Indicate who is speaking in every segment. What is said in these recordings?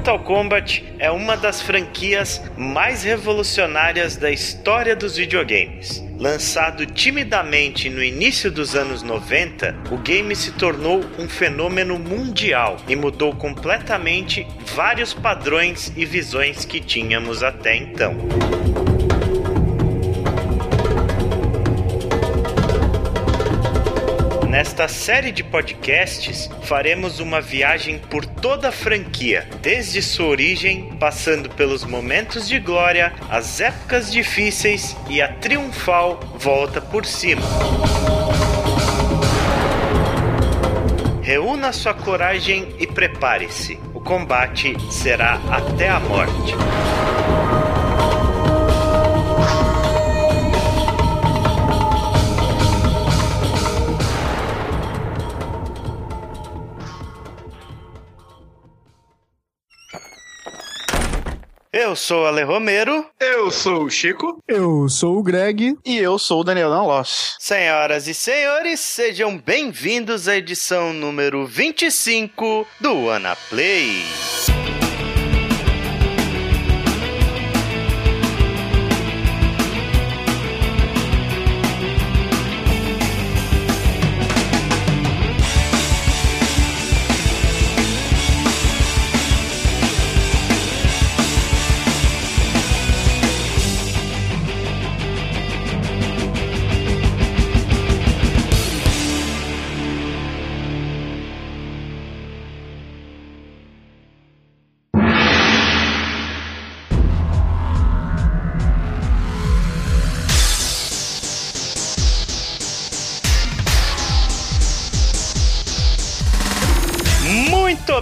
Speaker 1: Mortal Kombat é uma das franquias mais revolucionárias da história dos videogames. Lançado timidamente no início dos anos 90, o game se tornou um fenômeno mundial e mudou completamente vários padrões e visões que tínhamos até então. Nesta série de podcasts, faremos uma viagem por toda a franquia, desde sua origem, passando pelos momentos de glória, as épocas difíceis e a triunfal volta por cima. Reúna sua coragem e prepare-se. O combate será até a morte. Eu sou o Ale Romero.
Speaker 2: Eu sou o Chico.
Speaker 3: Eu sou o Greg.
Speaker 4: E eu sou o Daniel Danlos.
Speaker 1: Senhoras e senhores, sejam bem-vindos à edição número 25 do Anaplay. Muito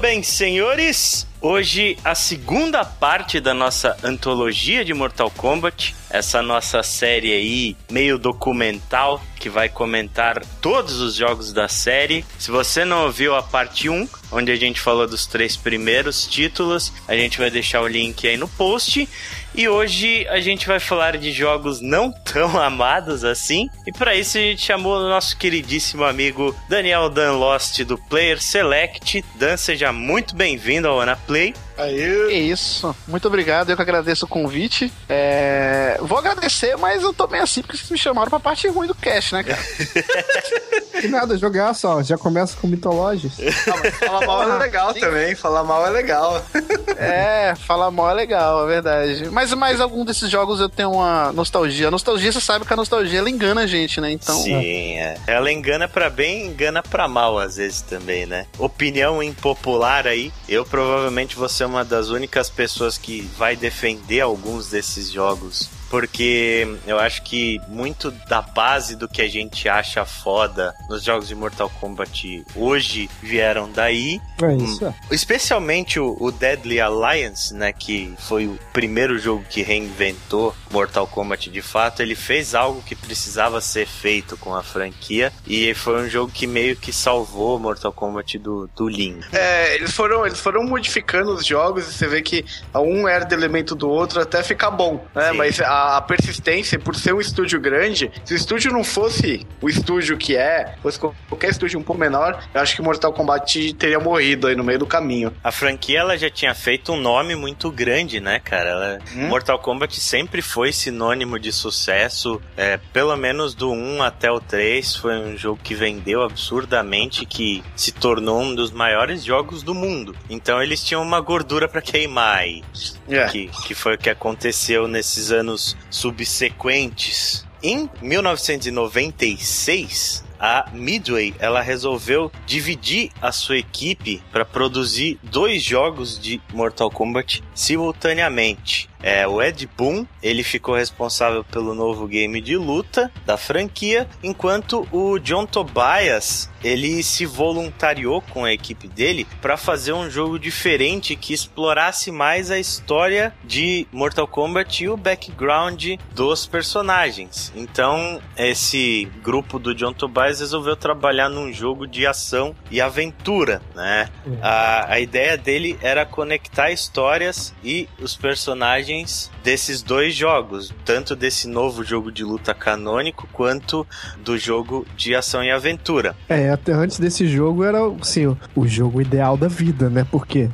Speaker 1: bem, senhores. Hoje a segunda parte da nossa antologia de Mortal Kombat, essa nossa série aí meio documental que vai comentar todos os jogos da série. Se você não ouviu a parte 1, onde a gente falou dos três primeiros títulos, a gente vai deixar o link aí no post. E hoje a gente vai falar de jogos não tão amados assim. E para isso a gente chamou o nosso queridíssimo amigo Daniel Dan Lost do Player Select. Dan, seja muito bem-vindo ao Ana Play.
Speaker 4: Aí. Que isso. Muito obrigado. Eu que agradeço o convite. É... Vou agradecer, mas eu tô bem assim porque vocês me chamaram pra parte ruim do cast, né, cara?
Speaker 3: que nada, jogar só. Já começa com mitológias.
Speaker 2: Ah, falar mal é legal Sim. também. Falar mal é legal.
Speaker 4: é, falar mal é legal, é verdade. Mas mais algum desses jogos eu tenho uma nostalgia. A nostalgia, você sabe que a nostalgia ela engana a gente, né? Então.
Speaker 1: Sim, é. Ela engana pra bem, engana pra mal às vezes também, né? Opinião impopular aí. Eu provavelmente vou ser uma das únicas pessoas que vai defender alguns desses jogos porque eu acho que muito da base do que a gente acha foda nos jogos de Mortal Kombat hoje vieram daí.
Speaker 3: É isso. Hum,
Speaker 1: especialmente o, o, Deadly Alliance, né, que foi o primeiro jogo que reinventou Mortal Kombat de fato, ele fez algo que precisava ser feito com a franquia e foi um jogo que meio que salvou Mortal Kombat do, do Lin.
Speaker 2: É, eles foram, eles foram modificando os jogos e você vê que um herda elemento do outro até ficar bom, né? Sim. Mas a a, persistência, por ser um estúdio grande, se o estúdio não fosse o estúdio que é, fosse qualquer estúdio um pouco menor, eu acho que Mortal Kombat teria morrido aí no meio do caminho.
Speaker 1: A franquia ela já tinha feito um nome muito grande, né, cara? Ela, hum? Mortal Kombat sempre foi sinônimo de sucesso, é, pelo menos do 1 até o 3 foi um jogo que vendeu absurdamente, que se tornou um dos maiores jogos do mundo. Então eles tinham uma gordura para queimar aí. É. Que, que foi o que aconteceu nesses anos subsequentes. Em 1996, a Midway ela resolveu dividir a sua equipe para produzir dois jogos de Mortal Kombat simultaneamente. É, o Ed Boon, ele ficou responsável pelo novo game de luta da franquia, enquanto o John Tobias, ele se voluntariou com a equipe dele para fazer um jogo diferente que explorasse mais a história de Mortal Kombat e o background dos personagens. Então, esse grupo do John Tobias resolveu trabalhar num jogo de ação e aventura, né? A, a ideia dele era conectar histórias e os personagens personagens desses dois jogos, tanto desse novo jogo de luta canônico quanto do jogo de ação e aventura.
Speaker 3: É, até antes desse jogo era assim, o, jogo ideal da vida, né? Porque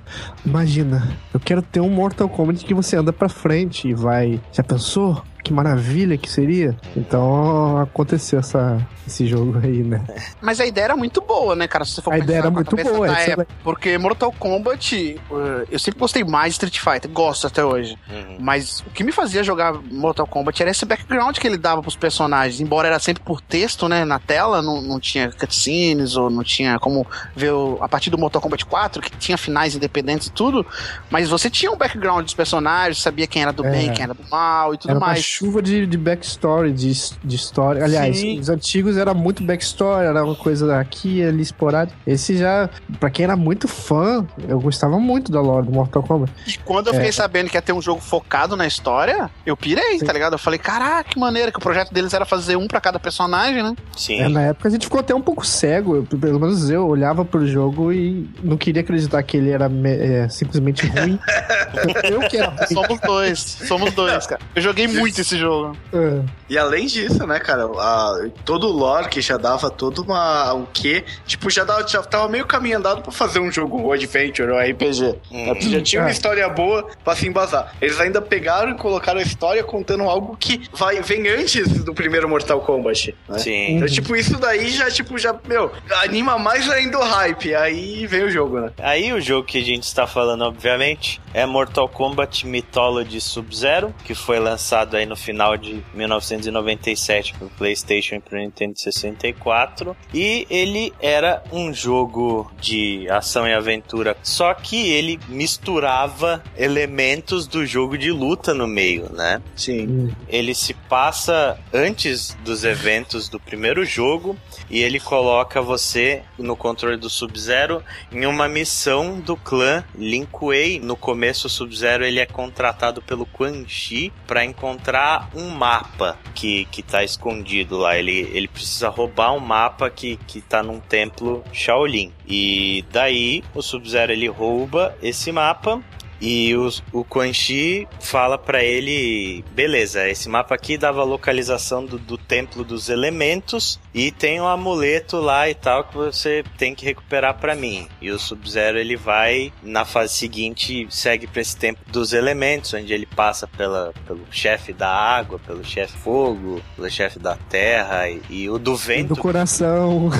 Speaker 3: imagina, eu quero ter um Mortal Kombat que você anda pra frente e vai. Já pensou? Que maravilha que seria. Então aconteceu essa, esse jogo aí, né?
Speaker 4: Mas a ideia era muito boa, né, cara? Se você for
Speaker 3: a ideia era muito boa.
Speaker 4: Época, porque Mortal Kombat, uh, eu sempre gostei mais de Street Fighter, gosto até hoje. Uhum. Mas o que me fazia jogar Mortal Kombat era esse background que ele dava pros personagens. Embora era sempre por texto, né, na tela, não, não tinha cutscenes ou não tinha como ver o, a partir do Mortal Kombat 4, que tinha finais independentes e tudo. Mas você tinha um background dos personagens, sabia quem era do é. bem, quem era do mal e tudo
Speaker 3: era
Speaker 4: mais
Speaker 3: chuva de, de backstory, de, de história. Aliás, Sim. os antigos era muito backstory, era uma coisa aqui ali esporádica. Esse já, pra quem era muito fã, eu gostava muito da lore do Mortal Kombat.
Speaker 4: E quando eu é. fiquei sabendo que ia ter um jogo focado na história, eu pirei, Sim. tá ligado? Eu falei, caraca, que maneira, que o projeto deles era fazer um para cada personagem, né?
Speaker 3: Sim. É, na época a gente ficou até um pouco cego, eu, pelo menos eu olhava pro jogo e não queria acreditar que ele era é, simplesmente ruim.
Speaker 4: eu que era ruim. Somos dois, somos dois, cara. Eu joguei muito esse jogo.
Speaker 2: É. E além disso, né, cara, a, todo o lore que já dava todo uma. o quê? Tipo, já, dava, já tava meio caminho andado pra fazer um jogo adventure ou RPG. Hum. Já tinha uma é. história boa pra se embasar. Eles ainda pegaram e colocaram a história contando algo que vai, vem antes do primeiro Mortal Kombat. Né? Sim. Então, tipo, isso daí já, tipo, já, meu, anima mais ainda o hype. Aí vem o jogo, né?
Speaker 1: Aí o jogo que a gente está falando, obviamente, é Mortal Kombat Mythology Sub-Zero, que foi lançado aí no final de 1997 pro PlayStation e pro Nintendo 64. E ele era um jogo de ação e aventura, só que ele misturava elementos do jogo de luta no meio, né?
Speaker 2: Sim.
Speaker 1: Ele se passa antes dos eventos do primeiro jogo e ele coloca você no controle do Sub-Zero em uma missão do clã Lin Kuei. No começo, o Sub-Zero ele é contratado pelo Quan Chi para encontrar um mapa que, que tá escondido lá. Ele, ele precisa roubar um mapa que, que tá num templo Shaolin. E daí o Sub-Zero ele rouba esse mapa e o, o Quan Chi fala para ele: beleza, esse mapa aqui dava a localização do, do Templo dos Elementos e tem um amuleto lá e tal que você tem que recuperar para mim. E o Sub-Zero ele vai na fase seguinte, segue para esse Templo dos Elementos, onde ele passa pela, pelo chefe da água, pelo chefe fogo, pelo chefe da terra e, e o do vento.
Speaker 3: do coração.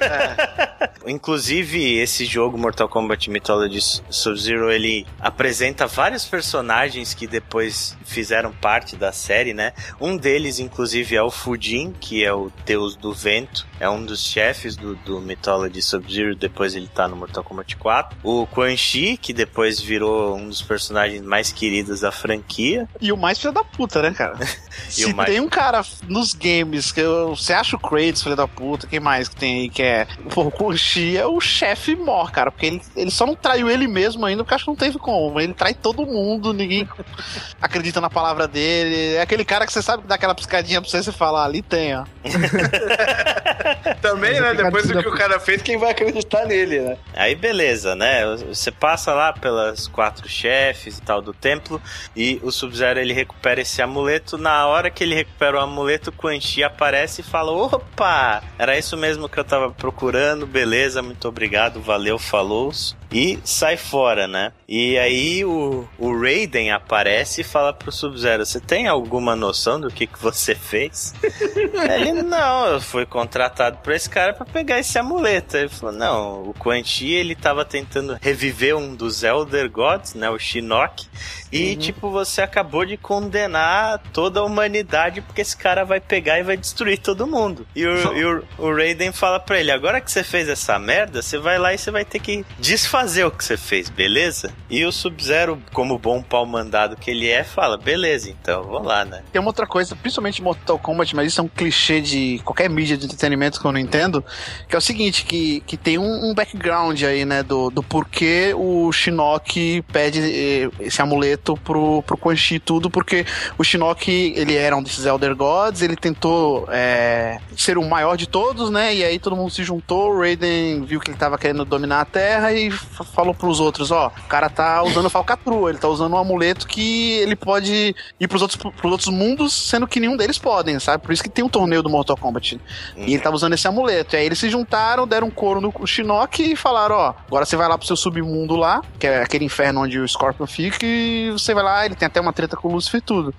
Speaker 1: é. Inclusive, esse jogo Mortal Kombat Mythology Sub-Zero ele apresenta vários personagens que depois fizeram parte da série, né? Um deles, inclusive, é o Fujin, que é o deus do vento, é um dos chefes do, do Mythology Sub-Zero, depois ele tá no Mortal Kombat 4. O Quan Chi, que depois virou um dos personagens mais queridos da franquia.
Speaker 4: E o mais filho da puta, né, cara? Se mais... tem um cara nos games que eu, você acha o Kratos filho da puta, quem mais que tem aí que é... Pô, o Quan Chi é o chefe mor, cara, porque ele, ele só não traiu ele mesmo ainda, porque acho que não teve como. Ele trai todo mundo, ninguém acredita na palavra dele. É aquele cara que você sabe que dá aquela piscadinha pra você, você falar, ah, ali tem, ó.
Speaker 2: Também, né? Depois do que o cara fez, quem vai acreditar nele, né?
Speaker 1: Aí beleza, né? Você passa lá pelas quatro chefes e tal do templo e o Sub-Zero ele recupera esse amuleto. Na hora que ele recupera o amuleto, o Quan Chi aparece e fala: opa, era isso mesmo que eu tava procurando, beleza, muito obrigado, valeu, falou e sai fora, né? E aí o, o Raiden aparece e fala pro Sub-Zero: Você tem alguma noção do que, que você fez? Ele, não, eu fui contratado por esse cara para pegar esse amuleto. Ele falou: Não, o Quan Chi ele tava tentando reviver um dos Elder Gods, né? O Shinnok. E, uhum. tipo, você acabou de condenar toda a humanidade porque esse cara vai pegar e vai destruir todo mundo. E o, e o, o Raiden fala pra ele: Agora que você fez essa merda, você vai lá e você vai ter que desfazer fazer o que você fez, beleza? E o Sub-Zero, como bom pau mandado que ele é, fala, beleza, então, vou lá, né?
Speaker 4: Tem uma outra coisa, principalmente Mortal Kombat, mas isso é um clichê de qualquer mídia de entretenimento que eu não entendo, que é o seguinte, que, que tem um, um background aí, né, do, do porquê o Shinnok pede eh, esse amuleto pro, pro Quan Chi tudo, porque o Shinnok, ele era um desses Elder Gods, ele tentou é, ser o maior de todos, né, e aí todo mundo se juntou, o Raiden Viu que ele tava querendo dominar a Terra e falou pros outros, ó, o cara tá usando falcatrua, ele tá usando um amuleto que ele pode ir pros outros, pros outros mundos, sendo que nenhum deles podem, sabe? Por isso que tem um torneio do Mortal Kombat. Uhum. E ele tava usando esse amuleto. E aí eles se juntaram, deram um couro no Shinnok e falaram, ó, agora você vai lá pro seu submundo lá, que é aquele inferno onde o Scorpion fica, e você vai lá, ele tem até uma treta com o Lucifer e tudo.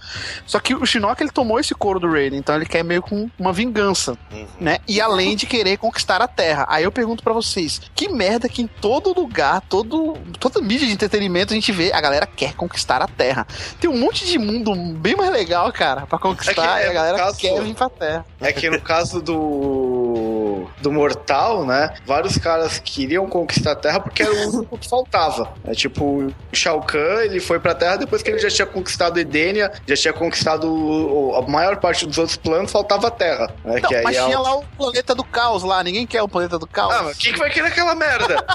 Speaker 4: Só que o Shinnok, ele tomou esse couro do Raiden, então ele quer meio com uma vingança, uhum. né? E além de querer conquistar a Terra. Aí eu pergunto para vocês, que merda que em todo lugar, todo, toda mídia de entretenimento a gente vê, a galera quer conquistar a Terra. Tem um monte de mundo bem mais legal, cara, para conquistar, é que, é, e a galera caso, quer vir pra Terra.
Speaker 2: É que no caso do do Mortal, né, vários caras queriam conquistar a Terra porque era o único que faltava. É tipo, o Shao Kahn, ele foi pra Terra depois que ele já tinha conquistado Edenia, já tinha conquistado o, a maior parte dos outros planos, faltava a Terra.
Speaker 4: Né, Não, mas é tinha lá o planeta do caos lá, ninguém quer o planeta do caos. Ah,
Speaker 2: mas quem que vai querer aquela merda?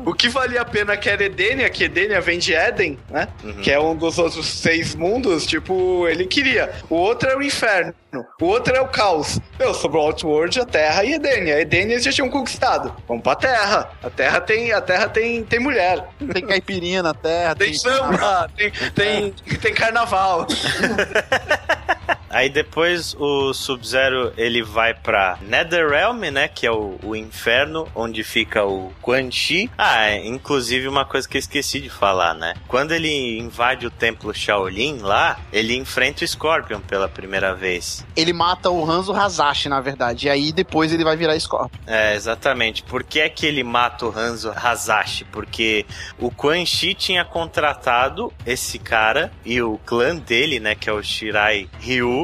Speaker 2: o que valia a pena que era Edenia, que Edenia vem de Éden, né? Uhum. Que é um dos outros seis mundos, tipo, ele queria. O outro é o inferno. O outro é o caos. Eu sobre o Outworld, a Terra e Edenia. A Edenia eles já tinham conquistado. Vamos pra Terra. A Terra tem, a terra tem, tem mulher.
Speaker 4: Tem caipirinha na Terra.
Speaker 2: Tem, tem samba, tem, tem, tem carnaval.
Speaker 1: Aí depois o Sub-Zero ele vai pra Netherrealm, né? Que é o, o inferno, onde fica o Quan Chi. Ah, é, inclusive uma coisa que eu esqueci de falar, né? Quando ele invade o templo Shaolin lá, ele enfrenta o Scorpion pela primeira vez.
Speaker 4: Ele mata o Hanzo Hazashi, na verdade. E aí depois ele vai virar Scorpion.
Speaker 1: É, exatamente. Por que é que ele mata o Hanzo Hazashi? Porque o Quan Chi tinha contratado esse cara e o clã dele, né? Que é o Shirai Ryu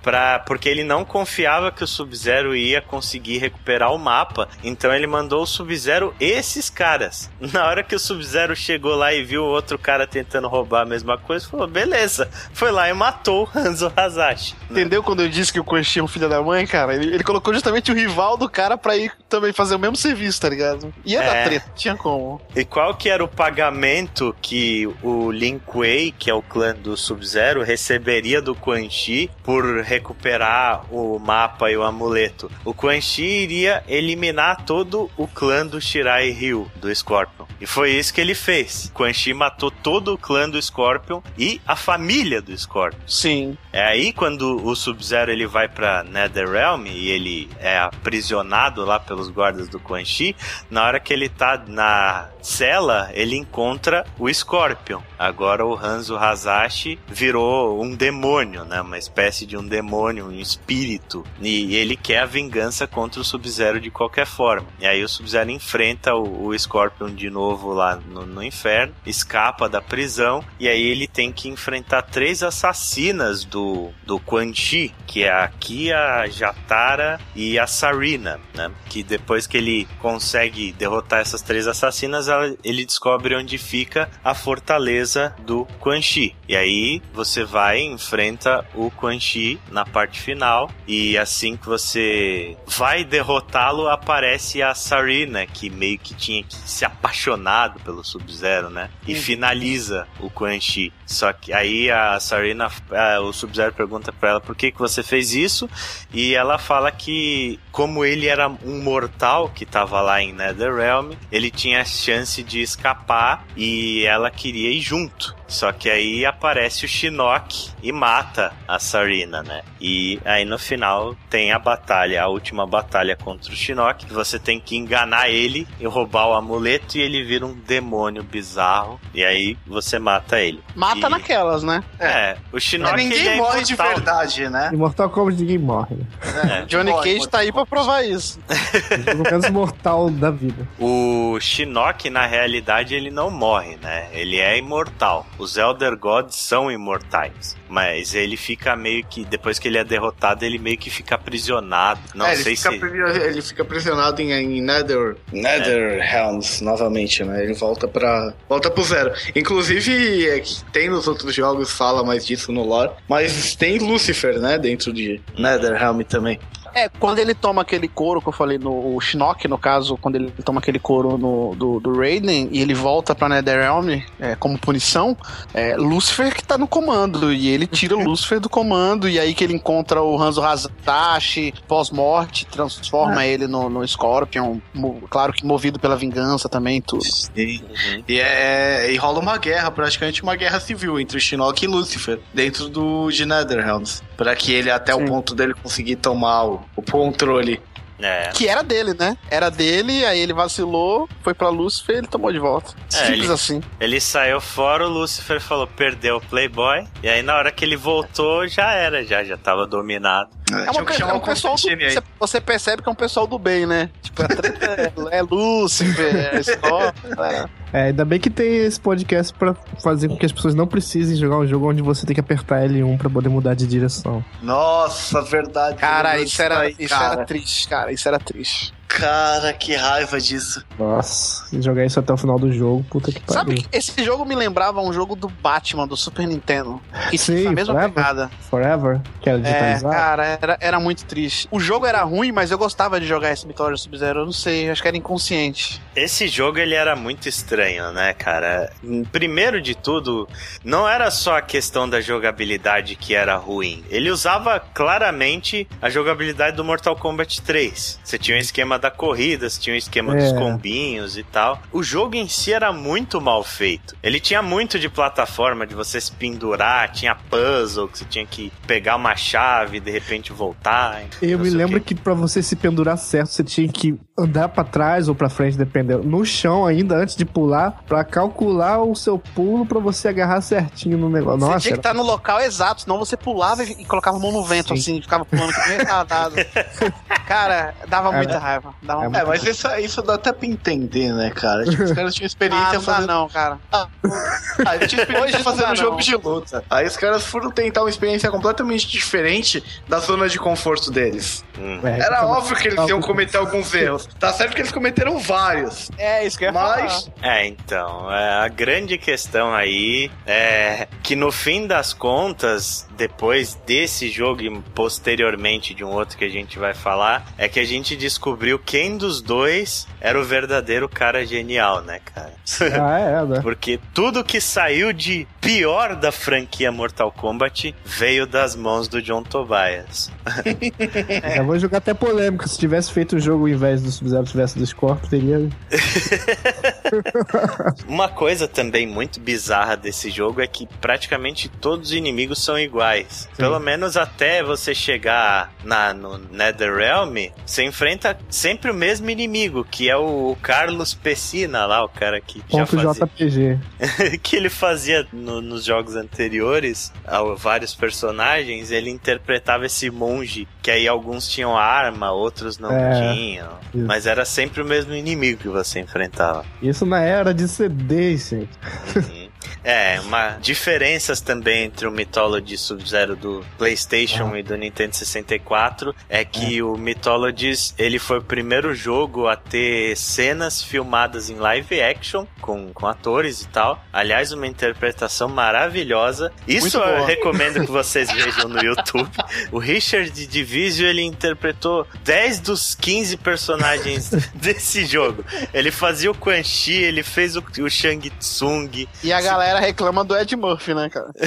Speaker 1: pra, porque ele não confiava que o Sub-Zero ia conseguir recuperar o mapa. Então ele mandou o Sub-Zero esses caras. Na hora que o Sub-Zero chegou lá e viu o outro cara tentando roubar a mesma coisa, falou: beleza. Foi lá e matou o Hanzo Hazashi.
Speaker 4: Entendeu quando eu disse que o Quan é um filho da mãe, cara? Ele, ele, colocou justamente o rival do cara pra ir também fazer o mesmo serviço, tá ligado? Ia é. dar treta, tinha como.
Speaker 1: E qual que era o pagamento que o Lin Kuei, que é o clã do Sub-Zero, receberia do Quan Chi por recuperar o mapa e o amuleto, o Quan Chi iria eliminar todo o clã do Shirai Ryu, do Scorpion. E foi isso que ele fez. Quan Chi matou todo o clã do Scorpion e a família do Scorpion.
Speaker 4: Sim.
Speaker 1: É aí quando o Sub-Zero ele vai para Netherrealm e ele é aprisionado lá pelos guardas do Quan Chi, na hora que ele tá na cela, ele encontra o Scorpion. Agora o Hanzo Hazashi virou um demônio, né? Uma espécie de um demônio, um espírito. E ele quer a vingança contra o Sub-Zero de qualquer forma. E aí o Sub-Zero enfrenta o, o, Scorpion de novo lá no, no, inferno, escapa da prisão, e aí ele tem que enfrentar três assassinas do, do Quan Chi, que é a Kia, a Jatara e a Sarina, né? Que depois que ele consegue derrotar essas três assassinas, ele descobre onde fica a fortaleza do Quan Chi. E aí você vai enfrenta o Quan Chi na parte final. E assim que você vai derrotá-lo, aparece a Sarina, que meio que tinha que se apaixonado pelo Sub-Zero, né? E uhum. finaliza o Quan Chi. Só que aí a Sarina, o Sub-Zero pergunta pra ela por que, que você fez isso. E ela fala que, como ele era um mortal que tava lá em Netherrealm, ele tinha a chance de escapar e ela queria ir junto. Só que aí aparece o Shinnok e mata a Sarina, né? E aí no final tem a batalha, a última batalha contra o Shinnok, que você tem que enganar ele e roubar o amuleto e ele vira um demônio bizarro. E aí você mata ele.
Speaker 4: Mata
Speaker 1: e...
Speaker 4: naquelas, né?
Speaker 1: É, o Shinnok
Speaker 2: ninguém
Speaker 1: é
Speaker 2: morre de verdade, né?
Speaker 3: Em Mortal Kombat ninguém morre.
Speaker 4: É, Johnny morre, Cage tá aí pra provar isso.
Speaker 3: no caso mortal da vida.
Speaker 1: O Shinnok, na realidade, ele não morre, né? Ele é imortal os Elder Gods são imortais. Mas ele fica meio que. Depois que ele é derrotado, ele meio que fica aprisionado. Não é, sei
Speaker 2: se. Ele fica aprisionado em, em Nether. Nether é. Helms, novamente, né? Ele volta pra. Volta pro zero. Inclusive, é, tem nos outros jogos, fala mais disso no lore. Mas tem Lucifer, né? Dentro de Nether Helm também.
Speaker 4: É, quando ele toma aquele couro que eu falei no Shinnok, no caso, quando ele toma aquele couro no, do, do Raiden e ele volta pra Netherrealm é, como punição, é Lucifer que tá no comando e ele tira o Lucifer do comando e aí que ele encontra o Hanzo Hazashi pós-morte, transforma é. ele no, no Scorpion, claro que movido pela vingança também, tudo.
Speaker 2: Sim. Uhum. E, é, e rola uma guerra, praticamente uma guerra civil entre o Shinnok e Lucifer, dentro do de Netherrealms, para que ele até Sim. o ponto dele conseguir tomar o, o controle
Speaker 4: é. Que era dele, né? Era dele, aí ele vacilou, foi pra Lúcifer e ele tomou de volta. É, Simples
Speaker 1: ele,
Speaker 4: assim.
Speaker 1: Ele saiu fora, o Lúcifer falou, perdeu o Playboy. E aí na hora que ele voltou, já era, já, já tava dominado.
Speaker 4: É, é, uma, é um pessoal do, você, você, percebe que é um pessoal do bem, né? Tipo, a treta é, é Lúcifer, é Scott,
Speaker 3: é. Ainda bem que tem esse podcast pra fazer com que as pessoas não precisem jogar um jogo onde você tem que apertar L1 pra poder mudar de direção.
Speaker 2: Nossa, verdade.
Speaker 4: Cara, isso, era, aí, isso cara. era triste, cara. Isso era triste.
Speaker 2: Cara, que raiva disso.
Speaker 3: Nossa, jogar isso até o final do jogo, puta que pariu.
Speaker 4: Sabe, esse jogo me lembrava um jogo do Batman, do Super Nintendo.
Speaker 3: E Sim, a mesma Forever, pegada. Forever, que era digitalizado.
Speaker 4: É, cara, era, era muito triste. O jogo era ruim, mas eu gostava de jogar esse Metal Sub-Zero. Eu não sei, acho que era inconsciente.
Speaker 1: Esse jogo, ele era muito estranho, né, cara? Primeiro de tudo, não era só a questão da jogabilidade que era ruim. Ele usava claramente a jogabilidade do Mortal Kombat 3. Você tinha um esquema da corrida, tinha um esquema é. dos combinhos e tal. O jogo em si era muito mal feito. Ele tinha muito de plataforma, de você se pendurar, tinha puzzle, que você tinha que pegar uma chave e de repente voltar.
Speaker 3: Eu me lembro que, para você se pendurar certo, você tinha que andar para trás ou para frente, dependendo. No chão ainda, antes de pular, para calcular o seu pulo para você agarrar certinho no negócio. Nossa,
Speaker 4: você tinha que estar no local exato, senão você pulava e colocava a mão no vento, Sim. assim, ficava pulando retardado. Cara, dava muita raiva. Dava
Speaker 2: é, mas isso, isso dá até pra entender, né, cara? Tipo, os caras tinham experiência ah,
Speaker 4: não
Speaker 2: fazendo.
Speaker 4: não, cara. Ah,
Speaker 2: ah tinha experiência fazendo jogo não. de luta. Aí os caras foram tentar uma experiência completamente diferente da zona de conforto deles. Hum. É, Era óbvio que eles iam cometer alguns erros. Tá certo que eles cometeram vários.
Speaker 4: É, isso que eu ia
Speaker 2: Mas...
Speaker 1: Falar. É, então, é, a grande questão aí é que no fim das contas, depois desse jogo e posteriormente de um outro que a gente vai falar, é que a gente descobriu quem dos dois era o verdadeiro cara genial, né, cara?
Speaker 3: Ah, é, né?
Speaker 1: Porque tudo que saiu de pior da franquia Mortal Kombat veio das mãos do John Tobias.
Speaker 3: é, eu vou jogar até polêmica. Se tivesse feito o jogo ao invés do Sub-Zero, tivesse do Scorpio, teria.
Speaker 1: Uma coisa também muito bizarra desse jogo é que praticamente todos os inimigos são iguais. Sim. Pelo menos até você chegar na, no Netherrealm, você enfrenta sempre o mesmo inimigo, que é o Carlos Pessina lá, o cara que
Speaker 3: Ponto já fazia... JPG.
Speaker 1: que ele fazia no, nos jogos anteriores, vários personagens, ele interpretava esse monge, que aí alguns tinham arma, outros não é, tinham. Isso. Mas era sempre o mesmo inimigo que você enfrentava.
Speaker 3: Isso na era de CD, gente.
Speaker 1: É, uma diferenças também entre o Mythology Sub-Zero do PlayStation ah. e do Nintendo 64 é que é. o Mythologies ele foi o primeiro jogo a ter cenas filmadas em live action com, com atores e tal. Aliás, uma interpretação maravilhosa. Isso eu recomendo que vocês vejam no YouTube. O Richard Divisio ele interpretou 10 dos 15 personagens desse jogo. Ele fazia o Quan Chi, ele fez o, o Shang Tsung.
Speaker 4: E a galera reclama do Ed Murphy, né, cara?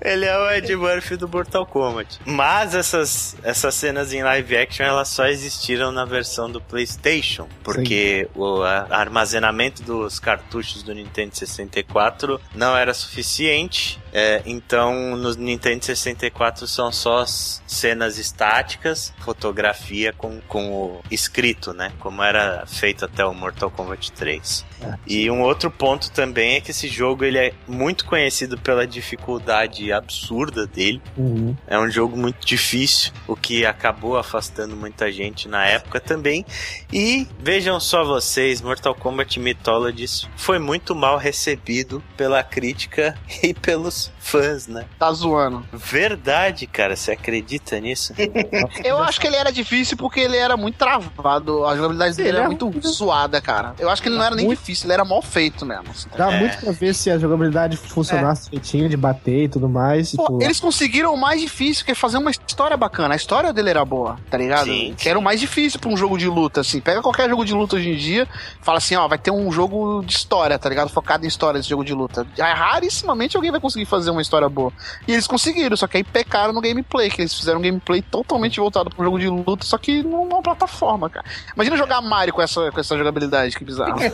Speaker 1: Ele é o Ed Murphy do Mortal Kombat. Mas essas, essas cenas em live action, elas só existiram na versão do PlayStation. Porque o a, armazenamento dos cartuchos do Nintendo 64 não era suficiente. É, então, no Nintendo 64 são só cenas estáticas, fotografia com, com o escrito, né? Como era feito até o Mortal Kombat 3. É. E um outro ponto também é que esse jogo ele é muito conhecido pela dificuldade absurda dele. Uhum. É um jogo muito difícil, o que acabou afastando muita gente na época também. E vejam só vocês, Mortal Kombat Mythologies foi muito mal recebido pela crítica e pelos os fãs, né?
Speaker 4: Tá zoando.
Speaker 1: Verdade, cara. Você acredita nisso?
Speaker 4: Eu acho que ele era difícil porque ele era muito travado. A jogabilidade
Speaker 3: Sim,
Speaker 4: dele
Speaker 3: ele
Speaker 4: era
Speaker 3: é
Speaker 4: muito zoada, cara. Eu acho que ele não era nem
Speaker 3: Muito-
Speaker 4: difícil, ele era mal feito mesmo. assim.
Speaker 3: Dá
Speaker 1: É.
Speaker 3: muito pra ver se a jogabilidade funcionasse direitinho, de bater e tudo mais.
Speaker 4: Pô,
Speaker 3: tipo,
Speaker 4: eles conseguiram o mais difícil, que é fazer uma história bacana. A história dele era boa, tá ligado?
Speaker 1: Sim,
Speaker 4: que era o mais difícil pra um jogo de luta, assim. Pega qualquer jogo de luta hoje em dia, fala assim, ó, vai ter um jogo de história, tá ligado? Focado em história esse jogo de luta. É, rarissimamente alguém vai conseguir fazer uma história boa. E eles conseguiram, só que aí pecaram no gameplay, que eles fizeram um gameplay totalmente voltado pra um jogo de luta, só que numa plataforma, cara. Imagina jogar Mario com essa, com essa jogabilidade, que bizarro.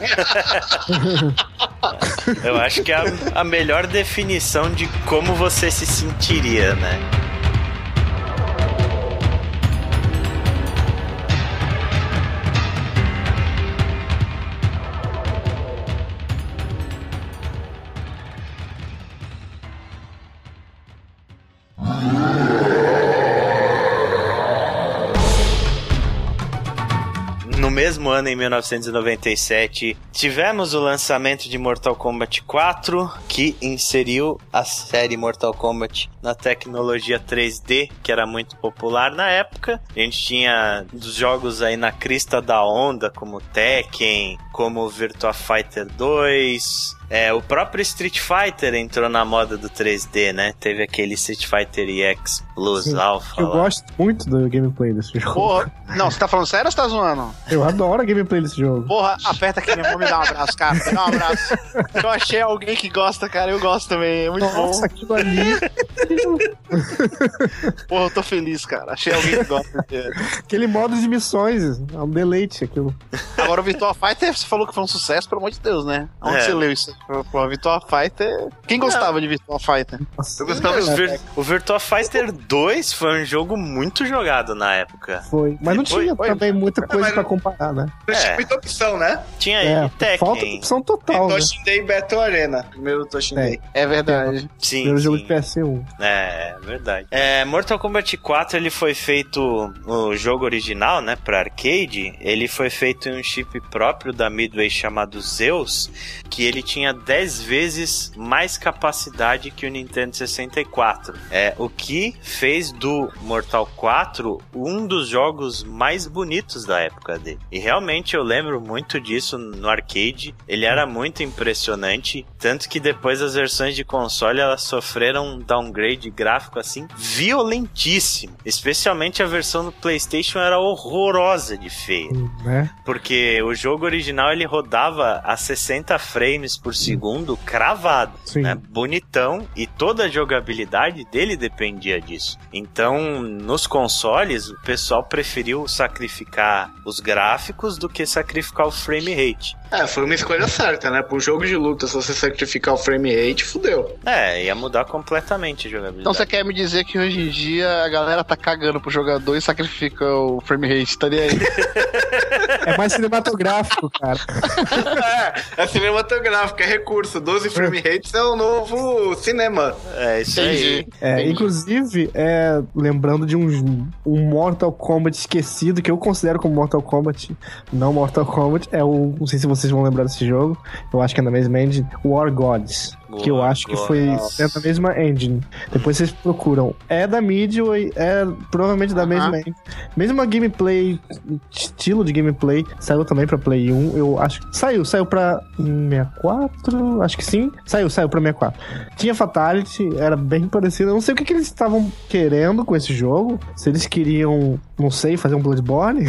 Speaker 1: Eu acho que é a, a melhor definição de como você se sentiria, né? No mesmo ano, em 1997, tivemos o lançamento de Mortal Kombat 4, que inseriu a série Mortal Kombat na tecnologia 3D, que era muito popular na época. A gente tinha dos jogos aí na crista da onda, como Tekken, como Virtua Fighter 2. É, o próprio Street Fighter entrou na moda do 3D, né? Teve aquele Street Fighter EX Plus
Speaker 3: Sim,
Speaker 1: Alpha.
Speaker 3: eu
Speaker 1: lá.
Speaker 3: gosto muito do gameplay desse jogo.
Speaker 4: Porra, não, você tá falando sério ou você tá zoando?
Speaker 3: Eu adoro a gameplay desse jogo.
Speaker 4: Porra, aperta aqui, meu irmão, me dá um abraço, cara. Me dá um abraço. Eu achei alguém que gosta, cara. Eu gosto também. É muito
Speaker 3: Nossa,
Speaker 4: bom.
Speaker 3: aquilo ali.
Speaker 4: Porra, eu tô feliz, cara. Achei alguém que gosta.
Speaker 3: aquele modo de missões. É um deleite aquilo.
Speaker 4: Agora, o Virtua Fighter, você falou que foi um sucesso, pelo amor de Deus, né? Onde
Speaker 1: É.
Speaker 4: você leu isso? Pô, Virtua Fighter. Quem gostava de Virtua Fighter?
Speaker 3: Nossa,
Speaker 2: Eu gostava
Speaker 1: O,
Speaker 2: do
Speaker 1: Vir- o Virtua Fighter 2 foi um jogo muito jogado na época.
Speaker 3: Foi. Mas não tinha
Speaker 2: foi.
Speaker 3: também muita coisa
Speaker 2: mas-
Speaker 3: pra comparar, né?
Speaker 2: Não tinha
Speaker 1: É.
Speaker 2: muita opção, né?
Speaker 1: Tinha
Speaker 3: É,
Speaker 1: aí Tekken.
Speaker 3: falta opção total, né?
Speaker 2: Toshin Day Battle Arena. Primeiro Toshin Day.
Speaker 4: É verdade.
Speaker 1: Sim,
Speaker 3: Primeiro jogo de PS1.
Speaker 1: É, é verdade. É, Mortal Kombat 4 ele foi feito o jogo original, né, para arcade. Ele foi feito em um chip próprio da Midway chamado Zeus, que ele tinha 10 vezes mais capacidade que o Nintendo 64. É o que fez do Mortal 4 um dos jogos mais bonitos da época dele. E realmente eu lembro muito disso no arcade. Ele era muito impressionante, tanto que depois as versões de console elas sofreram um downgrade gráfico assim violentíssimo. Especialmente a versão do PlayStation era horrorosa de feia,
Speaker 3: Né?
Speaker 1: porque o jogo original ele rodava a 60 frames por segundo cravado
Speaker 3: Sim.
Speaker 1: né, bonitão e toda a jogabilidade dele dependia disso. Então, nos consoles, o pessoal preferiu sacrificar os gráficos do que sacrificar o frame rate.
Speaker 2: É, foi uma escolha certa, né? Pro jogo de luta, se você sacrificar o frame rate, fudeu.
Speaker 1: É, ia mudar completamente a jogabilidade.
Speaker 4: Então você quer me dizer que hoje em dia a galera tá cagando pro jogador e sacrifica o frame rate, tá nem aí?
Speaker 3: É mais cinematográfico, cara.
Speaker 2: é, é cinematográfico, é recurso. 12 frame rates é o novo cinema.
Speaker 1: É isso aí.
Speaker 3: É, inclusive, é, lembrando de um, um Mortal Kombat esquecido, que eu considero como Mortal Kombat, não Mortal Kombat, é o. Não sei se vocês vão lembrar desse jogo, eu acho que é na mesma engine, War Gods. Que eu acho que foi é da mesma engine. Depois vocês procuram. É da Midway, é provavelmente da
Speaker 4: Aham.
Speaker 3: mesma engine. Mesma gameplay, estilo de gameplay, saiu também pra Play 1. Eu acho que saiu, saiu pra 64, acho que sim. Saiu, saiu pra 64. Tinha Fatality, era bem parecido. Eu não sei o que, que eles estavam querendo com esse jogo. Se eles queriam, não sei, fazer um Bloodborne.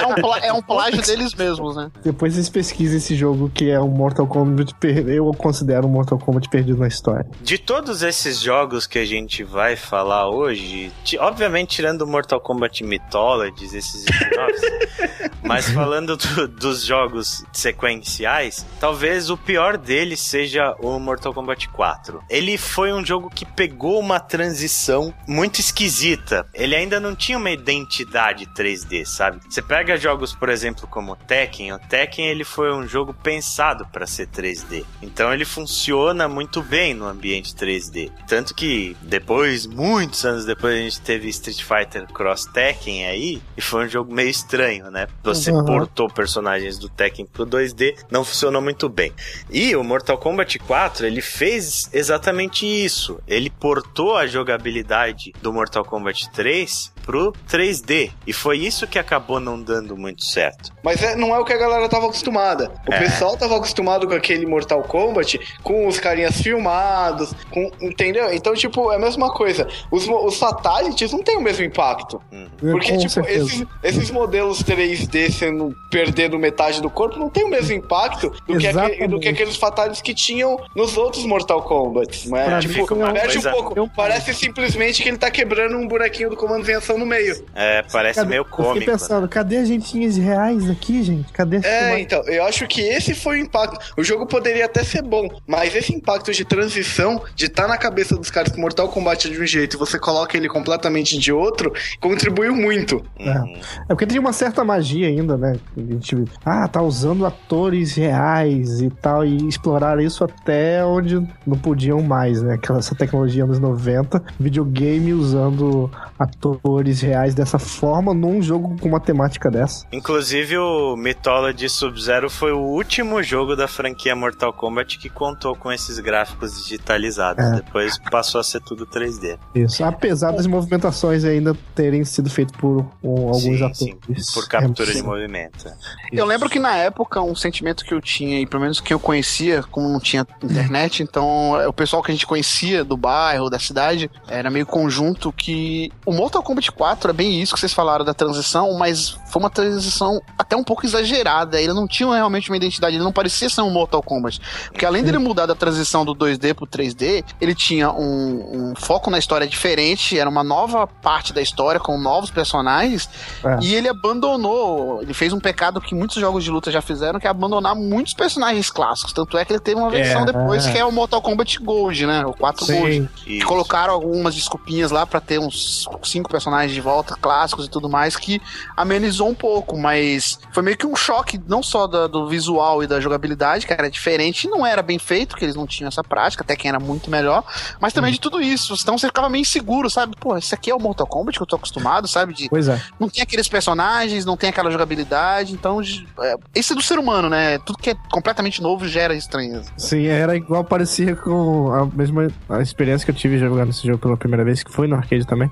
Speaker 4: É um, plá- é um plágio deles mesmos, né?
Speaker 3: Depois vocês pesquisem esse jogo que é um Mortal Kombat. per- Eu considero um Mortal Kombat perdido na história.
Speaker 1: De todos esses jogos que a gente vai falar hoje, ti- obviamente tirando o Mortal Kombat Mythologies, esses mas falando do- dos jogos sequenciais, talvez o pior deles seja o Mortal Kombat 4. Ele foi um jogo que pegou uma transição muito esquisita. Ele ainda não tinha uma identidade 3D, sabe? Você pega jogos, por exemplo, como o Tekken, o Tekken ele foi um jogo pensado para ser 3D. Então ele funciona muito bem no ambiente 3D. Tanto que depois, muitos anos depois, a gente teve Street Fighter Cross Tekken aí, e foi um jogo meio estranho, né? Você uhum. portou personagens do Tekken pro 2D, não funcionou muito bem. E o Mortal Kombat 4, ele fez exatamente isso. Ele portou a jogabilidade do Mortal Kombat 3 pro 3D. E foi isso que acabou não dando muito certo.
Speaker 2: Mas é, não é o que a galera tava acostumada. O é. pessoal tava acostumado com aquele Mortal Kombat, com os carinhas filmados, com, entendeu? Então, tipo, é a mesma coisa. Os, os Fatalities não tem o mesmo impacto. Hum. Porque, com tipo, esses, esses, modelos 3D sendo perdendo metade do corpo não tem o mesmo impacto do, que, aquele, do que aqueles Fatalities que tinham nos outros Mortal Kombat. Mas, tipo, perde um pouco. Parece simplesmente que ele tá quebrando um buraquinho do comando em ação no meio.
Speaker 1: É, parece cadê, meio cômico. Eu fiquei
Speaker 3: pensando, né? cadê as gentinhas reais aqui, gente? Cadê
Speaker 2: É, então, eu acho que esse foi o impacto. O jogo poderia até ser bom, mas esse impacto de transição, de estar tá na cabeça dos caras que Mortal Kombat é de um jeito e você coloca ele completamente de outro, contribuiu muito.
Speaker 3: É, é porque tem uma certa magia ainda, né? A gente, ah, tá usando atores reais e tal, e explorar isso até onde não podiam mais, né? Aquela essa tecnologia anos 90, videogame usando atores atores reais dessa forma num jogo com uma temática dessa.
Speaker 1: Inclusive, o Mythology Sub-Zero foi o último jogo da franquia Mortal Kombat que contou com esses gráficos digitalizados. É. Depois passou a ser tudo 3D.
Speaker 3: Isso, apesar das movimentações ainda terem sido feitas por um, alguns sim, atores. Sim,
Speaker 1: por captura é, de movimento.
Speaker 4: Eu lembro que na época, um sentimento que eu tinha, e pelo menos que eu conhecia, como não tinha internet, então é, o pessoal que a gente conhecia do bairro, da cidade, era meio conjunto que o Mortal Kombat 4 é bem isso que vocês falaram da transição, mas foi uma transição até um pouco exagerada. Ele não tinha realmente uma identidade, ele não parecia ser um Mortal Kombat. Porque além dele mudar da transição do 2D pro 3D, ele tinha um, um foco na história diferente, era uma nova parte da história com novos personagens, é. e ele abandonou, ele fez um pecado que muitos jogos de luta já fizeram, que é abandonar muitos personagens clássicos. Tanto é que ele teve uma versão é, depois é. que é o Mortal Kombat Gold, né? O 4 Sim. Gold. Que colocaram algumas desculpinhas lá para ter uns cinco personagens de volta, clássicos e tudo mais, que amenizou um pouco, mas foi meio que um choque, não só da, do visual e da jogabilidade, que era diferente, não era bem feito, que eles não tinham essa prática, até quem era muito melhor, mas também hum. de tudo isso. Então você ficava meio inseguro, sabe? Pô, esse aqui é o Mortal Kombat que eu tô acostumado, sabe? De,
Speaker 3: pois é.
Speaker 4: Não tem aqueles personagens, não tem aquela jogabilidade, então. É, esse é do ser humano, né? Tudo que é completamente novo gera estranheza.
Speaker 3: Sim, era igual, parecia com a mesma a experiência que eu tive jogando esse jogo pela primeira vez, que foi no arcade também.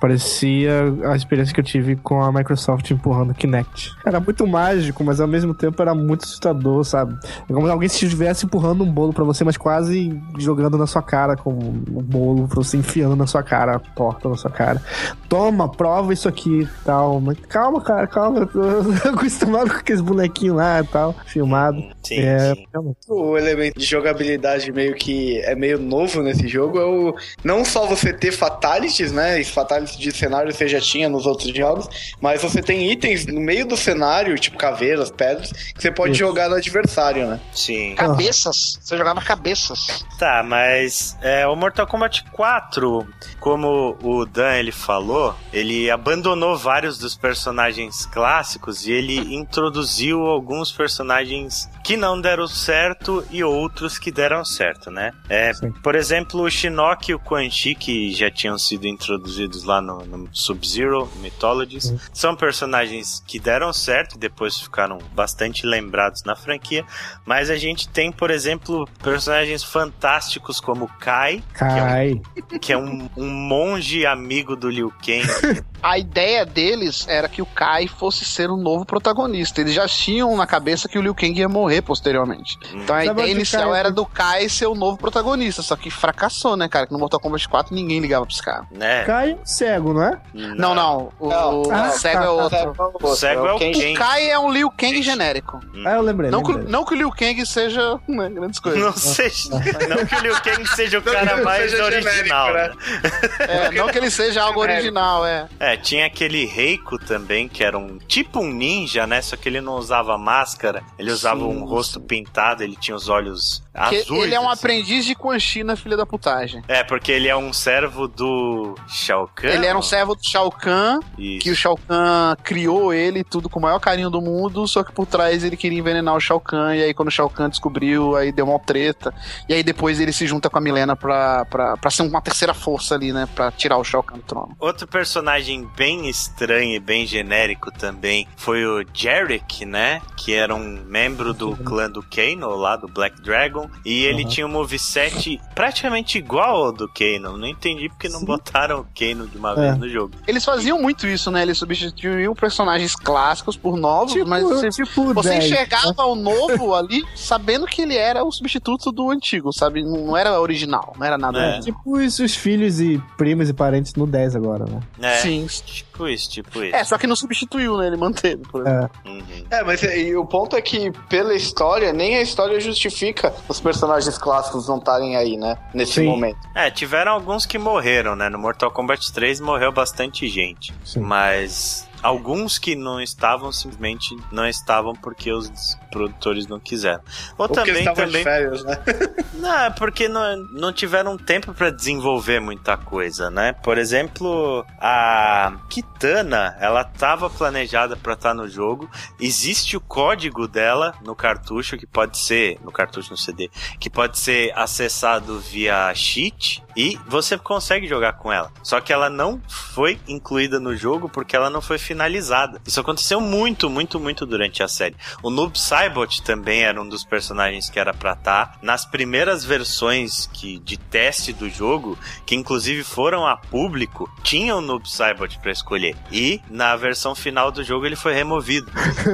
Speaker 3: Parecia a experiência que eu tive com a Microsoft empurrando o Kinect. Era muito mágico, mas ao mesmo tempo era muito assustador, sabe? É como se alguém estivesse empurrando um bolo para você, mas quase jogando na sua cara com um bolo pra você enfiando na sua cara, a porta na sua cara. Toma, prova isso aqui e tal. Mas calma, cara, calma. Eu tô acostumado com aqueles bonequinhos lá e tal, filmado.
Speaker 2: Sim, é, sim. O elemento de jogabilidade meio que é meio novo nesse jogo é o não só você ter fatalities, né? Fatalities de cenário você já tinha nos outros jogos, mas você tem itens no meio do cenário, tipo caveiras, pedras, que você pode Isso. jogar no adversário, né?
Speaker 1: Sim.
Speaker 4: Cabeças. Você jogava cabeças.
Speaker 1: Tá, mas é, o Mortal Kombat 4, como o Dan ele falou, ele abandonou vários dos personagens clássicos e ele introduziu alguns personagens que não deram certo e outros que deram certo, né? É, por exemplo, o Shinnok e o Quan Chi, que já tinham sido introduzidos lá no, no Sub-Zero Mythologies. Uhum. São personagens que deram certo e depois ficaram bastante lembrados na franquia. Mas a gente tem, por exemplo, personagens fantásticos como Kai,
Speaker 3: Kai.
Speaker 1: que é, um, que é um, um monge amigo do Liu Kang.
Speaker 4: a ideia deles era que o Kai fosse ser o um novo protagonista. Eles já tinham na cabeça que o Liu Kang ia morrer posteriormente. Hum. Então a Sabe ideia inicial era do Kai ser o novo protagonista, só que fracassou, né, cara? Que no Mortal Kombat 4 ninguém ligava pra esse cara.
Speaker 3: Né? Kai cego, não é?
Speaker 4: Não, não. O, não. o ah, cego tá, é outro.
Speaker 1: O cego é o
Speaker 4: Kang. O Kai é um Liu Kang genérico.
Speaker 3: Ah, eu lembrei.
Speaker 4: Não,
Speaker 3: lembrei.
Speaker 4: Que, não que o Liu Kang seja né, grandes coisas.
Speaker 1: Não, seja, não que o Liu Kang seja o cara mais original. Genérico,
Speaker 4: né? É, não que ele seja algo original, é.
Speaker 1: É, tinha aquele Reiko também, que era um tipo um ninja, né? Só que ele não usava máscara, ele usava Sim. um rosto pintado, ele tinha os olhos azuis.
Speaker 4: Ele é um
Speaker 1: assim.
Speaker 4: aprendiz de Quan Chi na filha da putagem.
Speaker 1: É, porque ele é um servo do Shao Kahn.
Speaker 4: Ele era um servo do Shao Kahn,
Speaker 1: Isso.
Speaker 4: que o Shao Kahn criou ele tudo com o maior carinho do mundo, só que por trás ele queria envenenar o Shao Kahn, e aí quando o Shao Kahn descobriu, aí deu uma treta, e aí depois ele se junta com a Milena pra, pra, pra ser uma terceira força ali, né, pra tirar o Shao Kahn do trono.
Speaker 1: Outro personagem bem estranho e bem genérico também foi o Jarek, né? Que era um membro do clã do Kano, lá do Black Dragon. E ele
Speaker 3: Uhum.
Speaker 1: tinha um moveset praticamente igual ao do Kano. Não entendi porque não
Speaker 3: Sim.
Speaker 1: botaram o Kano de uma
Speaker 3: É.
Speaker 1: vez no jogo.
Speaker 4: Eles faziam muito isso, né, eles substituíam personagens clássicos por novos,
Speaker 3: Tipo,
Speaker 4: mas você,
Speaker 3: tipo
Speaker 4: você
Speaker 3: 10,
Speaker 4: enxergava o novo ali, sabendo que ele era o substituto do antigo, sabe? Não não era original, não era nada
Speaker 1: É.
Speaker 3: Tipo isso, os filhos e primos e parentes no 10 agora, né?
Speaker 1: É,
Speaker 4: Sim.
Speaker 1: tipo isso, tipo isso.
Speaker 4: É, só que não substituiu, né? Ele manteve, por exemplo.
Speaker 3: É.
Speaker 1: Uhum.
Speaker 2: É, mas e o ponto é que, pela história, nem a história justifica os personagens clássicos não estarem aí, né? Nesse
Speaker 3: Sim.
Speaker 2: momento.
Speaker 1: É, tiveram alguns que morreram, né? No Mortal Kombat 3 morreu bastante gente.
Speaker 3: Sim.
Speaker 1: Mas alguns que não estavam, simplesmente não estavam porque os produtores não quiseram. Ou,
Speaker 2: Ou
Speaker 1: também, também.
Speaker 2: de férias, né?
Speaker 1: Não, é porque não, não tiveram tempo pra desenvolver muita coisa, né? Por exemplo, a Kitana, ela tava planejada pra estar no jogo. Existe o código dela no cartucho que pode ser, no cartucho no CD, que pode ser acessado via cheat e você consegue jogar com ela. Só que ela não foi incluída no jogo porque ela não foi finalizada. Isso aconteceu muito, muito, muito durante a série. O Noob Saibot também era um dos personagens que era pra estar nas primeiras versões que de teste do jogo, que inclusive foram a público, tinha o Noob Saibot pra escolher. E na versão final do jogo ele foi removido.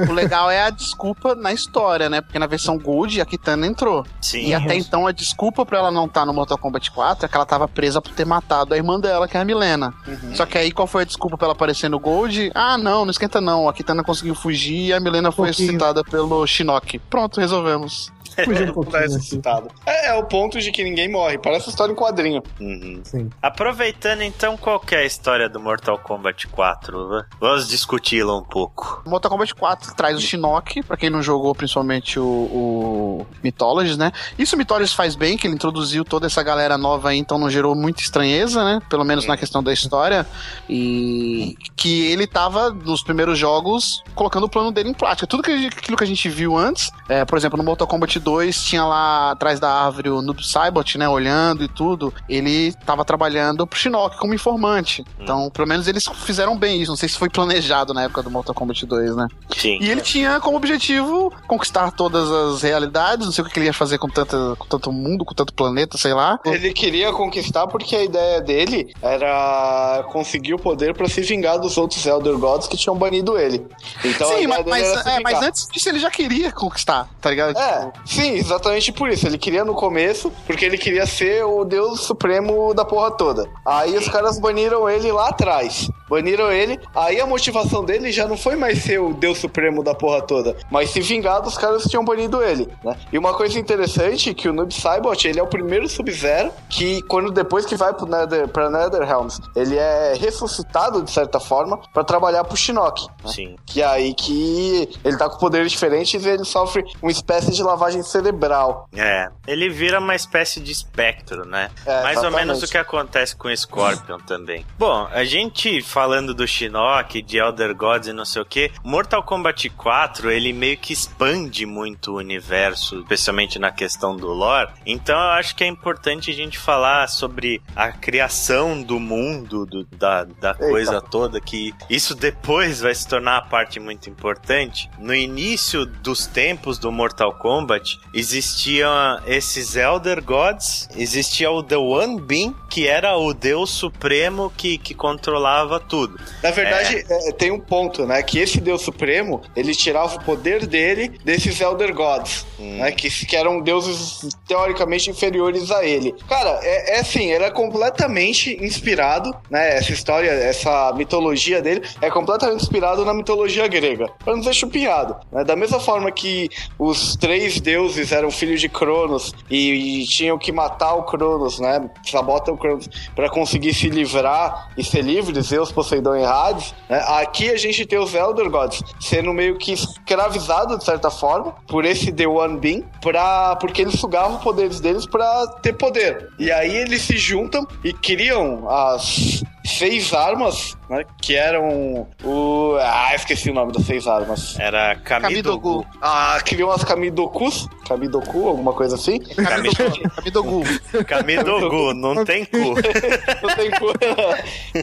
Speaker 4: O legal é a desculpa na história, né? Porque na versão Gold a Kitana entrou.
Speaker 1: Sim.
Speaker 4: E até então a desculpa pra ela não estar no Mortal Kombat 4 é que ela tava presa por ter matado a irmã dela, que é a Milena. Só que aí qual foi a desculpa pra ela aparecer no Gold? Ah, não, não esquenta não. A Kitana conseguiu fugir e a Milena foi ressuscitada pelo Shinnok. Pronto, resolvemos.
Speaker 3: Um
Speaker 2: Tá
Speaker 3: pouquinho
Speaker 2: ressuscitado. É, é o ponto de que ninguém morre. Parece história em quadrinho.
Speaker 1: Uhum.
Speaker 3: Sim.
Speaker 1: Aproveitando então, qual que é a história do Mortal Kombat 4? Va- Vamos discuti-la um pouco.
Speaker 4: Mortal Kombat 4 traz o Shinnok, pra quem não jogou principalmente o, o Mythologies, né? Isso o Mythologies faz bem, que ele introduziu toda essa galera nova aí, então não gerou muita estranheza, né? Pelo menos na questão da história. E que ele tava, nos primeiros jogos, colocando o plano dele em prática. Tudo que, aquilo que a gente viu antes, é, por exemplo, no Mortal Kombat 2, tinha lá atrás da árvore o Noob Saibot, né? Olhando e tudo. Ele tava trabalhando pro Shinnok como informante. Então, pelo menos eles fizeram bem isso. Não sei se foi planejado na época do Mortal Kombat 2, né?
Speaker 1: Sim.
Speaker 4: E ele tinha como objetivo conquistar todas as realidades. Não sei o que ele ia fazer com, tanta, com tanto mundo, com tanto planeta, sei lá.
Speaker 2: Ele queria conquistar porque a ideia dele era conseguir o poder pra se vingar dos outros Elder Gods que tinham banido ele. Então,
Speaker 4: Sim, mas, mas, é, mas antes disso ele já queria conquistar, tá ligado?
Speaker 2: É, sim, exatamente por isso. Ele queria no começo, porque ele queria ser o deus supremo da porra toda. Aí os caras baniram ele lá atrás. Baniram ele, aí a motivação dele já não foi mais ser o deus supremo da porra toda, mas se vingar dos caras que tinham banido ele, né? E uma coisa interessante é que o Noob Saibot, ele é o primeiro Sub-Zero que quando depois que vai pro Nether, pra Netherrealms, ele é ressuscitado de certa forma pra trabalhar pro Shinnok. né?
Speaker 1: Sim.
Speaker 2: Que é aí que ele tá com poderes diferentes e ele sofre uma espécie de lavagem cerebral.
Speaker 1: É, ele vira uma espécie de espectro, né?
Speaker 2: É,
Speaker 1: Mais ou
Speaker 2: exatamente.
Speaker 1: menos o que acontece com o Scorpion também. Bom, a gente falando do Shinnok, de Elder Gods e não sei o que, Mortal Kombat 4, ele meio que expande muito o universo, especialmente na questão do lore. Então eu acho que é importante a gente falar sobre a criação do mundo, do- da, da coisa toda, que isso depois vai se tornar a parte muito importante. No início dos tempos do Mortal Kombat, existiam esses Elder Gods, existia o The One Being, que era o deus supremo que, que controlava tudo.
Speaker 2: Na verdade, é, tem um ponto, né? Que esse Deus Supremo, ele tirava o poder dele desses Elder Gods, né? Que, que eram deuses teoricamente inferiores a ele. Cara, é, é assim, era completamente inspirado, né? Essa história, essa mitologia dele é completamente inspirado na mitologia grega. Pra não ser chupinhado, né? Da mesma forma que os três deuses eram filhos de Cronos e, e tinham que matar o Cronos, né? Sabota o Cronos pra conseguir se livrar e ser livre. Zeus Poseidon e Hades, né? aqui a gente tem os Elder Gods sendo meio que escravizados, de certa forma, por esse The One Being, pra, porque eles sugavam poderes deles para ter poder. E aí eles se juntam e criam as seis armas, né? Que eram o. Ah, esqueci o nome das seis armas.
Speaker 1: Era Kamidogu.
Speaker 2: Ah, criam as Kamidokus. Kamidoku, alguma coisa assim.
Speaker 4: Kamidogu.
Speaker 1: Kamidogu, não tem cu.
Speaker 2: não tem cu.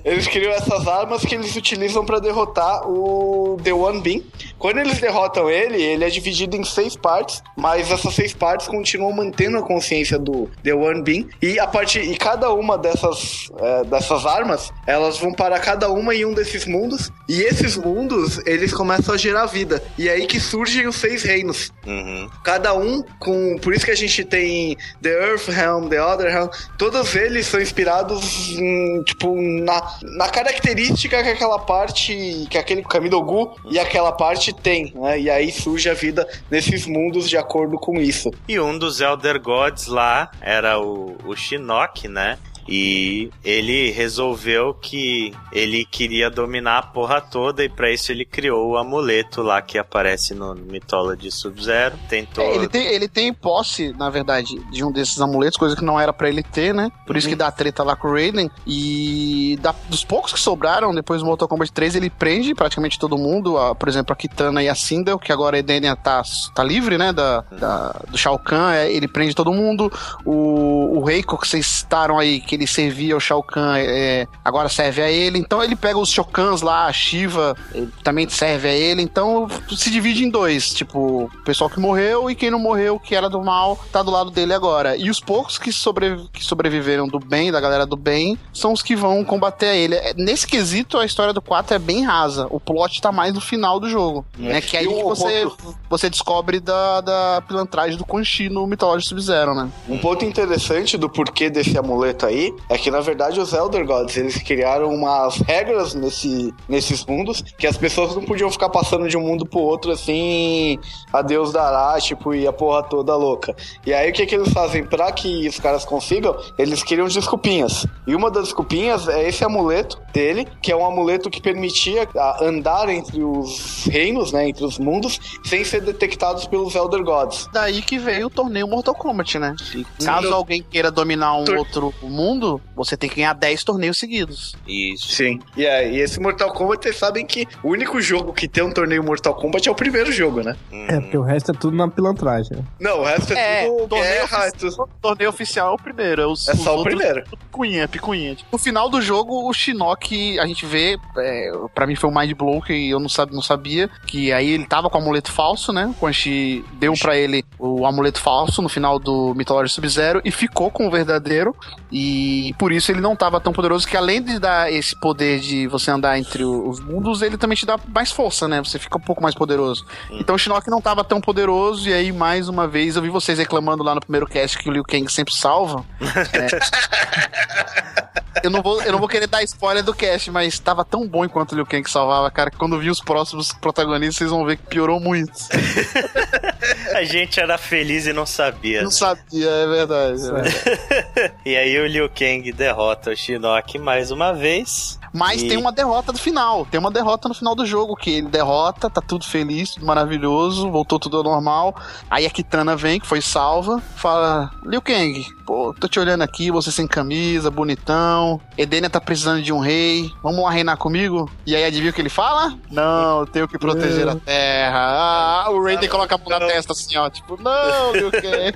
Speaker 2: Eles criam essas armas que eles utilizam para derrotar o The One Being. Quando eles derrotam ele, ele é dividido em seis partes, mas essas seis partes continuam mantendo a consciência do The One Being. E a partir e cada uma dessas, é, dessas armas elas vão para cada uma em um desses mundos, e esses mundos, eles começam a gerar vida. E é aí que surgem os seis reinos.
Speaker 1: Uhum.
Speaker 2: Cada um com... Por isso que a gente tem The Earth Realm, The Other Realm, todos eles são inspirados, em, tipo, na, na característica que aquela parte, que aquele Kamidogu e aquela parte tem, né? E aí surge a vida nesses mundos de acordo com isso.
Speaker 1: E um dos Elder Gods lá era o, o Shinnok, né? E ele resolveu que ele queria dominar a porra toda e para isso ele criou o amuleto lá que aparece no Mythology Sub-Zero. Tentou.
Speaker 4: É, ele, tem, ele tem posse, na verdade, de um desses amuletos, coisa que não era para ele ter, né? Por isso uhum. que dá treta lá com o Raiden. E da, dos poucos que sobraram, depois do Mortal Kombat 3, ele prende praticamente todo mundo. A, por exemplo, a Kitana e a Sindel, que agora a Edenia tá, tá livre, né? Da, da do Shao Kahn, é, ele prende todo mundo. O, o Reiko, que vocês citaram aí, que ele servia ao Shao Kahn, é, agora serve a ele. Então ele pega os Shokans lá, a Shiva, também serve a ele. Então se divide em dois, tipo, o pessoal que morreu e quem não morreu, que era do mal, tá do lado dele agora. E os poucos que, que sobreviveram do bem, da galera do bem, são os que vão combater a ele. É, nesse quesito, a história do 4 é bem rasa. O plot tá mais no final do jogo, é. né? Que aí que você, você descobre da, da pilantragem do Quan Chi no Mythology Sub-Zero, né?
Speaker 2: Um ponto interessante do porquê desse amuleto aí é que, na verdade, os Elder Gods, eles criaram umas regras nesse, nesses mundos que as pessoas não podiam ficar passando de um mundo pro outro assim, a Deus dará, tipo, e a porra toda louca. E aí, o que que eles fazem para que os caras consigam? Eles criam desculpinhas. E uma das desculpinhas é esse amuleto dele, que é um amuleto que permitia andar entre os reinos, né, entre os mundos, sem ser detectados pelos Elder Gods.
Speaker 4: Daí que veio o torneio Mortal Kombat, né? E caso alguém queira dominar um outro mundo, você tem que ganhar 10 torneios seguidos.
Speaker 1: Isso.
Speaker 2: Sim. E, é, e esse Mortal Kombat, vocês sabem que o único jogo que tem um torneio Mortal Kombat é o primeiro jogo, né?
Speaker 3: É, porque o resto é tudo na pilantragem.
Speaker 2: Não, o resto é, é tudo
Speaker 4: torneio guerra. Ofici... tudo... Torneio oficial é o primeiro. É, os,
Speaker 2: é só o primeiro.
Speaker 4: Picuinha, picuinha. No final do jogo, o Shinnok, a gente vê, é, pra mim foi um mind blow que eu não, sabia, não sabia, que aí ele tava com o amuleto falso, né? O Quan deu para ele o amuleto falso no final do Mythology Sub-Zero e ficou com o verdadeiro. E por isso ele não estava tão poderoso que além de dar esse poder de você andar entre os mundos, ele também te dá mais força, né? Você fica um pouco mais poderoso. Hum. Então o Shinnok não estava tão poderoso e aí mais uma vez eu vi vocês reclamando lá no primeiro cast que o Liu Kang sempre salva. é... eu não vou, eu não vou querer dar spoiler do cast, mas estava tão bom enquanto o Liu Kang salvava, cara, que quando vi os próximos protagonistas, vocês vão ver que piorou muito.
Speaker 1: A gente era feliz e não sabia.
Speaker 4: Não né? sabia, é verdade.
Speaker 1: É. e aí o Liu Kang derrota o Shinnok mais uma vez.
Speaker 4: Mas e... tem uma derrota no final. Tem uma derrota no final do jogo, que ele derrota, tá tudo feliz, tudo maravilhoso, voltou tudo ao normal. Aí a Kitana vem, que foi salva, fala: Liu Kang, pô, tô te olhando aqui, você sem camisa, bonitão. Edenia tá precisando de um rei, vamos lá reinar comigo? E aí adivinha o que ele fala? Não, eu tenho que proteger a terra. Ah, o Raiden coloca a mão na testa assim, ó, tipo, não, Liu Kang.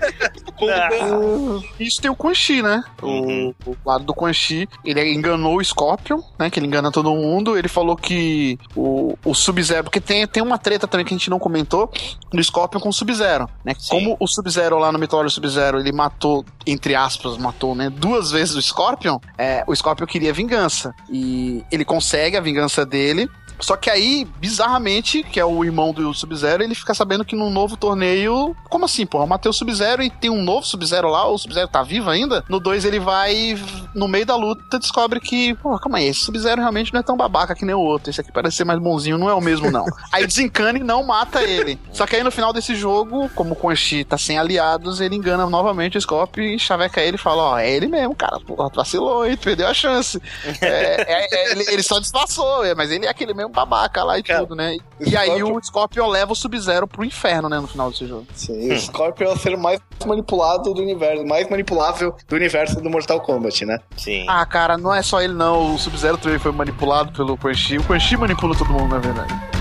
Speaker 4: Isso tem o Quan Chi, né?
Speaker 1: Uhum.
Speaker 4: O, o lado do Quan Chi, ele enganou o Scorpion, né? Que ele engana todo mundo. Ele falou que o, o Sub-Zero. Porque tem, tem uma treta também que a gente não comentou do Scorpion com o Sub-Zero, né? Sim. Como o Sub-Zero lá no Mythology Sub-Zero ele matou, entre aspas, matou, né? Duas vezes o Scorpion. É, o Scorpion queria vingança. E ele consegue a vingança dele. Só que aí, bizarramente, que é o irmão do Sub-Zero, ele fica sabendo que num novo torneio. Como assim, porra? Eu matei o Sub-Zero e tem um novo Sub-Zero lá, o Sub-Zero tá vivo ainda? No 2 ele vai no meio da luta descobre que, pô, calma aí, esse Sub-Zero realmente não é tão babaca que nem o outro. Esse aqui parece ser mais bonzinho, não é o mesmo, não. aí desencana e não mata ele. Só que aí no final desse jogo, como o Quan Chi tá sem aliados, ele engana novamente o Scorpio e chaveca ele e fala: Ó, é ele mesmo, cara, porra, vacilou e perdeu a chance. é, é, é, ele, ele, só disfarçou, é, mas ele é aquele mesmo babaca lá e cara, tudo, né? E, e aí o Scorpion leva o Sub-Zero pro inferno, né, no final desse jogo.
Speaker 2: Sim, o Scorpion é o ser mais manipulado do universo, mais manipulável do universo do Mortal Kombat, né?
Speaker 1: Sim.
Speaker 4: Ah, cara, não é só ele não. O Sub-Zero também foi manipulado pelo Quan Chi. O Quan Chi manipula todo mundo, na verdade.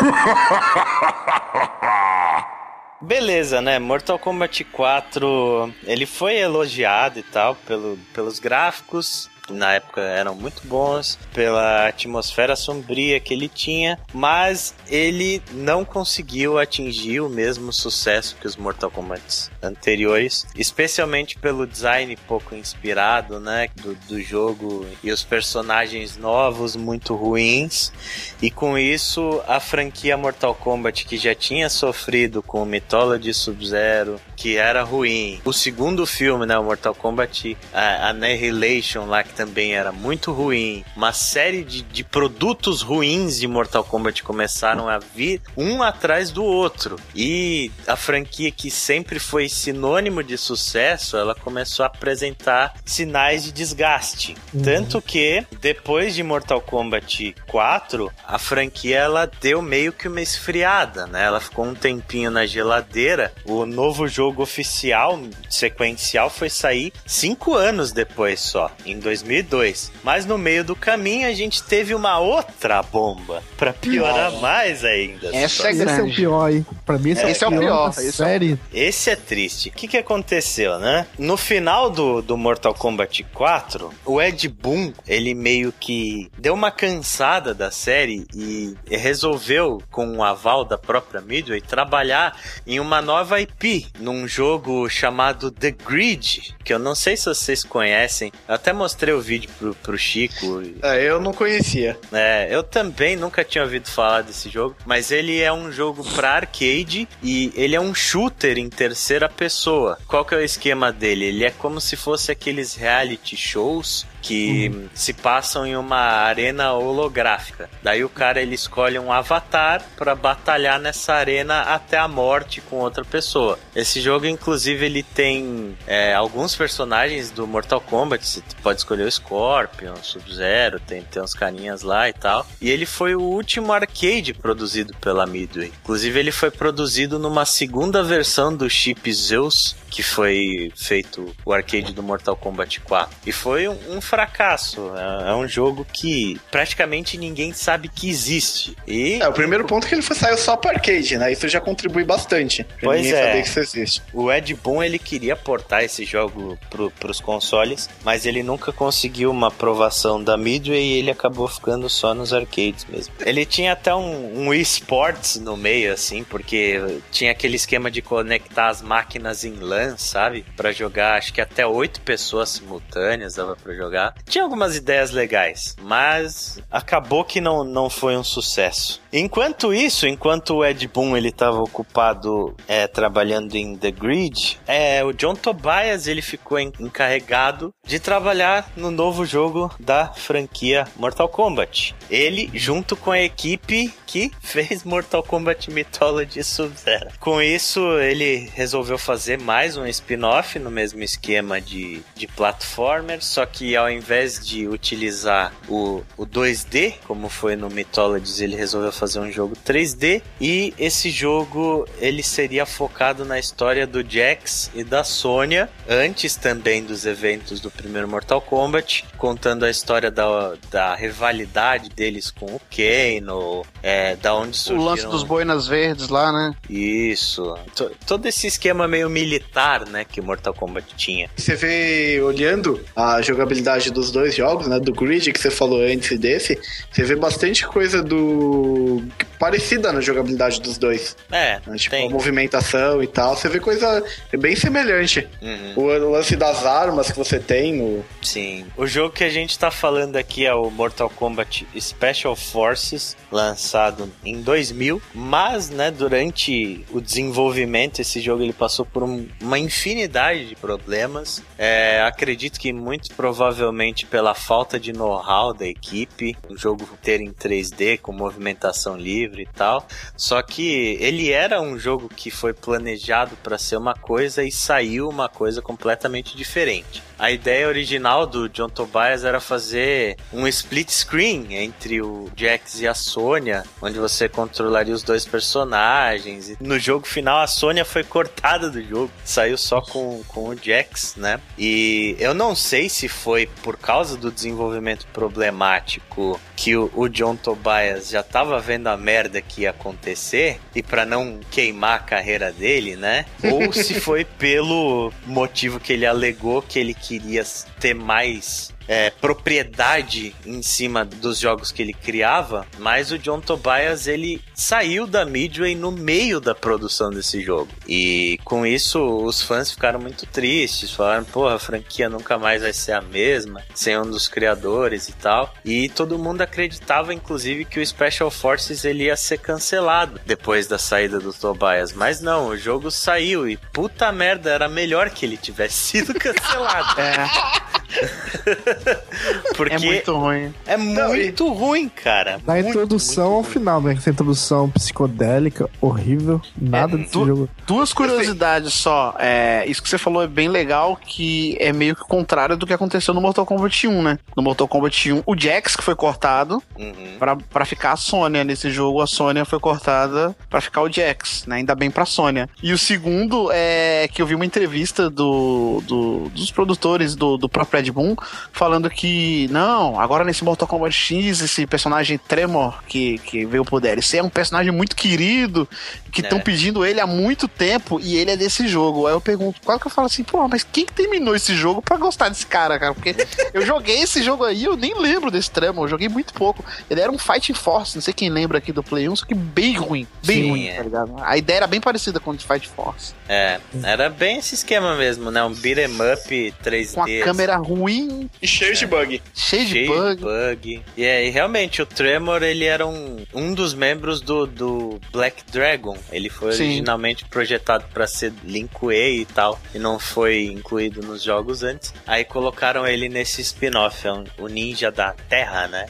Speaker 1: Beleza, né? Mortal Kombat 4, ele foi elogiado e tal pelo, pelos gráficos, na época eram muito bons, pela atmosfera sombria que ele tinha, mas ele não conseguiu atingir o mesmo sucesso que os Mortal Kombat anteriores, especialmente pelo design pouco inspirado, né, do, do jogo e os personagens novos muito ruins, e com isso a franquia Mortal Kombat que já tinha sofrido com o Mythology Sub-Zero, que era ruim, o segundo filme, né, o Mortal Kombat Annihilation lá que também era muito ruim, uma série de, de produtos ruins de Mortal Kombat começaram a vir um atrás do outro. E a franquia que sempre foi sinônimo de sucesso, ela começou a apresentar sinais de desgaste. Uhum. Tanto que, depois de Mortal Kombat 4, a franquia ela deu meio que uma esfriada, né? Ela ficou um tempinho na geladeira. O novo jogo oficial, sequencial, foi sair cinco anos depois só, em 2000 2002. Mas no meio do caminho a gente teve uma outra bomba para piorar mais ainda.
Speaker 3: Essa é grande. Esse é o pior, hein? Pra mim esse é,
Speaker 4: esse é o pior. Esse
Speaker 3: série.
Speaker 1: É... Esse é triste. O que que aconteceu, né? No final do, do Mortal Kombat 4, o Ed Boon, ele meio que deu uma cansada da série e resolveu, com o aval da própria Midway, trabalhar em uma nova IP, num jogo chamado The Grid, que eu não sei se vocês conhecem. Eu até mostrei o vídeo pro, pro Chico.
Speaker 2: É, eu não conhecia.
Speaker 1: É, eu também nunca tinha ouvido falar desse jogo, mas ele é um jogo pra arcade e ele é um shooter em terceira pessoa. Qual que é o esquema dele? Ele é como se fosse aqueles reality shows que uhum. se passam em uma arena holográfica. Daí o cara ele escolhe um avatar para batalhar nessa arena até a morte com outra pessoa. Esse jogo, inclusive, ele tem é, alguns personagens do Mortal Kombat. Você pode escolher o Scorpion, Sub-Zero, tem, tem uns carinhas lá e tal. E ele foi o último arcade produzido pela Midway. Inclusive, ele foi produzido numa segunda versão do chip Zeus, que foi feito o arcade do Mortal Kombat 4. E foi um, um fracasso. É, é, um jogo que praticamente ninguém sabe que existe. E
Speaker 2: é, o primeiro ponto é que ele foi, saiu só para arcade, né? Isso já contribui bastante. Pra
Speaker 1: pois
Speaker 2: ninguém
Speaker 1: é.
Speaker 2: saber que isso existe.
Speaker 1: O Ed Boon, ele queria portar esse jogo pro, pros consoles, mas ele nunca conseguiu uma aprovação da Midway e ele acabou ficando só nos arcades mesmo. Ele tinha até um, um esports no meio, assim, porque tinha aquele esquema de conectar as máquinas em LAN, sabe? Para jogar, acho que até oito pessoas simultâneas dava para jogar. Tinha algumas ideias legais, mas acabou que não, não foi um sucesso. Enquanto isso, enquanto o Ed Boon ele estava ocupado é, trabalhando em The Grid, é, o John Tobias ele ficou encarregado de trabalhar no novo jogo da franquia Mortal Kombat. Ele, junto com a equipe que fez Mortal Kombat Mythology Sub-Zero. Com isso, ele resolveu fazer mais um spin-off no mesmo esquema de, de platformer, só que ao invés de utilizar o, o 2D, como foi no Mythologies, ele resolveu fazer um jogo 3D e esse jogo ele seria focado na história do Jax e da Sonya, antes também dos eventos do primeiro Mortal Kombat, contando a história da, da rivalidade deles com o Kano, é, da onde surgiram...
Speaker 4: O lance dos boinas verdes lá, né?
Speaker 1: Isso. T todo esse esquema meio militar, né, que Mortal Kombat tinha.
Speaker 2: Você vê, olhando a jogabilidade dos dois jogos, né, do Grid que você falou antes desse, você vê bastante coisa do parecida na jogabilidade dos dois.
Speaker 1: É,
Speaker 2: né? Tipo,
Speaker 1: tem.
Speaker 2: a movimentação e tal. Você vê coisa bem semelhante.
Speaker 1: Uhum.
Speaker 2: O lance das armas que você tem no.
Speaker 1: Sim. O jogo que a gente tá falando aqui é o Mortal Kombat Special Forces, lançado em 2000, mas, né, durante o desenvolvimento esse jogo ele passou por um- uma infinidade de problemas. É, acredito que muito provavelmente pela falta de know-how da equipe, o jogo ter em 3D com movimentação livre e tal. Só que ele era um jogo que foi planejado para ser uma coisa e saiu uma coisa completamente diferente. A ideia original do John Tobias era fazer um split screen entre o Jax e a Sônia, onde você controlaria os dois personagens. No jogo final, a Sônia foi cortada do jogo, saiu só com, com o Jax, né? E eu não sei se foi por causa do desenvolvimento problemático que o, o John Tobias já tava vendo a merda que ia acontecer e para não queimar a carreira dele, né? Ou se foi pelo motivo que ele alegou que ele queria ter mais é, propriedade em cima dos jogos que ele criava, mas o John Tobias ele saiu da Midway no meio da produção desse jogo. E com isso os fãs ficaram muito tristes, falaram, porra, a franquia nunca mais vai ser a mesma, sem um dos criadores e tal. E todo mundo acreditava, inclusive, que o Special Forces ele ia ser cancelado depois da saída do Tobias. Mas não, o jogo saiu e puta merda, era melhor que ele tivesse sido cancelado.
Speaker 4: É,
Speaker 1: Porque
Speaker 4: é muito ruim.
Speaker 1: é muito ruim, cara.
Speaker 3: Da
Speaker 1: Muito,
Speaker 3: introdução
Speaker 1: muito
Speaker 3: ao
Speaker 1: ruim.
Speaker 3: final, né? Essa introdução psicodélica, horrível. Nada
Speaker 1: É,
Speaker 3: desse
Speaker 4: du-
Speaker 3: jogo.
Speaker 4: Duas curiosidades só. É, isso que você falou é bem legal, que é meio que o contrário do que aconteceu no Mortal Kombat 1, né? No Mortal Kombat 1, o Jax que foi cortado
Speaker 1: Uhum.
Speaker 4: pra, pra ficar a Sônia. Nesse jogo, a Sônia foi cortada pra ficar o Jax, né? Ainda bem pra Sônia. E o segundo é que eu vi uma entrevista do, do- dos produtores do, do próprio Red Boon falando que, não, agora nesse Mortal Kombat X, esse personagem Tremor que, que veio pro DLC é um personagem muito querido, que estão
Speaker 1: É.
Speaker 4: pedindo ele há muito tempo e ele é desse jogo. Aí eu pergunto, qual que eu falo assim, pô, mas quem que terminou esse jogo pra gostar desse cara, cara? Porque eu joguei esse jogo aí, eu nem lembro desse Tremor, eu joguei muito pouco. Ele era um Fighting Force, não sei quem lembra aqui do Play 1, só que bem ruim, bem
Speaker 1: Sim,
Speaker 4: ruim,
Speaker 1: é.
Speaker 4: tá ligado? A ideia era bem parecida com o de Fight Force.
Speaker 1: É, era bem esse esquema mesmo, né? Um beat'em up 3D.
Speaker 4: Com a câmera ruim,
Speaker 2: E cheio de bug.
Speaker 4: cheia de
Speaker 1: cheio
Speaker 4: bug.
Speaker 1: de bug. E aí, realmente, o Tremor, ele era um, um dos membros do, do Black Dragon. Ele foi
Speaker 4: Sim.
Speaker 1: originalmente projetado para ser Lin Kuei e tal, e não foi incluído nos jogos antes. Aí colocaram ele nesse spin-off, é um- o Ninja da Terra, né?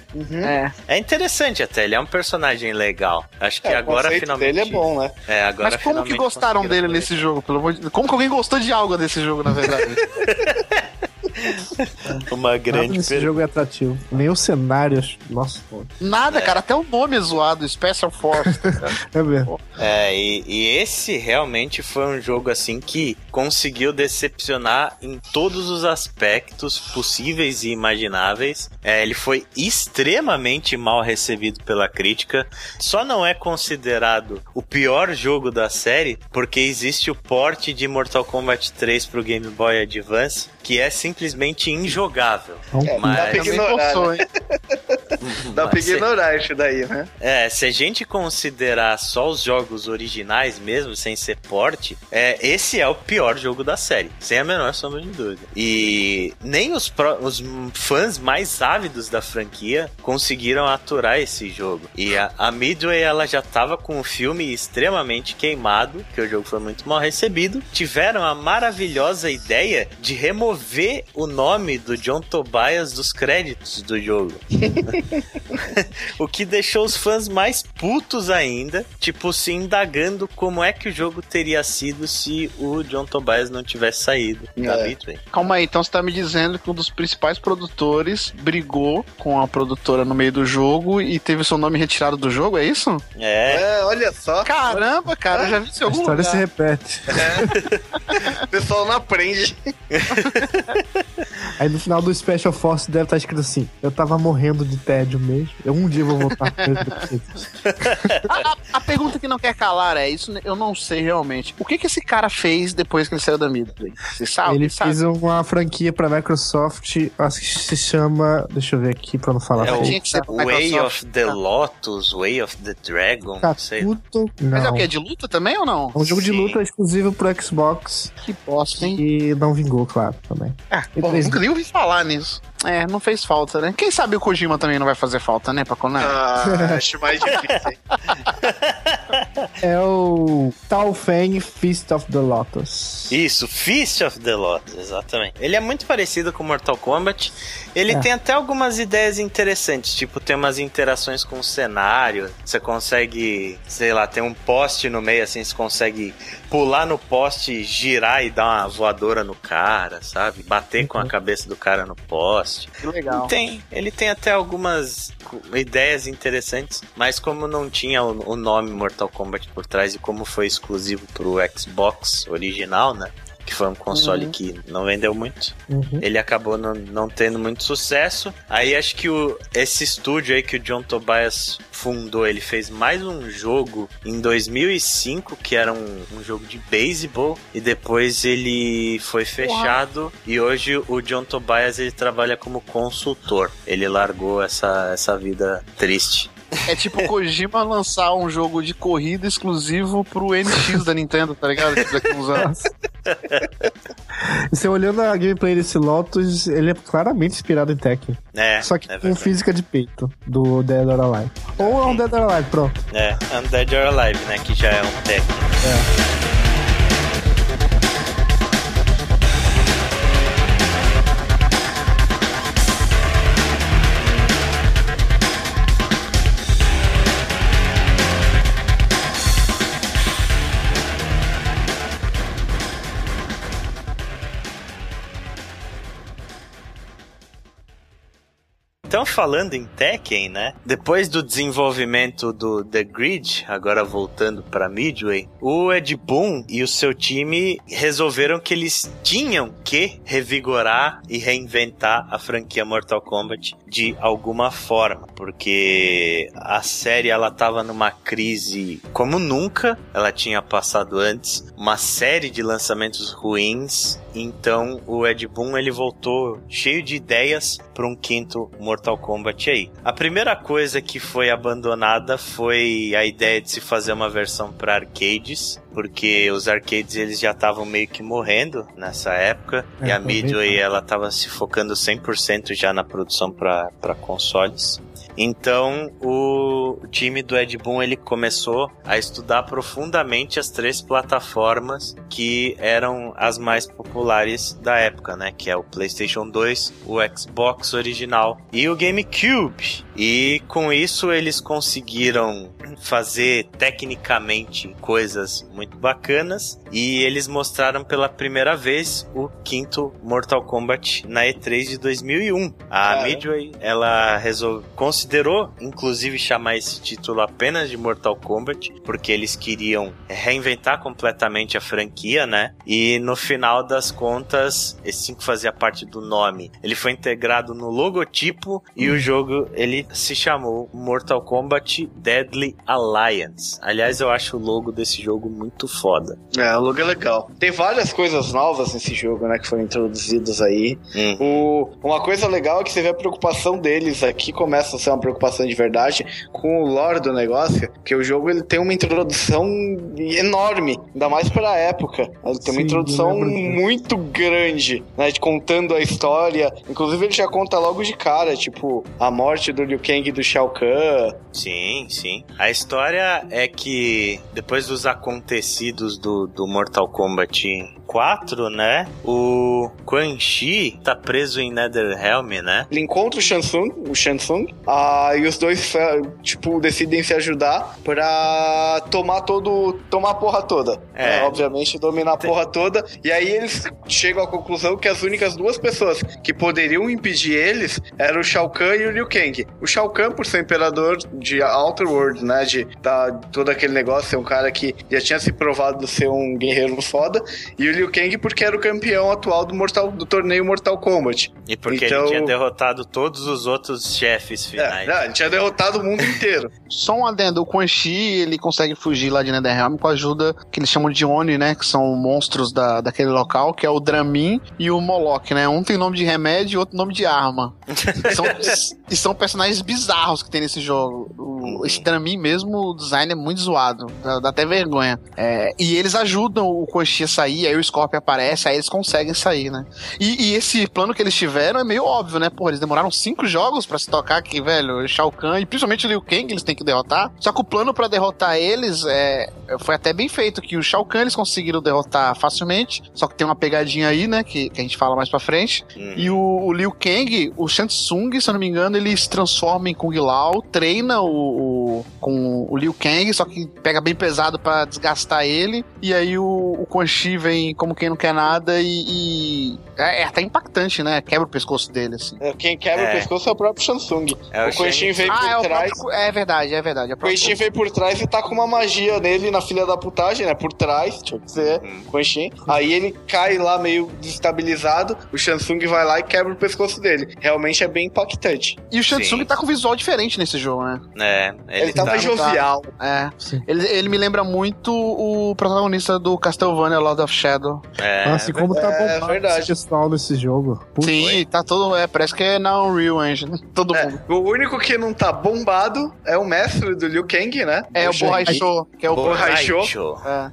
Speaker 4: É.
Speaker 1: É interessante até, ele é um personagem legal. Acho que
Speaker 2: É, o
Speaker 1: agora finalmente...
Speaker 2: dele é bom, né?
Speaker 1: É, agora
Speaker 4: Mas como que gostaram dele nesse jogo, pelo amor de? Como que alguém gostou de algo desse jogo, na verdade?
Speaker 1: Uma
Speaker 3: Nada
Speaker 1: grande
Speaker 3: nesse
Speaker 1: pergunta.
Speaker 3: jogo é atrativo. Nem o cenário, acho- nossa, pô.
Speaker 4: Nada, cara, até o nome é zoado, Special Force.
Speaker 3: É mesmo.
Speaker 1: É, e, e esse realmente foi um jogo assim que conseguiu decepcionar em todos os aspectos possíveis e imagináveis. É, ele foi extremamente mal recebido pela crítica. Só não é considerado o pior jogo da série porque existe o port de Mortal Kombat 3 pro Game Boy Advance que é simplesmente injogável.
Speaker 3: É um
Speaker 2: É, dá pra ignorar,
Speaker 4: forçou,
Speaker 2: né?
Speaker 4: hein?
Speaker 2: Dá pra
Speaker 1: Mas se-
Speaker 2: ignorar isso daí, né?
Speaker 1: É, se a gente considerar só os jogos originais mesmo, sem ser porte, é, esse é o pior jogo da série, sem a menor sombra de dúvida. E nem os, pró- os fãs mais ávidos da franquia conseguiram aturar esse jogo. E a, a Midway, ela já tava com o filme extremamente queimado, que o jogo foi muito mal recebido. Tiveram a maravilhosa ideia de remover o nome do John Tobias dos créditos do jogo. O que deixou os fãs mais putos ainda, tipo, se indagando como é que o jogo teria sido se o John Tobias não tivesse saído da
Speaker 2: É.
Speaker 1: Midway.
Speaker 4: Calma aí, então você tá me dizendo que um dos principais produtores brigou com a produtora no meio do jogo e teve seu nome retirado do jogo, é isso?
Speaker 1: É,
Speaker 2: É, olha só.
Speaker 4: Caramba, cara, eu já vi isso em
Speaker 3: A história
Speaker 4: lugar.
Speaker 3: se repete.
Speaker 2: O pessoal não aprende.
Speaker 3: Aí no final do Special Force deve estar escrito assim: Eu tava morrendo de tédio mesmo. Eu um dia vou voltar.
Speaker 4: a, a, a, pergunta que não quer calar é: Isso eu não sei realmente. O que que esse cara fez depois que ele saiu da Midway? Você sabe?
Speaker 3: Ele
Speaker 4: sabe?
Speaker 3: fez uma franquia pra Microsoft, acho que se chama. Deixa eu ver aqui pra não falar.
Speaker 1: É o Way of the Lotus, Way of the Dragon.
Speaker 3: Catuto,
Speaker 4: Mas é o que? É de luta também ou não?
Speaker 3: É um jogo Sim. de luta exclusivo pro Xbox.
Speaker 4: Que bosta, hein?
Speaker 3: E não vingou, claro, também.
Speaker 4: Ah, bom, nunca nem ouvi falar nisso. É, não fez falta, né? Quem sabe o Kojima também não vai fazer falta, né, pra Konami?
Speaker 2: Ah, acho mais difícil.
Speaker 3: é o Tao Feng Feast of the Lotus.
Speaker 1: Isso, Feast of the Lotus, exatamente. Ele é muito parecido com Mortal Kombat. Ele é. tem até algumas ideias interessantes, tipo, tem umas interações com o cenário. Você consegue, sei lá, tem um poste no meio, assim, você consegue pular no poste, girar e dar uma voadora no cara, sabe? Bater uhum. com a uhum. cabeça do cara no poste.
Speaker 4: Que legal.
Speaker 1: Tem, ele tem até algumas ideias interessantes, mas como não tinha o, o nome Mortal Kombat por trás e como foi exclusivo pro Xbox original, né? Que foi um console uhum. que não vendeu muito. Uhum. Ele acabou não, não tendo muito sucesso. Aí acho que o, esse estúdio aí que o John Tobias fundou, ele fez mais um jogo em 2005, que era um, um jogo de beisebol, e depois ele foi fechado, Uau. e hoje o John Tobias ele trabalha como consultor. Ele largou essa, essa vida triste.
Speaker 4: É tipo Kojima lançar um jogo de corrida exclusivo pro NX da Nintendo, tá ligado? Tipo, daqui uns anos.
Speaker 3: Você olhando a gameplay desse Lotus, ele é claramente inspirado em Tekken.
Speaker 1: É.
Speaker 3: Só que é com física de peito, do Dead or Alive. Ou é um Dead or Alive, pronto.
Speaker 1: É, é um Dead or Alive, né? Que já é um Tekken.
Speaker 3: É.
Speaker 1: Então, falando em Tekken, né? Depois do desenvolvimento do The Grid, agora voltando para Midway, o Ed Boon e o seu time resolveram que eles tinham que revigorar e reinventar a franquia Mortal Kombat de alguma forma, porque a série ela tava numa crise como nunca ela tinha passado antes, uma série de lançamentos ruins então o Ed Boon ele voltou cheio de ideias para um quinto Mortal Kombat aí. A primeira coisa que foi abandonada foi a ideia de se fazer uma versão para arcades, porque os arcades eles já estavam meio que morrendo nessa época é, e a Midway ela estava se focando 100% já na produção para consoles. Então, o time do Ed Boon ele começou a estudar profundamente as três plataformas que eram as mais populares da época, né? Que é o PlayStation 2, o Xbox original e o GameCube. E com isso eles conseguiram fazer tecnicamente coisas muito bacanas e eles mostraram pela primeira vez o quinto Mortal Kombat na E3 de 2001. A Midway, ela resolveu considerou, inclusive, chamar esse título apenas de Mortal Kombat, porque eles queriam reinventar completamente a franquia, né? E no final das contas, esse 5 fazia parte do nome. Ele foi integrado no logotipo e o jogo ele se chamou Mortal Kombat Deadly Alliance. Aliás, eu acho o logo desse jogo muito foda.
Speaker 2: É, o logo é legal. Tem várias coisas novas nesse jogo, né, que foram introduzidas aí. Hum. O, uma coisa legal é que você vê a preocupação deles aqui começa a ser uma preocupação de verdade com o lore do negócio, que o jogo ele tem uma introdução enorme, ainda mais para a época. Ele tem Sim, uma introdução muito grande, né, de contando a história. Inclusive ele já conta logo de cara, tipo, a morte do Liu Kang e do Shao Kahn.
Speaker 1: Sim, sim. A história é que depois dos acontecidos do, do Mortal Kombat 4, né? O Quan Chi tá preso em Netherrealm, né?
Speaker 2: Ele encontra o Shansung, o Shansung, ah, e os dois, tipo, decidem se ajudar pra tomar todo, tomar a porra toda. É. Né? Obviamente, dominar a porra toda. E aí eles chegam à conclusão que as únicas duas pessoas que poderiam impedir eles eram o Shao Kahn e o Liu Kang. O Shao Kahn, por ser imperador de Outer World, né? De da, todo aquele negócio, é um cara que já tinha se provado ser um guerreiro foda. E o Liu Kang porque era o campeão atual do, Mortal, do torneio Mortal Kombat.
Speaker 1: E porque
Speaker 2: Então-
Speaker 1: ele tinha derrotado todos os outros chefes
Speaker 2: É,
Speaker 1: finais.
Speaker 2: não, ele tinha derrotado o mundo inteiro.
Speaker 4: Só um adendo, o Quan Chi, ele consegue fugir lá de Netherrealm com a ajuda que eles chamam de Oni, né? Que são monstros da, daquele local, que é o Dramin e o Moloch, né? Um tem nome de remédio e outro nome de arma. são, e são personagens bizarros que tem nesse jogo. O-
Speaker 1: Uhum.
Speaker 4: Esse Dramin mesmo, o design é muito zoado. Dá, dá até vergonha. É, e eles ajudam o Chi a sair, aí o Scorpion aparece, aí eles conseguem sair, né? E, e esse plano que eles tiveram é meio óbvio, né? Pô, eles demoraram cinco jogos pra se tocar aqui, velho. Shao Kahn e principalmente o Liu Kang eles têm que derrotar. Só que o plano pra derrotar eles é, foi até bem feito, que o Shao Kahn eles conseguiram derrotar facilmente. Só que tem uma pegadinha aí, né? Que, que a gente fala mais pra frente.
Speaker 1: Hum.
Speaker 4: E o, o Liu Kang, o Shansung, se eu não me engano, ele se transforma em Kung Lao, treina o, o- com o Liu Kang, só que pega bem pesado pra desgastar ele. E aí o, o Quan Chi vem como quem não quer nada e. e- é, é até impactante, né? Quebra o pescoço dele, assim.
Speaker 2: É, Quem quebra
Speaker 1: É.
Speaker 2: o pescoço é o próprio Shansung.
Speaker 1: É o
Speaker 2: o Quan Chi veio
Speaker 4: Ah,
Speaker 2: por
Speaker 4: é o
Speaker 2: trás.
Speaker 4: próprio. É verdade, é verdade. É o
Speaker 2: Quan Chi veio por trás e tá com uma magia nele na filha da putagem, né? Por trás, deixa eu dizer,
Speaker 1: Uhum.
Speaker 2: Quan Chi. Aí ele cai lá meio desestabilizado, o Shansung vai lá e quebra o pescoço dele. Realmente é bem impactante.
Speaker 4: E o Shansung
Speaker 1: Sim.
Speaker 4: tá com visual diferente nesse jogo, né?
Speaker 1: É, ele,
Speaker 2: Ele, tá
Speaker 1: tá-
Speaker 2: mais jovial.
Speaker 4: É.
Speaker 3: Sim.
Speaker 4: Ele, ele me lembra muito o protagonista do Castlevania Lord of Shadow.
Speaker 1: é,
Speaker 3: Nossa, e como tá
Speaker 2: é
Speaker 3: bombado
Speaker 2: verdade.
Speaker 3: esse nesse jogo. Puta,
Speaker 4: Sim, tá todo. É, parece que é na Unreal Engine. Todo
Speaker 2: É,
Speaker 4: mundo.
Speaker 2: o único que não tá bombado é o mestre do Liu Kang, né?
Speaker 4: É o Borrachou, que é o.
Speaker 2: Borrachou.
Speaker 4: É.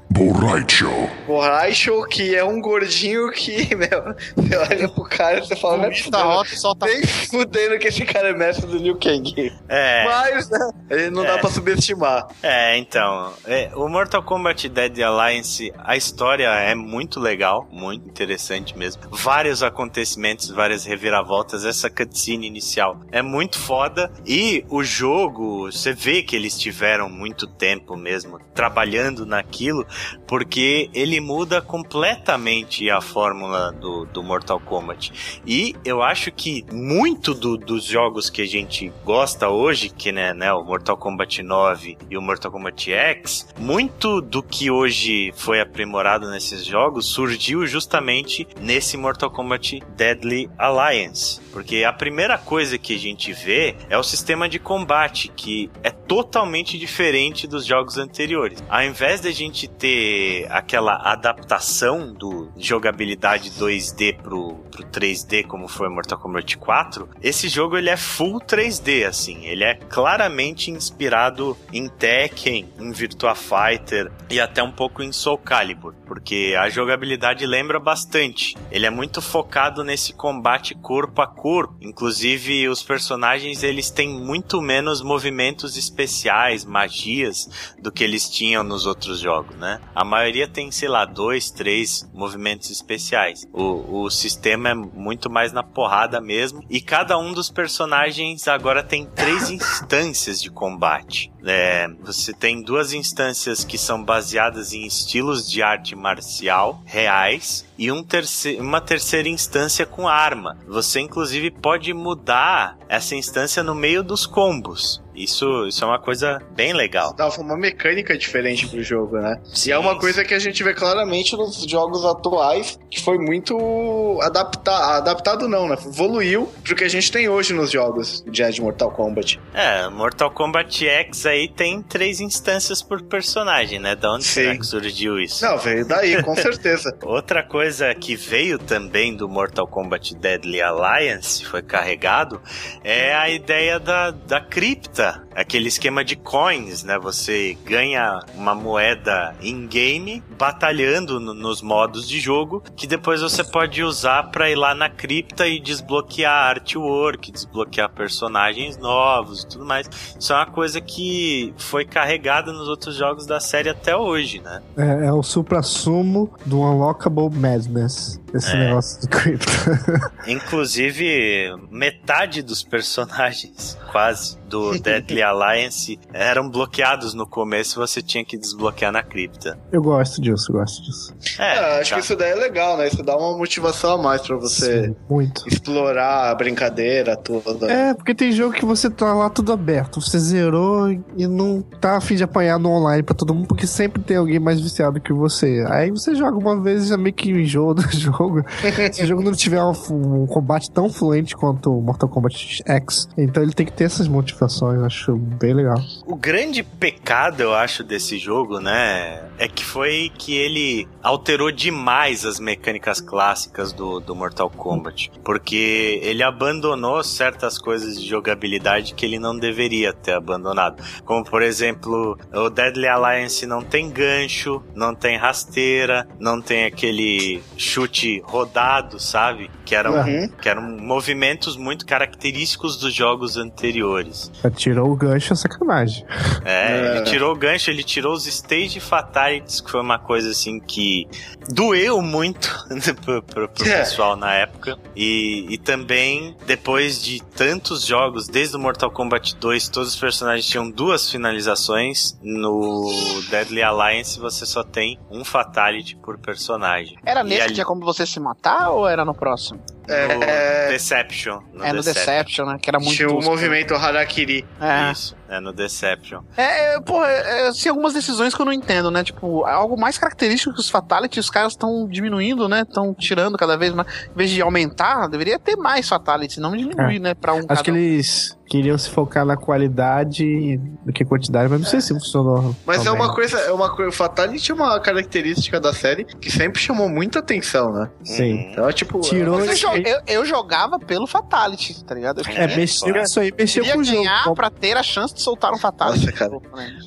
Speaker 2: Borracho, que é um gordinho que, meu, você olha pro cara e você fala, "Não é
Speaker 4: rota só tá.
Speaker 2: Nem fudendo que esse cara é mestre do Liu Kang.
Speaker 1: É,
Speaker 2: Mas, né, ele não dá
Speaker 1: É.
Speaker 2: pra subestimar.
Speaker 1: é, então. é, o Mortal Kombat Dead Alliance, a história é muito legal, muito interessante mesmo. Vários acontecimentos, várias reviravoltas. Essa cutscene inicial é muito foda. E o jogo, você vê que eles tiveram muito tempo mesmo trabalhando naquilo, porque ele muda completamente a fórmula do, do Mortal Kombat. E eu acho que muito do- dos jogos que a gente gosta hoje, que né, né, o Mortal Kombat 9 e o Mortal Kombat X, muito do que hoje foi aprimorado nesses jogos surgiu justamente nesse Mortal Kombat Deadly Alliance. Porque a primeira coisa que a gente vê é o sistema de combate, que é totalmente diferente dos jogos anteriores. Ao invés de a gente ter aquela adaptação do jogabilidade 2D pro, pro 3D, como foi Mortal Kombat 4, esse jogo ele é full 3D, assim. Ele é claramente inspirado em Tekken, em Virtua Fighter e até um pouco em Soul Calibur, porque a jogabilidade lembra bastante. Ele é muito focado nesse combate corpo a corpo. Inclusive, os personagens eles têm muito menos movimentos especiais, magias, do que eles tinham nos outros jogos, né? A maioria tem, sei lá, dois, três movimentos especiais. O, o sistema é muito mais na porrada mesmo. E cada um dos personagens agora tem três instâncias de combate. É, você tem duas instâncias que são baseadas em estilos de arte marcial reais e um terce uma terceira instância com arma. Você inclusive pode mudar essa instância no meio dos combos. Isso, isso é uma coisa bem legal.
Speaker 2: Dá uma mecânica diferente pro jogo, né?
Speaker 1: Sim,
Speaker 2: e é uma coisa que a gente vê claramente nos jogos atuais, que foi muito adaptado, adaptado não, né? Evoluiu pro que a gente tem hoje nos jogos de de Mortal Kombat.
Speaker 1: É, Mortal Kombat X aí tem três instâncias por personagem, né? Da onde
Speaker 2: Sim.
Speaker 1: será que surgiu isso?
Speaker 2: Não, veio daí, com certeza.
Speaker 1: Outra coisa que veio também do Mortal Kombat Deadly Alliance, foi carregado, é a ideia da, da cripta. Aquele esquema de coins, né? Você ganha uma moeda in-game batalhando no- nos modos de jogo, que depois você pode usar pra ir lá na cripta e desbloquear artwork, desbloquear personagens novos e tudo mais. Isso é uma coisa que foi carregada nos outros jogos da série até hoje, né?
Speaker 3: É, é o supra-sumo do Unlockable Madness. Esse
Speaker 1: É.
Speaker 3: negócio de cripto.
Speaker 1: Inclusive, metade dos personagens, quase, do Deadly Deadly Alliance eram bloqueados no começo, você tinha que desbloquear na cripta.
Speaker 3: Eu gosto disso, eu gosto disso.
Speaker 2: É, é acho tá. que isso daí é legal, né? Isso dá uma motivação a mais pra você Sim,
Speaker 3: muito.
Speaker 2: explorar a brincadeira toda.
Speaker 3: É, porque tem jogo que você tá lá tudo aberto, você zerou e não tá afim de apanhar no online pra todo mundo, porque sempre tem alguém mais viciado que você. Aí você joga uma vez e já meio que enjoa do jogo. Se o jogo não tiver um, um combate tão fluente quanto o Mortal Kombat X, então ele tem que ter essas motivações, eu acho bem legal.
Speaker 1: O grande pecado, eu acho, desse jogo, né, é que foi que ele alterou demais as mecânicas clássicas do, do Mortal Kombat. Porque ele abandonou certas coisas de jogabilidade que ele não deveria ter abandonado. Como, por exemplo, o Deadly Alliance não tem gancho, não tem rasteira, não tem aquele chute rodado, sabe? Que eram, uhum. que eram movimentos muito característicos dos jogos anteriores.
Speaker 3: Tirou o gancho, é sacanagem.
Speaker 1: É, é, ele tirou o gancho, ele tirou os stage fatalities, que foi uma coisa assim que doeu muito pro, pro, pro é. pessoal na época. E, e também, depois de tantos jogos, desde o Mortal Kombat 2, todos os personagens tinham duas finalizações. No Deadly Alliance você só tem um fatality por personagem.
Speaker 4: Era nesse ali... que tinha como você se matar ou era no próximo?
Speaker 1: No é... Deception.
Speaker 4: No é no Deception. Deception, né? Que era muito.
Speaker 2: Tinha o movimento Harakiri.
Speaker 1: É. Isso, é no Deception.
Speaker 4: É, é porra, é, assim, algumas decisões que eu não entendo, né? Tipo, algo mais característico que os Fatalities, os caras estão diminuindo, né? Estão tirando cada vez mais. Em vez de aumentar, deveria ter mais Fatalities, não diminuir, é. né? Pra um
Speaker 3: Acho que eles queriam se focar na qualidade do que quantidade, mas não sei se funcionou.
Speaker 2: Mas é também. é uma coisa, é uma coisa. Fatality é uma característica da série que sempre chamou muita atenção, né?
Speaker 3: Sim.
Speaker 2: Então, tipo.
Speaker 4: Tirou. Eu, eu, jogava pelo Fatality, tá ligado?
Speaker 3: é, mexeu isso aí, mexeu com o jogo.
Speaker 4: ganhar pra ter a chance de soltar um Fatality. Nossa, cara.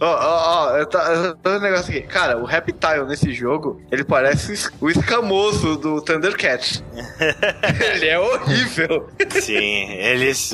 Speaker 2: Ó, ó, ó, eu tô um negócio aqui. Cara, o Reptile nesse jogo, ele parece o escamoso do Thundercat. ele é horrível.
Speaker 1: Sim, eles.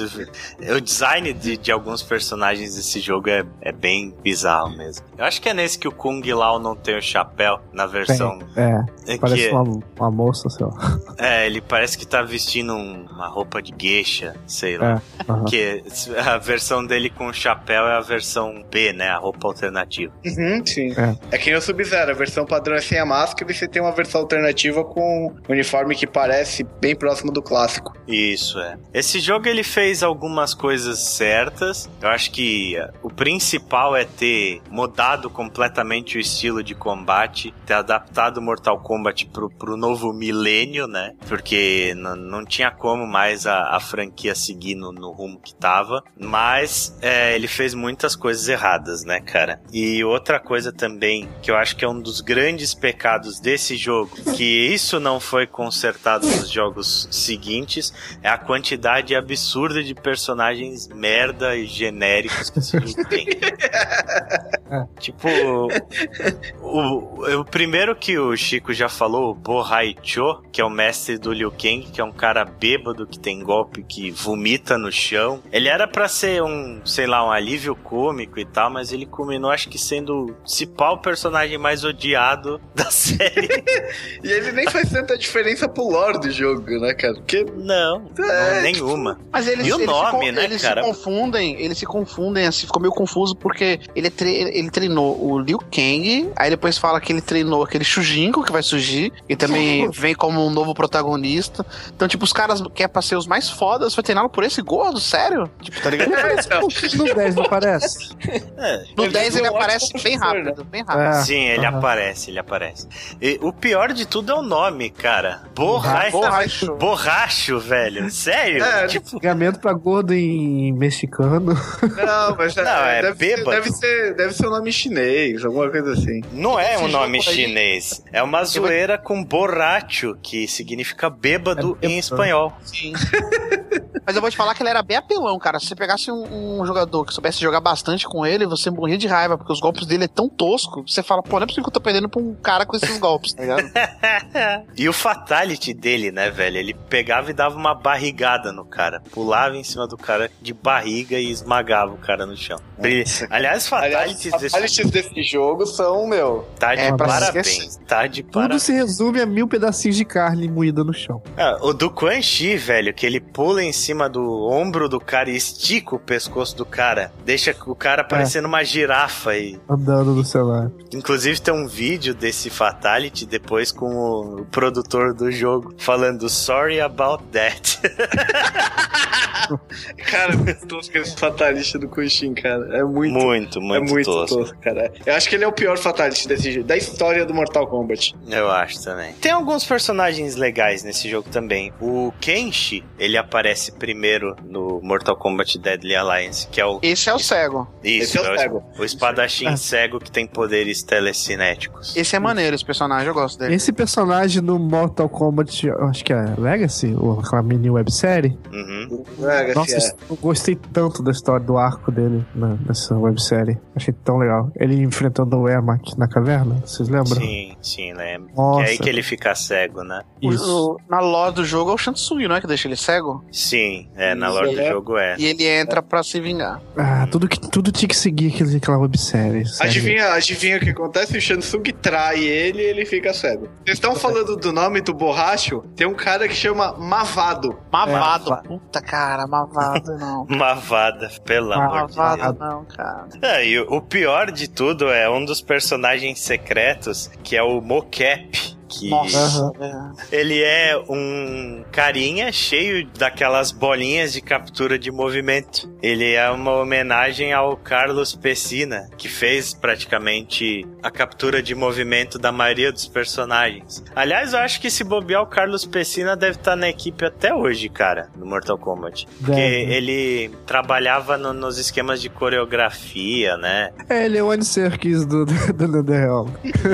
Speaker 1: Eu design de, de alguns personagens desse jogo é, é bem bizarro mesmo. Eu acho que é nesse que o Kung Lao não tem o chapéu na versão.
Speaker 3: É, é parece que, uma, uma moça, sei lá.
Speaker 1: É, ele parece que tá vestindo um, uma roupa de geisha, sei lá. É, uh -huh. Que a versão dele com o chapéu é a versão B, né? A roupa alternativa.
Speaker 2: Uhum, sim. É, é que nem o Sub-Zero, a versão padrão é sem a máscara e você tem uma versão alternativa com um uniforme que parece bem próximo do clássico.
Speaker 1: Isso, é. Esse jogo ele fez algumas coisas certas. Eu acho que o principal é ter mudado completamente o estilo de combate, ter adaptado Mortal Kombat pro, pro novo milênio, né? Porque não tinha como mais a, a franquia seguir no, no, rumo que tava. Mas é, ele fez muitas coisas erradas, né, cara? E outra coisa também que eu acho que é um dos grandes pecados desse jogo, que isso não foi consertado nos jogos seguintes, é a quantidade absurda de personagens merda e genéricos que esse jogo tem. tipo, o, o, primeiro que o Chico já falou, o Bohai Cho, que é o mestre do Liu Kang, que é um cara bêbado que tem golpe que vomita no chão. Ele era para ser um, sei lá, um alívio cômico e tal, mas ele culminou, acho que sendo o principal personagem mais odiado da série.
Speaker 2: e ele nem faz tanta diferença pro lore do jogo, né, cara? Porque...
Speaker 1: Não, é, não nenhuma.
Speaker 4: Mas eles,
Speaker 1: e o nome,
Speaker 4: ficam,
Speaker 1: né,
Speaker 4: eles
Speaker 1: cara?
Speaker 4: se confundem, eles se confundem, assim, ficou meio confuso porque ele, tre ele treinou o Liu Kang, aí depois fala que ele treinou aquele Shujinko que vai surgir, e também vem como um novo protagonista. Então, tipo, os caras que é pra ser os mais fodas, foi treinado por esse gordo, sério? Tipo, tá ligado?
Speaker 3: no 10 não aparece.
Speaker 4: É. No 10 ele aparece bem rápido, bem rápido. É,
Speaker 1: Sim, ele uhum. aparece, ele aparece. E o pior de tudo é o nome, cara. Borracho. Borracho, Borracho velho. Sério?
Speaker 3: É, tipo... Pagamento pra gordo em mexicano.
Speaker 2: Não, mas não, é, deve, bêbado. Ser, deve, ser, deve ser um nome chinês, alguma coisa assim.
Speaker 1: Não é um nome chinês. É uma zoeira com borracho, que significa bêbado é em espanhol.
Speaker 4: Sim. mas eu vou te falar que ele era bem apelão, cara. Se você pegasse um, um, jogador que soubesse jogar bastante com ele, você morria de raiva, porque os golpes dele é tão tosco que você fala, pô, não é possível que eu tô perdendo pra um cara com esses golpes, tá ligado?
Speaker 1: e o fatality dele, né, velho? Ele pegava e dava uma barrigada no cara. Pulava em cima do cara de barriga e esmagava o cara no chão. Nossa. Aliás, Fatalities
Speaker 2: fatalities desse jogo são, meu.
Speaker 1: Tá de
Speaker 4: É,
Speaker 1: parabéns. Tá de
Speaker 3: Tudo
Speaker 1: parabéns.
Speaker 3: se resume a mil pedacinhos de carne moída no chão.
Speaker 1: Ah, o do Quan Chi, velho, que ele pula em cima do ombro do cara e estica o pescoço do cara. Deixa o cara parecendo uma girafa e.
Speaker 3: Andando no celular.
Speaker 1: Inclusive tem um vídeo desse Fatality depois com o produtor do jogo falando sorry about that.
Speaker 2: Cara, muito tosco esse fatalista do Kunshin, cara. É muito.
Speaker 1: muito,
Speaker 2: é
Speaker 1: muito,
Speaker 2: muito
Speaker 1: tosco.
Speaker 2: tosco. cara. Eu acho que ele é o pior fatalista desse jogo, da história do Mortal Kombat.
Speaker 1: Eu acho também. Tem alguns personagens legais nesse jogo também. O Kenshi, ele aparece primeiro no Mortal Kombat Deadly Alliance, que é o.
Speaker 4: Esse é o cego.
Speaker 1: Isso,
Speaker 2: Esse é o
Speaker 1: é o,
Speaker 2: cego.
Speaker 1: o espadachim
Speaker 3: Ah.
Speaker 1: cego que tem poderes telecinéticos.
Speaker 4: Esse é maneiro, esse personagem, eu gosto dele.
Speaker 3: Esse personagem no Mortal Kombat, eu acho que é Legacy, ou aquela mini websérie.
Speaker 1: Uhum.
Speaker 2: É,
Speaker 3: Nossa,
Speaker 2: é.
Speaker 3: eu gostei tanto da história do arco dele na- nessa websérie. Achei tão legal. Ele enfrentando o Ermac na caverna, vocês lembram?
Speaker 1: Sim, sim, lembro.
Speaker 3: Nossa,
Speaker 1: Que é aí que ele fica cego, né?
Speaker 3: Isso.
Speaker 4: o- na lore do jogo é o Shansung, não é? Que deixa ele cego?
Speaker 1: Sim, é, na lore do
Speaker 2: é.
Speaker 1: jogo é.
Speaker 4: E ele entra pra se vingar.
Speaker 3: Ah, tudo, que, tudo tinha que seguir aquele, aquela websérie. sério.
Speaker 2: Adivinha, adivinha o que acontece? O Shansung trai ele e ele fica cego. Vocês estão falando do nome do borracho? Tem um cara que chama Mavado.
Speaker 4: Mavado.
Speaker 3: É,
Speaker 4: Puta, cara, mavado não.
Speaker 1: Mavada, pelo amor de Deus.
Speaker 4: Mavado não, cara.
Speaker 1: É, e o o pior de tudo é um dos personagens secretos, que é o Mocap. Que
Speaker 4: Nossa,
Speaker 1: ele é um carinha cheio daquelas bolinhas de captura de movimento. Ele é uma homenagem ao Carlos Pessina, que fez praticamente a captura de movimento da maioria dos personagens. Aliás, eu acho que se bobear o Carlos Pessina deve estar na equipe até hoje, cara, no Mortal Kombat. Porque
Speaker 3: Deve.
Speaker 1: ele trabalhava no- nos esquemas de coreografia, né?
Speaker 3: É, ele é o Andy Serkis do, do, do NetherRealm.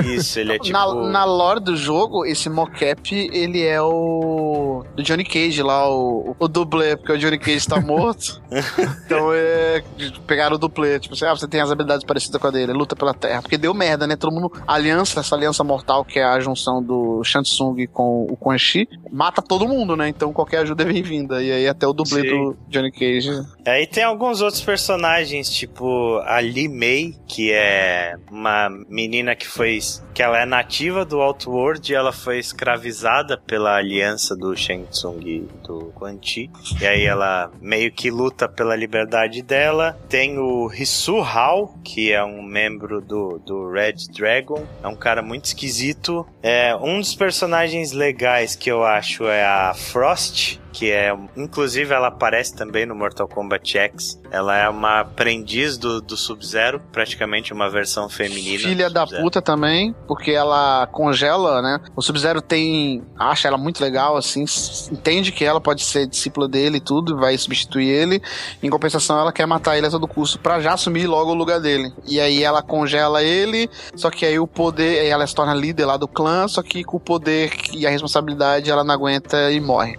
Speaker 1: Isso, ele é tipo.
Speaker 4: Na, na lore do jogo, esse mocap, ele é o. do Johnny Cage lá, o, o dublê, porque o Johnny Cage tá morto. então é. Pegaram o dublê. Tipo assim, ah, você tem as habilidades parecidas com a dele, luta pela terra. Porque deu merda, né? Todo mundo. Aliança, essa aliança mortal, que é a junção do Shansung com o Quan Chi, mata todo mundo, né? Então qualquer ajuda é bem-vinda. E aí até o dublê
Speaker 2: Sim.
Speaker 4: do Johnny Cage.
Speaker 1: Aí tem alguns outros personagens, tipo a Li Mei, que é uma menina que foi. que ela é nativa do Outworld e ela foi escravizada pela aliança do Shang Tsung e do Quan Chi. E aí ela meio que luta pela liberdade dela. Tem o Hisu Hao, que é um membro do, do Red Dragon. É um cara muito esquisito. É, um dos personagens legais que eu acho é a Frost, que é, inclusive, ela aparece também no Mortal Kombat X. Ela é uma aprendiz do, do Sub-Zero, praticamente uma versão feminina.
Speaker 4: Filha da puta também, porque ela congela, né? O Sub-Zero tem. acha ela muito legal, assim, entende que ela pode ser discípula dele e tudo, vai substituir ele. Em compensação, ela quer matar ele a todo custo pra já assumir logo o lugar dele. E aí ela congela ele, só que aí o poder. ela se torna líder lá do clã, só que com o poder e a responsabilidade ela não aguenta e morre.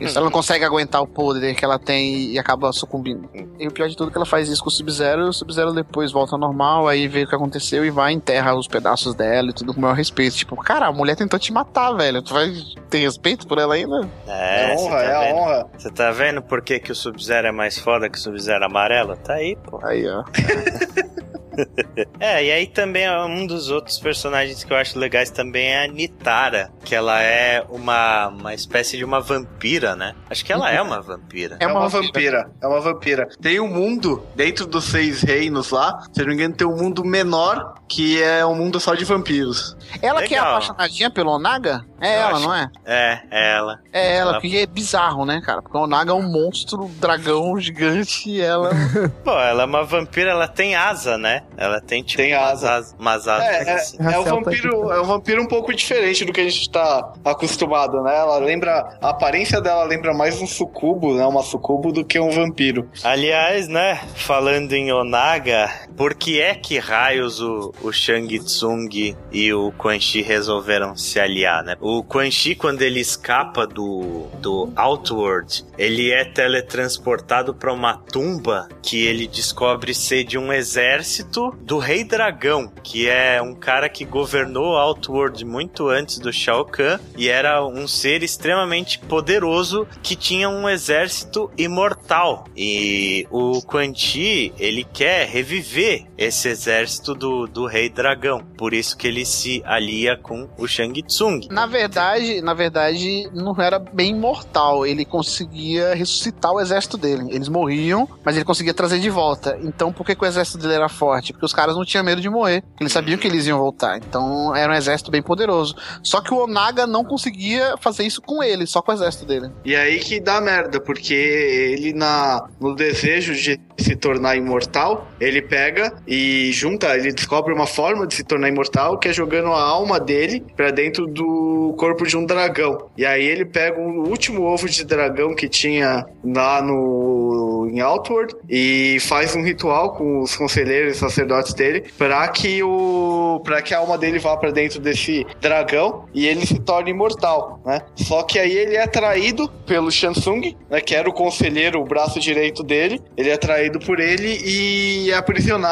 Speaker 4: Isso, ela não consegue aguentar o poder que ela tem e acaba sucumbindo. E o pior de tudo é que ela faz isso com o Sub-Zero, e o Sub-Zero depois volta ao normal, aí vê o que aconteceu e vai e enterra os pedaços dela e tudo com o maior respeito. Tipo, cara, a mulher tentou te matar, velho. Tu vai ter respeito por ela ainda?
Speaker 1: É,
Speaker 2: É, honra,
Speaker 1: tá
Speaker 2: é
Speaker 1: vendo?
Speaker 2: honra.
Speaker 1: Você tá vendo por que, que o Sub-Zero é mais foda que o Sub-Zero amarelo? Tá aí, pô.
Speaker 4: Aí, ó.
Speaker 1: É, e aí também é um dos outros personagens que eu acho legais também é a Nitara, que ela é uma, uma espécie de uma vampira, né? Acho que ela é uma vampira.
Speaker 2: É uma, vampira. É uma vampira. Tem um mundo dentro dos seis reinos lá. Se eu não me engano, tem um mundo menor que é um mundo só de vampiros.
Speaker 4: Ela que é
Speaker 1: Legal.
Speaker 4: apaixonadinha pelo Onaga? É
Speaker 1: Eu
Speaker 4: ela,
Speaker 1: acho.
Speaker 4: não é?
Speaker 1: É, é ela.
Speaker 4: É ela,
Speaker 1: Ela-
Speaker 4: porque é bizarro, né, cara? Porque o Onaga é um monstro, dragão gigante e ela.
Speaker 1: Pô, ela é uma vampira, ela tem asa, né? Ela tem tipo
Speaker 2: Tem
Speaker 1: umas
Speaker 2: asa.
Speaker 1: asas, umas asas
Speaker 2: É, é,
Speaker 1: assim.
Speaker 2: é, um
Speaker 3: Raciel
Speaker 2: vampiro, é um vampiro um pouco diferente do que a gente tá acostumado, né? Ela lembra. A aparência dela lembra mais um sucubo, né? Uma sucubo do que um vampiro.
Speaker 1: Aliás, né, falando em Onaga, por que é que raios o, o Shang Tsung e o Quan Chi resolveram se aliar, né? O Quan Chi, quando ele escapa do, do Outworld, ele é teletransportado para uma tumba que ele descobre ser de um exército do Rei Dragão, que é um cara que governou Outworld muito antes do Shao Kahn e era um ser extremamente poderoso que tinha um exército imortal. E o Quan Chi, ele quer reviver esse exército do, do Rei Dragão. Por isso que ele se alia com o Shang Tsung.
Speaker 4: Na verdade, na verdade, não era bem imortal. Ele conseguia ressuscitar o exército dele. Eles morriam, mas ele conseguia trazer de volta. Então, por que, que o exército dele era forte? Porque os caras não tinham medo de morrer. Eles sabiam que eles iam voltar. Então, era um exército bem poderoso. Só que o Onaga não conseguia fazer isso com ele, só com o exército dele.
Speaker 2: E aí que dá merda, porque ele na no desejo de se tornar imortal, ele pega e junta, ele descobre uma forma de se tornar imortal, que é jogando a alma dele para dentro do corpo de um dragão. E aí ele pega o último ovo de dragão que tinha lá no em Outward e faz um ritual com os conselheiros e sacerdotes dele para que o para que a alma dele vá para dentro desse dragão e ele se torne imortal, né? Só que aí ele é atraído pelo Shansung, né, que era o conselheiro, o braço direito dele. Ele é atraído por ele e é aprisionado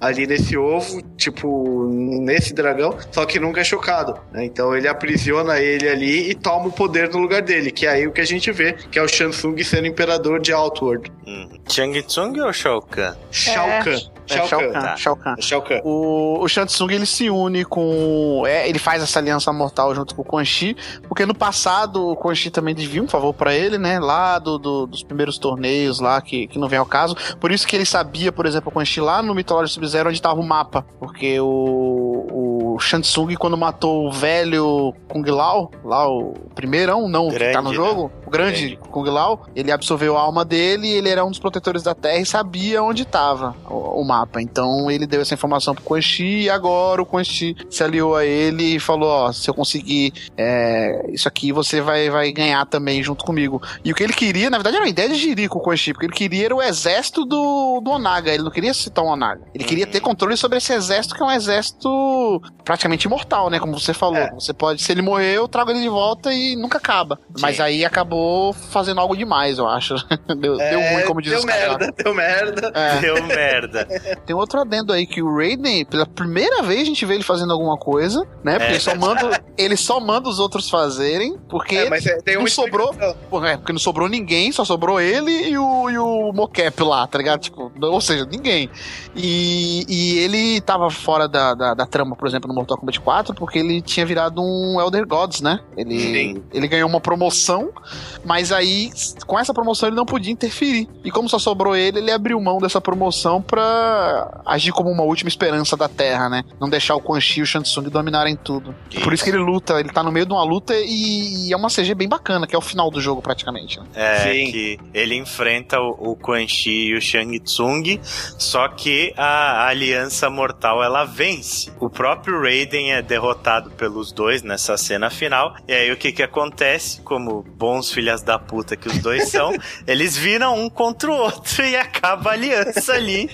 Speaker 2: ali nesse ovo, tipo, nesse dragão, só que nunca é chocado. Né? Então ele aprisiona ele ali e toma o poder no lugar dele, que é aí o que a gente vê, que é o Shansung sendo imperador de Outworld.
Speaker 1: Hum. Shang Tsung ou Shao Kahn?
Speaker 2: Shao Kahn.
Speaker 4: É, Shao Kahn. Shao Kahn.
Speaker 2: Shao Kahn.
Speaker 4: O, o Shansung ele se une com. É, ele faz essa aliança mortal junto com o Quan Chi, porque no passado o Quan Chi também devia um favor pra ele, né? Lá do, do- dos primeiros torneios lá, que, que não vem ao caso. Por isso que ele sabia, por exemplo, o Quan Chi lá no Mythology Sub-Zero onde tava o mapa. Porque o, o Shansung, quando matou o velho Kung Lao, lá o primeirão, não o que tá no
Speaker 1: Grande,
Speaker 4: jogo, o grande,
Speaker 1: Grande.
Speaker 4: Kung Lao, ele absorveu a alma dele, ele era um dos protetores da Terra e sabia onde estava o, o mapa. Então ele deu essa informação pro Quan Chi e agora o Quan Chi se aliou a ele e falou: Ó, se eu conseguir é, isso aqui, você vai, vai ganhar também junto comigo. E o que ele queria, na verdade, era uma ideia de Jirico com o Quan Chi, porque ele queria era o exército do, do Onaga. Ele não queria citar o Onaga. Ele queria ter controle sobre esse exército, que é um exército praticamente imortal, né? Como você falou.
Speaker 2: É.
Speaker 4: Você pode, se ele morrer, eu trago ele de volta e nunca acaba. Mas
Speaker 1: Sim.
Speaker 4: aí acabou fazendo algo demais, eu acho. deu, deu ruim, como diz
Speaker 2: É, deu
Speaker 4: os
Speaker 2: merda, deu merda.
Speaker 4: É.
Speaker 1: Deu merda.
Speaker 4: Tem outro adendo aí que o Raiden, pela primeira vez a gente vê ele fazendo alguma coisa, né? Porque
Speaker 1: É.
Speaker 4: ele, só manda, ele só manda os outros fazerem, porque,
Speaker 2: É, mas é- tem
Speaker 4: não sobrou- é, porque não sobrou ninguém, só sobrou ele e o, e o Mocap lá, tá ligado? Tipo, ou seja, ninguém. E, e ele tava fora da, da, da trama, por exemplo, no Mortal Kombat 4, porque ele tinha virado um Elder Gods, né? Ele,
Speaker 2: Sim.
Speaker 4: ele ganhou uma promoção, mas aí, com essa promoção, ele não podia interferir. E como só sobrou ele, ele abriu mão dessa promoção pra agir como uma última esperança da Terra, né? Não deixar o Quan Chi e o Shang Tsung dominarem tudo. Por isso que ele luta, ele tá no meio de uma luta e, e é uma CG bem bacana, que é o final do jogo praticamente. né?
Speaker 1: É,
Speaker 2: Sim.
Speaker 1: que ele enfrenta o, o Quan Chi e o Shang Tsung, só que a, aliança mortal ela vence. O próprio Raiden é derrotado pelos dois nessa cena final. E aí o que que acontece? Como bons filhas da puta que os dois são, eles viram um contra o outro e acaba a aliança ali.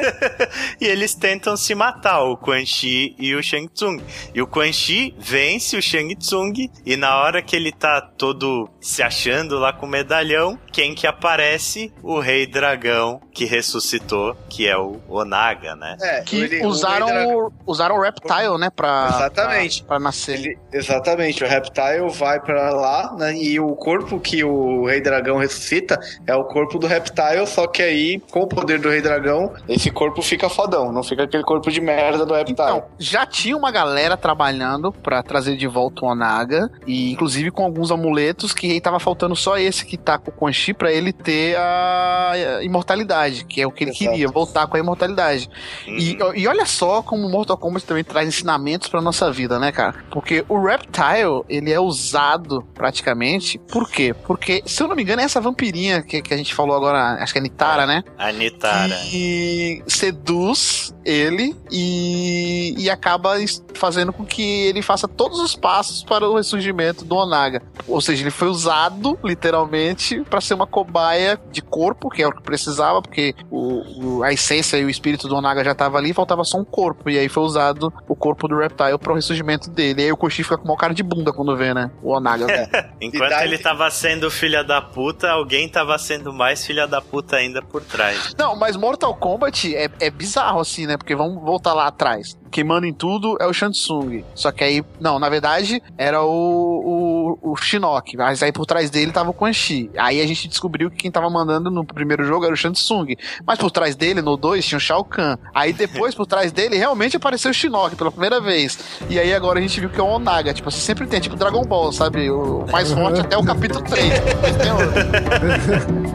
Speaker 1: e eles tentam se matar, o Quan Chi e o Shang Tsung. E o Quan Chi vence o Shang Tsung e na hora que ele tá todo se achando lá com o medalhão, quem que aparece? O Rei Dragão que ressuscitou, que é o Onaga, né?
Speaker 2: É,
Speaker 4: Que
Speaker 2: ele- o
Speaker 4: usaram,
Speaker 2: Dragão-
Speaker 4: o, usaram o Reptile, né? Pra,
Speaker 2: Exatamente.
Speaker 4: Pra, pra nascer.
Speaker 2: Ele- exatamente, o Reptile vai pra lá, né? E o corpo que o Rei Dragão ressuscita é o corpo do Reptile, só que aí, com o poder do Rei Dragão, esse corpo fica fodão, não fica aquele corpo de merda do Reptile.
Speaker 4: Então, já tinha uma galera trabalhando pra trazer de volta o Onaga, e inclusive com alguns amuletos que aí tava faltando só esse que tá com o Quan Chi pra ele ter a imortalidade, que é o que ele
Speaker 2: Exato.
Speaker 4: queria, voltar com a imortalidade. E, e olha só como o Mortal Kombat também traz ensinamentos pra nossa vida, né, cara? Porque o Reptile, ele é usado praticamente, por quê? Porque, se eu não me engano, é essa vampirinha que, que a gente falou agora, acho que é Nitara, né?
Speaker 1: A Nitara.
Speaker 4: que seduz ele e, e acaba fazendo com que ele faça todos os passos para o ressurgimento do Onaga. Ou seja, ele foi usado, literalmente, para ser uma cobaia de corpo, que é o que precisava, porque o, o, a essência e o espírito do Onaga já tava ali, faltava só um corpo. E aí foi usado o corpo do Reptile pro ressurgimento dele. E aí o Koshi fica com uma cara de bunda quando vê, né? O Onaga.
Speaker 1: Enquanto daí... ele tava sendo filha da puta, alguém tava sendo mais filha da puta ainda por trás.
Speaker 4: Não, mas Mortal Kombat é, é bizarro assim, né? Porque vamos voltar lá atrás quem manda em tudo é o Shansung. Só que aí, não, na verdade, era o, o, o Shinnok, mas aí por trás dele tava o Quan Chi. Aí a gente descobriu que quem tava mandando no primeiro jogo era o Shansung. Mas por trás dele, no 2, tinha o Shao Kahn. Aí depois, por trás dele, realmente apareceu o Shinnok pela primeira vez. E aí agora a gente viu que é o Onaga. Tipo, você sempre tem, tipo Dragon Ball, sabe? O mais forte até o capítulo 3.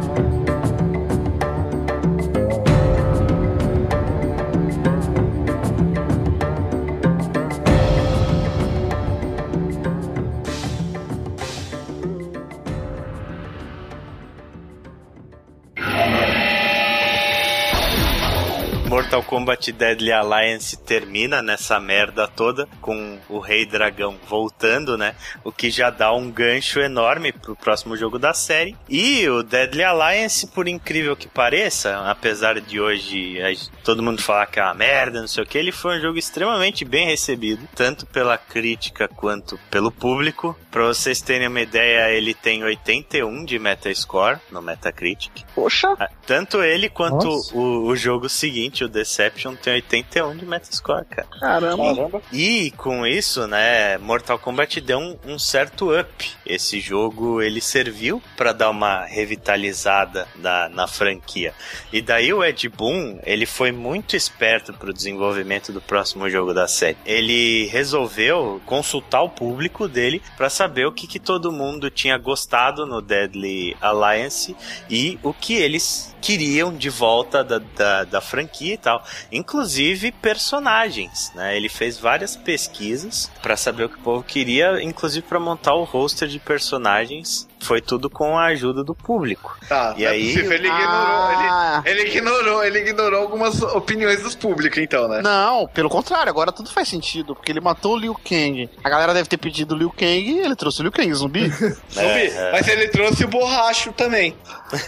Speaker 1: Mortal Kombat Deadly Alliance termina nessa merda toda, com o Rei Dragão voltando, né? O que já dá um gancho enorme pro próximo jogo da série. E o Deadly Alliance, por incrível que pareça, apesar de hoje todo mundo falar que é uma merda, não sei o que, ele foi um jogo extremamente bem recebido, tanto pela crítica quanto pelo público. Pra vocês terem uma ideia, ele tem 81 de Metascore no Metacritic.
Speaker 4: Poxa!
Speaker 1: Tanto ele quanto o, o jogo seguinte, o Deception tem 81 de Metascore, cara.
Speaker 4: Caramba.
Speaker 1: E com isso, né, Mortal Kombat deu um, um certo up. Esse jogo, ele serviu para dar uma revitalizada na, na franquia. E daí o Ed Boon, ele foi muito esperto pro desenvolvimento do próximo jogo da série. Ele resolveu consultar o público dele para saber o que, que todo mundo tinha gostado no Deadly Alliance e o que eles queriam de volta da, da, da franquia e tal. Inclusive personagens, né? Ele fez várias pesquisas para saber o que o povo queria, inclusive para montar o roster de personagens foi tudo com a ajuda do público.
Speaker 2: Tá, e é aí possível. ele ignorou, ah. ele, ele, ignorou, ele ignorou algumas opiniões dos públicos, então, né?
Speaker 4: Não, pelo contrário, agora tudo faz sentido, porque ele matou o Liu Kang. A galera deve ter pedido o Liu Kang e ele trouxe o Liu Kang, zumbi. zumbi.
Speaker 2: É, é. Mas ele trouxe o borracho também.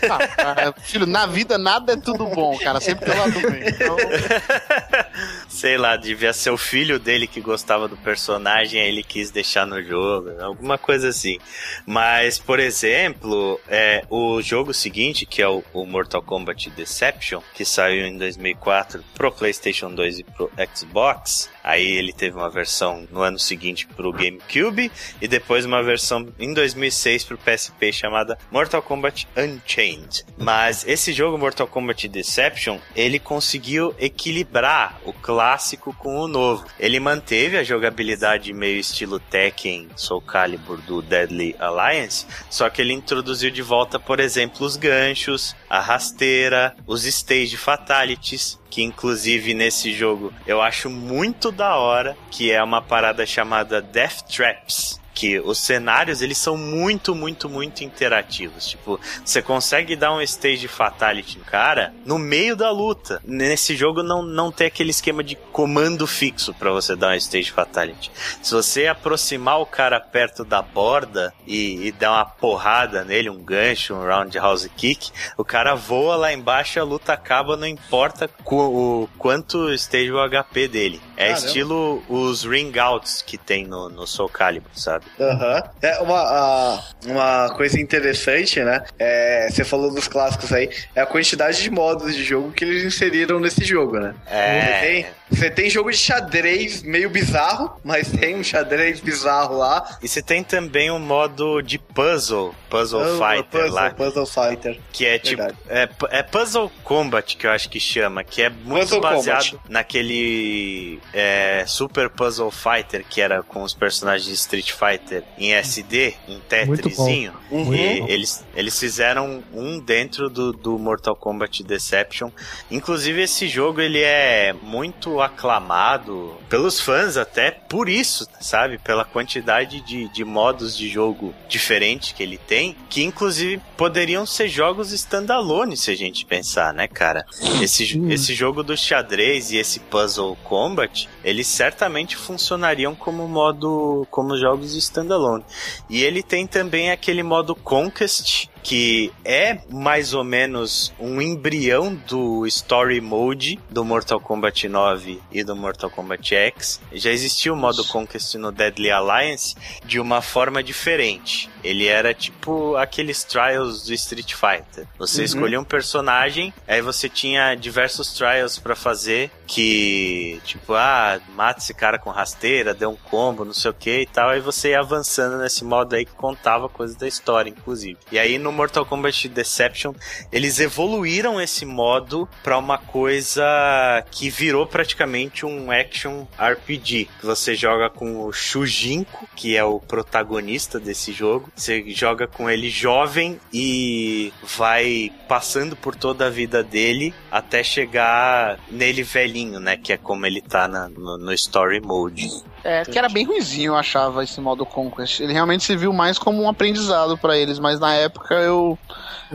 Speaker 4: Ah, filho, na vida nada é tudo bom, cara, sempre tem lado bem. Então...
Speaker 1: Sei lá, devia ser o filho dele que gostava do personagem, aí ele quis deixar no jogo, alguma coisa assim. Mas, por exemplo, é, o jogo seguinte, que é o, o, Mortal Kombat Deception, que saiu em 2004 pro PlayStation 2 e pro Xbox, aí ele teve uma versão no ano seguinte pro GameCube e depois uma versão em 2006 pro PSP chamada Mortal Kombat Unchained. Mas esse jogo Mortal Kombat Deception, ele conseguiu equilibrar o clássico com o novo. Ele manteve a jogabilidade meio estilo Tekken, Soul Calibur do Deadly Alliance, só que ele introduziu de volta, por exemplo, os ganchos, a rasteira, os stage fatalities, que inclusive nesse jogo eu acho muito da hora, que é uma parada chamada Death Traps que os cenários eles são muito, muito, muito interativos. Tipo, você consegue dar um stage fatality no cara no meio da luta. Nesse jogo não, não tem aquele esquema de comando fixo para você dar um stage fatality. Se você aproximar o cara perto da borda e, e dar uma porrada nele, um gancho, um roundhouse kick, o cara voa lá embaixo, a luta acaba, não importa o, o quanto esteja o HP dele. É Caramba. estilo os ring outs que tem no, no Soul Calibur, sabe?
Speaker 2: Aham. Uhum. É uma, uma coisa interessante, né? É, você falou dos clássicos aí, é a quantidade de modos de jogo que eles inseriram nesse jogo, né?
Speaker 1: É.
Speaker 2: Você tem, você tem jogo de xadrez meio bizarro, mas tem um xadrez bizarro lá.
Speaker 1: E você tem também um modo de puzzle, Puzzle oh, Fighter
Speaker 2: puzzle,
Speaker 1: lá.
Speaker 2: Puzzle Fighter.
Speaker 1: Que é tipo. É, é, Puzzle Combat que eu acho que chama, que é muito puzzle baseado Combat. naquele é, Super Puzzle Fighter que era com os personagens de Street Fighter em SD, um Tetrisinho. Uhum. E eles, eles fizeram um dentro do, do Mortal Kombat Deception. Inclusive, esse jogo ele é muito aclamado pelos fãs até por isso, sabe? Pela quantidade de, de modos de jogo diferentes que ele tem, que inclusive poderiam ser jogos standalone se a gente pensar, né, cara? Esse, esse jogo do xadrez e esse puzzle combat, eles certamente funcionariam como modo, como jogos standalone. E ele tem também aquele modo Conquest, que é mais ou menos um embrião do Story Mode do Mortal Kombat 9 e do Mortal Kombat X. Já existia o modo Conquest no Deadly Alliance de uma forma diferente. Ele era tipo aqueles trials do Street Fighter. Você uhum. escolhia um personagem, aí você tinha diversos trials para fazer que, tipo, ah, mata esse cara com rasteira, deu um combo, não sei o que e tal. Aí você ia avançando nesse modo aí que contava coisas da história, inclusive. E aí no Mortal Kombat Deception, eles evoluíram esse modo para uma coisa que virou praticamente um action RPG. Você joga com o Shujinko, que é o protagonista desse jogo. Você joga com ele jovem e vai passando por toda a vida dele até chegar nele velhinho, né? Que é como ele tá na, no, no Story Mode.
Speaker 4: É, que era bem ruizinho, eu achava, esse modo Conquest. Ele realmente se viu mais como um aprendizado para eles, mas na época eu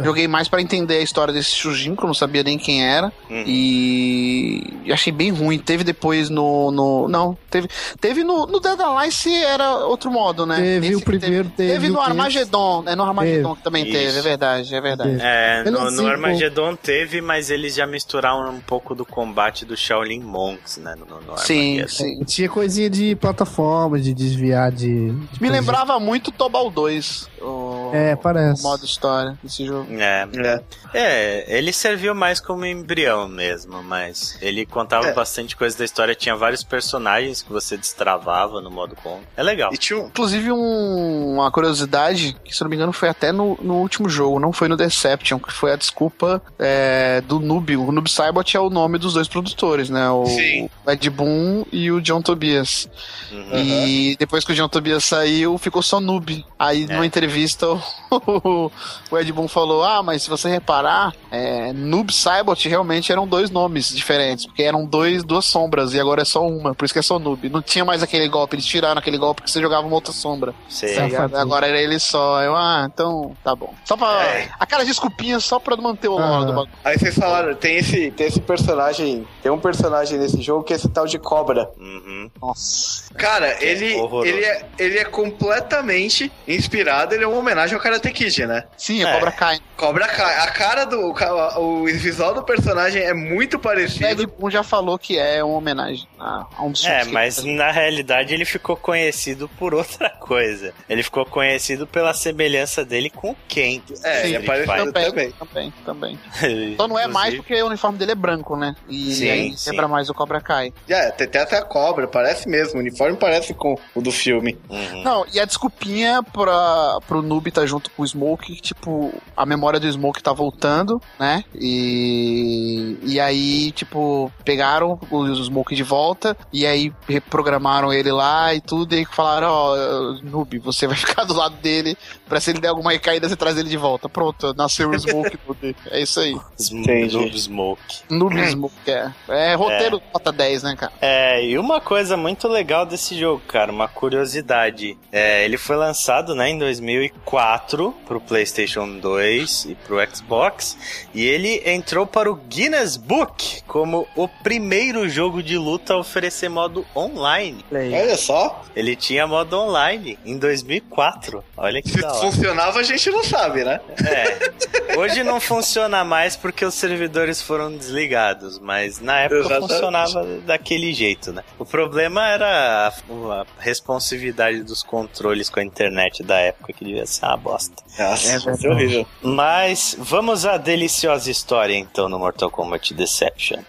Speaker 4: joguei mais para entender a história desse Shujin, que eu não sabia nem quem era. Uhum. E... e achei bem ruim. Teve depois no. no não, teve. Teve no, no Dead Alliance era outro modo, né?
Speaker 3: Teve Nesse o primeiro,
Speaker 4: teve. Teve, no Armagedon, é no Armagedon que também Isso. teve, é verdade, é verdade.
Speaker 1: É, no, no Armagedon teve, mas eles já misturaram um pouco do combate do Shaolin Monks, né? No, no
Speaker 4: sim, sim.
Speaker 3: Tinha coisinha de plataforma, de desviar de. de
Speaker 4: Me lembrava muito Tobal 2. O,
Speaker 3: é, parece.
Speaker 4: O modo história desse jogo.
Speaker 1: É. é. É, ele serviu mais como embrião mesmo, mas ele contava é. bastante coisa da história. Tinha vários personagens que você destravava no modo com. É legal.
Speaker 4: E tinha, inclusive, um, uma curiosidade, que se não me engano foi até no, no último jogo, não foi no Deception, que foi a desculpa é, do Noob. O Noob Saibot é o nome dos dois produtores, né? O, Sim. Ed Boon e o John Tobias. Uhum. E depois que o John Tobias saiu, ficou só Noob. Aí, é. numa entrevista, o, o Ed Boon falou: Ah, mas se você reparar, é, Noob Saibot realmente eram dois nomes diferentes, porque eram dois, duas sombras, e agora é só uma, por isso que é só Noob. Não tinha mais aquele golpe, eles tiraram aquele golpe que você jogava uma outra sombra. Sim. Agora era ele só. Eu, ah, então tá bom. Só pra. É. Aquela desculpinha só pra manter o ah. do bagulho.
Speaker 2: Aí vocês falaram, tem esse, tem esse personagem, tem um personagem nesse jogo que é esse tal de cobra.
Speaker 1: Uhum.
Speaker 2: Nossa. Cara, ele, ele, é, ele é completamente inspirado, ele é uma homenagem ao Karate Kid, né?
Speaker 4: Sim, é. Cobra Kai.
Speaker 2: Cobra Kai. A cara do. O visual do personagem é muito parecido.
Speaker 4: Ed Boon já falou que é uma homenagem a, a um dos
Speaker 1: É, mas na realidade ele ficou conhecido por outra coisa. Ele ficou conhecido pela semelhança dele com o Ken.
Speaker 2: É, Sim, ele é parecido
Speaker 4: também. Também, também. também. Só não é mais porque o uniforme dele é branco, né? E sim, aí sim. lembra mais o Cobra Kai.
Speaker 2: É, tem até a cobra, parece mesmo. Uniforme parece com o do filme.
Speaker 4: Uhum. Não, e a desculpinha pra, pro Noob tá junto com o Smoke, tipo, a memória do Smoke tá voltando, né? E, e aí, tipo, pegaram o Smoke de volta e aí reprogramaram ele lá e tudo, e aí falaram, ó, oh, Noob, você vai ficar do lado dele pra se ele der alguma recaída, você traz ele de volta. Pronto, nasceu o Smoke Noob. É isso aí.
Speaker 1: Noob Smoke.
Speaker 4: Noob Smoke, é. É roteiro é. nota 10, né, cara?
Speaker 1: É, e uma coisa muito legal desse jogo, cara, uma curiosidade. É, ele foi lançado, né, em 2004 pro PlayStation 2 e pro Xbox, e ele entrou para o Guinness Book como o primeiro jogo de luta a oferecer modo online.
Speaker 2: Olha só.
Speaker 1: Ele tinha modo online em 2004. Olha que Se da hora.
Speaker 2: funcionava, a gente não sabe, né?
Speaker 1: É. Hoje não funciona mais porque os servidores foram desligados, mas na época Exatamente. funcionava daquele jeito, né? O problema era a, a responsividade dos controles com a internet da época, que devia ser uma bosta.
Speaker 2: Nossa, é, é horrível.
Speaker 1: Mas vamos à deliciosa história, então, no Mortal Kombat Deception.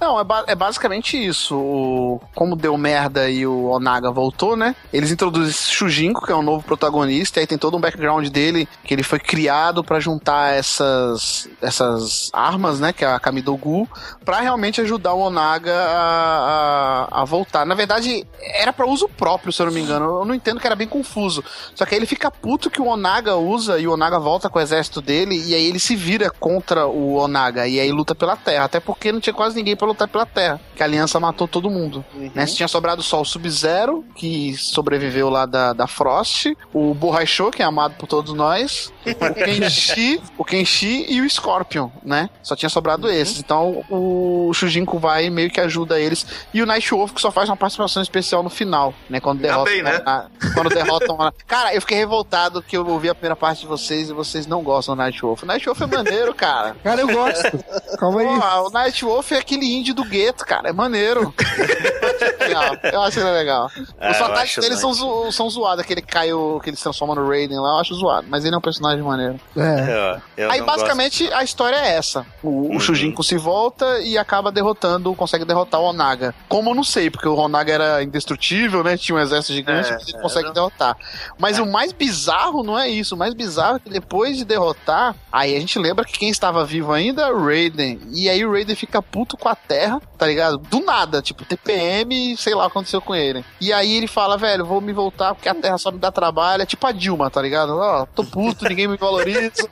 Speaker 4: Não, é, ba é basicamente isso. O, como deu merda e o Onaga voltou, né? Eles introduzem Shujinko, que é um novo protagonista, e aí tem todo um background dele, que ele foi criado para juntar essas, essas armas, né? Que é a Kamidogu, para realmente ajudar o Onaga a, a, a voltar. Na verdade, era para uso próprio, se eu não me engano. Eu não entendo que era bem confuso. Só que aí ele fica puto que o Onaga usa e o Onaga volta com o exército dele e aí ele se vira contra o Onaga e aí luta pela Terra. Até porque não tinha quase ninguém pra lutar pela Terra, que a Aliança matou todo mundo. Uhum. Né? Tinha sobrado só o Sub-Zero, que sobreviveu lá da, da Frost, o Borrachou, que é amado por todos nós, o Kenshi, o Kenshi e o Scorpion, né? Só tinha sobrado uhum. esses. Então o Shujinko vai meio que ajuda eles. E o Nightwolf que só faz uma participação especial no final, né? Quando derrotam. Bem, né? a, quando derrotam. a... Cara, eu fiquei revoltado que eu ouvi a primeira parte de vocês e vocês não gostam do Nightwolf. O Nightwolf é maneiro, cara.
Speaker 3: Cara, eu gosto. Calma aí.
Speaker 4: o Nightwolf é aquele indie do gueto, cara. É maneiro. eu acho ele legal. É, Os ataques dele são, zo são zoados. Aquele Caio que ele se transforma no Raiden lá, eu acho zoado. Mas ele é um personagem maneiro. É. Eu, eu Aí basicamente gosto. a história é essa. O, uhum. o Shujinko se volta e acaba derrotando, consegue derrotar o Onaga. Como eu não sei, porque o Onaga era indestrutível, né? Tinha um exército gigante é, ele consegue derrotar. Mas é. o mais bizarro não é isso. O mais bizarro é que depois de derrotar, aí a gente lembra que quem estava vivo ainda é Raiden. E aí o Raiden fica puto com a Terra, tá ligado? Do nada, tipo, TPM, sei lá o que aconteceu com ele. E aí ele fala, velho, vou me voltar porque a Terra só me dá trabalho. É tipo a Dilma, tá ligado? Ó, oh, tô puto, ninguém me valoriza.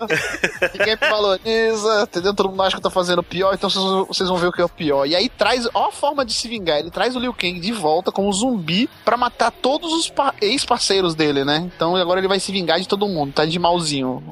Speaker 4: ninguém me valoriza, entendeu? Todo mundo acha que eu tô fazendo pior, então vocês vão ver o que é o pior. E aí traz, ó a forma de se vingar. Ele traz o Liu Kang de volta como zumbi para matar todos os ex-parceiros dele, né? Então agora ele vai se vingar de todo mundo, tá de malzinho.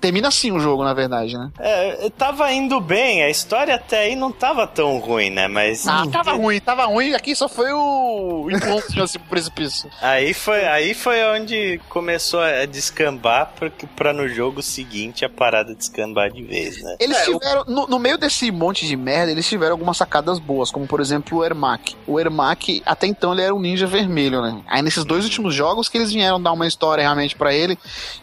Speaker 4: Termina assim o jogo, na verdade, né?
Speaker 1: É, tava indo bem, a história até aí não tava tão ruim, né? Mas.
Speaker 4: Ah, tava ruim, tava ruim. Aqui só foi o encontro assim pro precipício.
Speaker 1: Aí foi, aí foi onde começou a descambar porque pra no jogo seguinte a parada descambar de vez, né?
Speaker 4: Eles é, tiveram, no, no, meio desse monte de merda, eles tiveram algumas sacadas boas, como por exemplo o Ermac. O Ermac, até então, ele era um ninja vermelho, né? Aí nesses dois últimos jogos que eles vieram dar uma história realmente para ele,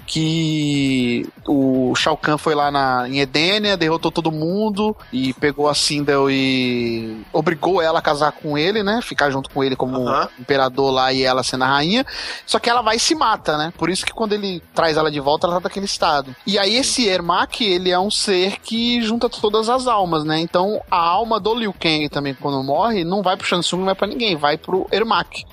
Speaker 4: que o Shao Kahn foi lá na, em Edenia, derrotou todo mundo e pegou a Sindel e obrigou ela a casar com ele, né? Ficar junto com ele como imperador lá e ela sendo a rainha. Só que ela vai e se mata, né? Por isso que quando ele traz ela de volta, ela tá daquele estado. E aí esse Ermac, ele é um ser que junta todas as almas, né? Então a alma do Liu Kang também, quando morre, não vai pro Shansung, não vai pra ninguém, vai pro Ermac.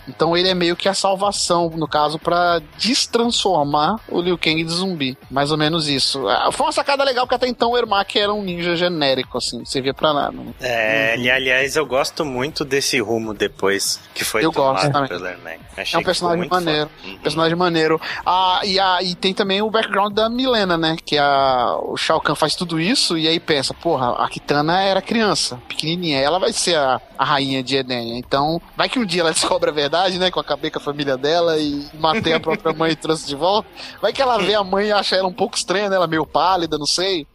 Speaker 4: Então ele é meio que a salvação, no caso, para destransformar o Liu Kang de zumbi. Mais ou menos isso. Ah, foi uma sacada legal, porque até então o Ermac era um ninja genérico, assim, servia pra nada. Né?
Speaker 1: É, uhum. aliás, eu gosto muito desse rumo depois que foi
Speaker 4: eu gosto também. pelo Ermac. é um personagem maneiro. Uhum. Personagem maneiro. Ah, e, a, e tem também o background da Milena, né? Que a, o Shao Kahn faz tudo isso e aí pensa, porra, a Kitana era criança, pequenininha, ela vai ser a, a rainha de Edenia. Então, vai que um dia ela descobre a verdade, né? Com acabei com a família dela e matei a própria mãe e trouxe de volta. Vai que ela vê a mãe e acha ela um pouco estranha, né? Ela meio pálida, não sei.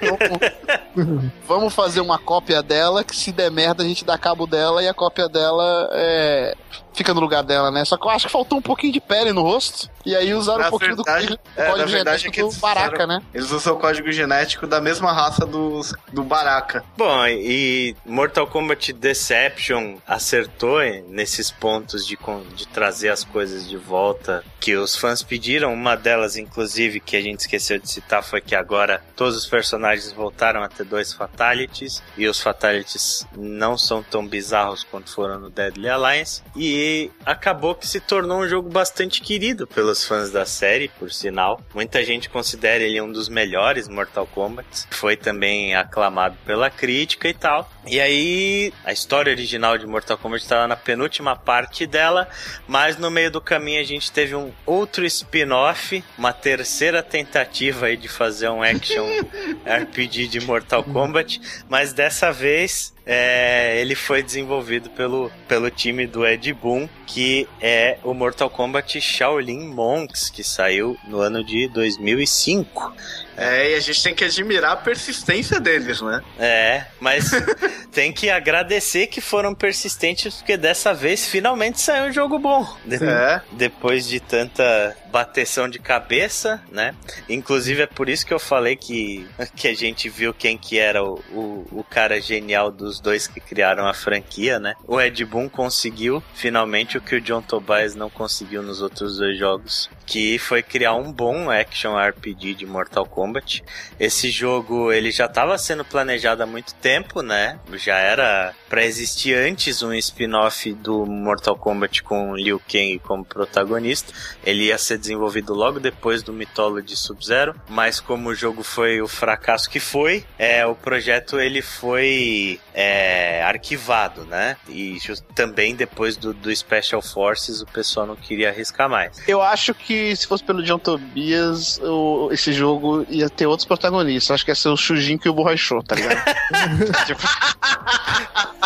Speaker 4: Vamos, vamos fazer uma cópia dela, que se der merda a gente dá cabo dela e a cópia dela é, fica no lugar dela, né? Só que eu acho que faltou um pouquinho de pele no rosto. E aí usaram na um pouquinho verdade, do, é, código genético é do Baraka, né?
Speaker 2: Eles usam o código genético da mesma raça dos, do Baraka.
Speaker 1: Bom, e Mortal Kombat Deception acertou nesses pontos de, de trazer as coisas de volta que os fãs pediram. Uma delas, inclusive, que a gente esqueceu de citar, foi que agora todos os personagens voltaram a ter dois Fatalities. E os Fatalities não são tão bizarros quanto foram no Deadly Alliance. E acabou que se tornou um jogo bastante querido pelos fãs da série, por sinal. Muita gente considera ele um dos melhores Mortal Kombat. Foi também aclamado pela crítica e tal. E aí, a história original de Mortal Kombat estava na penúltima parte dela, mas no meio do caminho a gente teve um outro spin-off, uma terceira tentativa aí de fazer um action RPG de Mortal Kombat, mas dessa vez é, ele foi desenvolvido pelo, pelo time do Ed Boon, que é o Mortal Kombat Shaolin Monks, que saiu no ano de 2005.
Speaker 2: É, e a gente tem que admirar a persistência deles, né?
Speaker 1: É, mas tem que agradecer que foram persistentes, porque dessa vez finalmente saiu um jogo bom. É. Depois de tanta bateção de cabeça, né? Inclusive é por isso que eu falei que, que a gente viu quem que era o, o, o cara genial dos os dois que criaram a franquia, né? O Ed Boon conseguiu finalmente o que o John Tobias não conseguiu nos outros dois jogos, que foi criar um bom action RPG de Mortal Kombat. Esse jogo ele já estava sendo planejado há muito tempo, né? Já era para existir antes um spin-off do Mortal Kombat com Liu Kang como protagonista. Ele ia ser desenvolvido logo depois do Mythology Sub-Zero, mas como o jogo foi o fracasso que foi, é, o projeto ele foi é, arquivado, né? E também depois do, do Special Forces o pessoal não queria arriscar mais.
Speaker 4: Eu acho que se fosse pelo John Tobias, o, esse jogo ia ter outros protagonistas. Acho que ia ser o Shujinko e o Borrachou, tá ligado? tipo...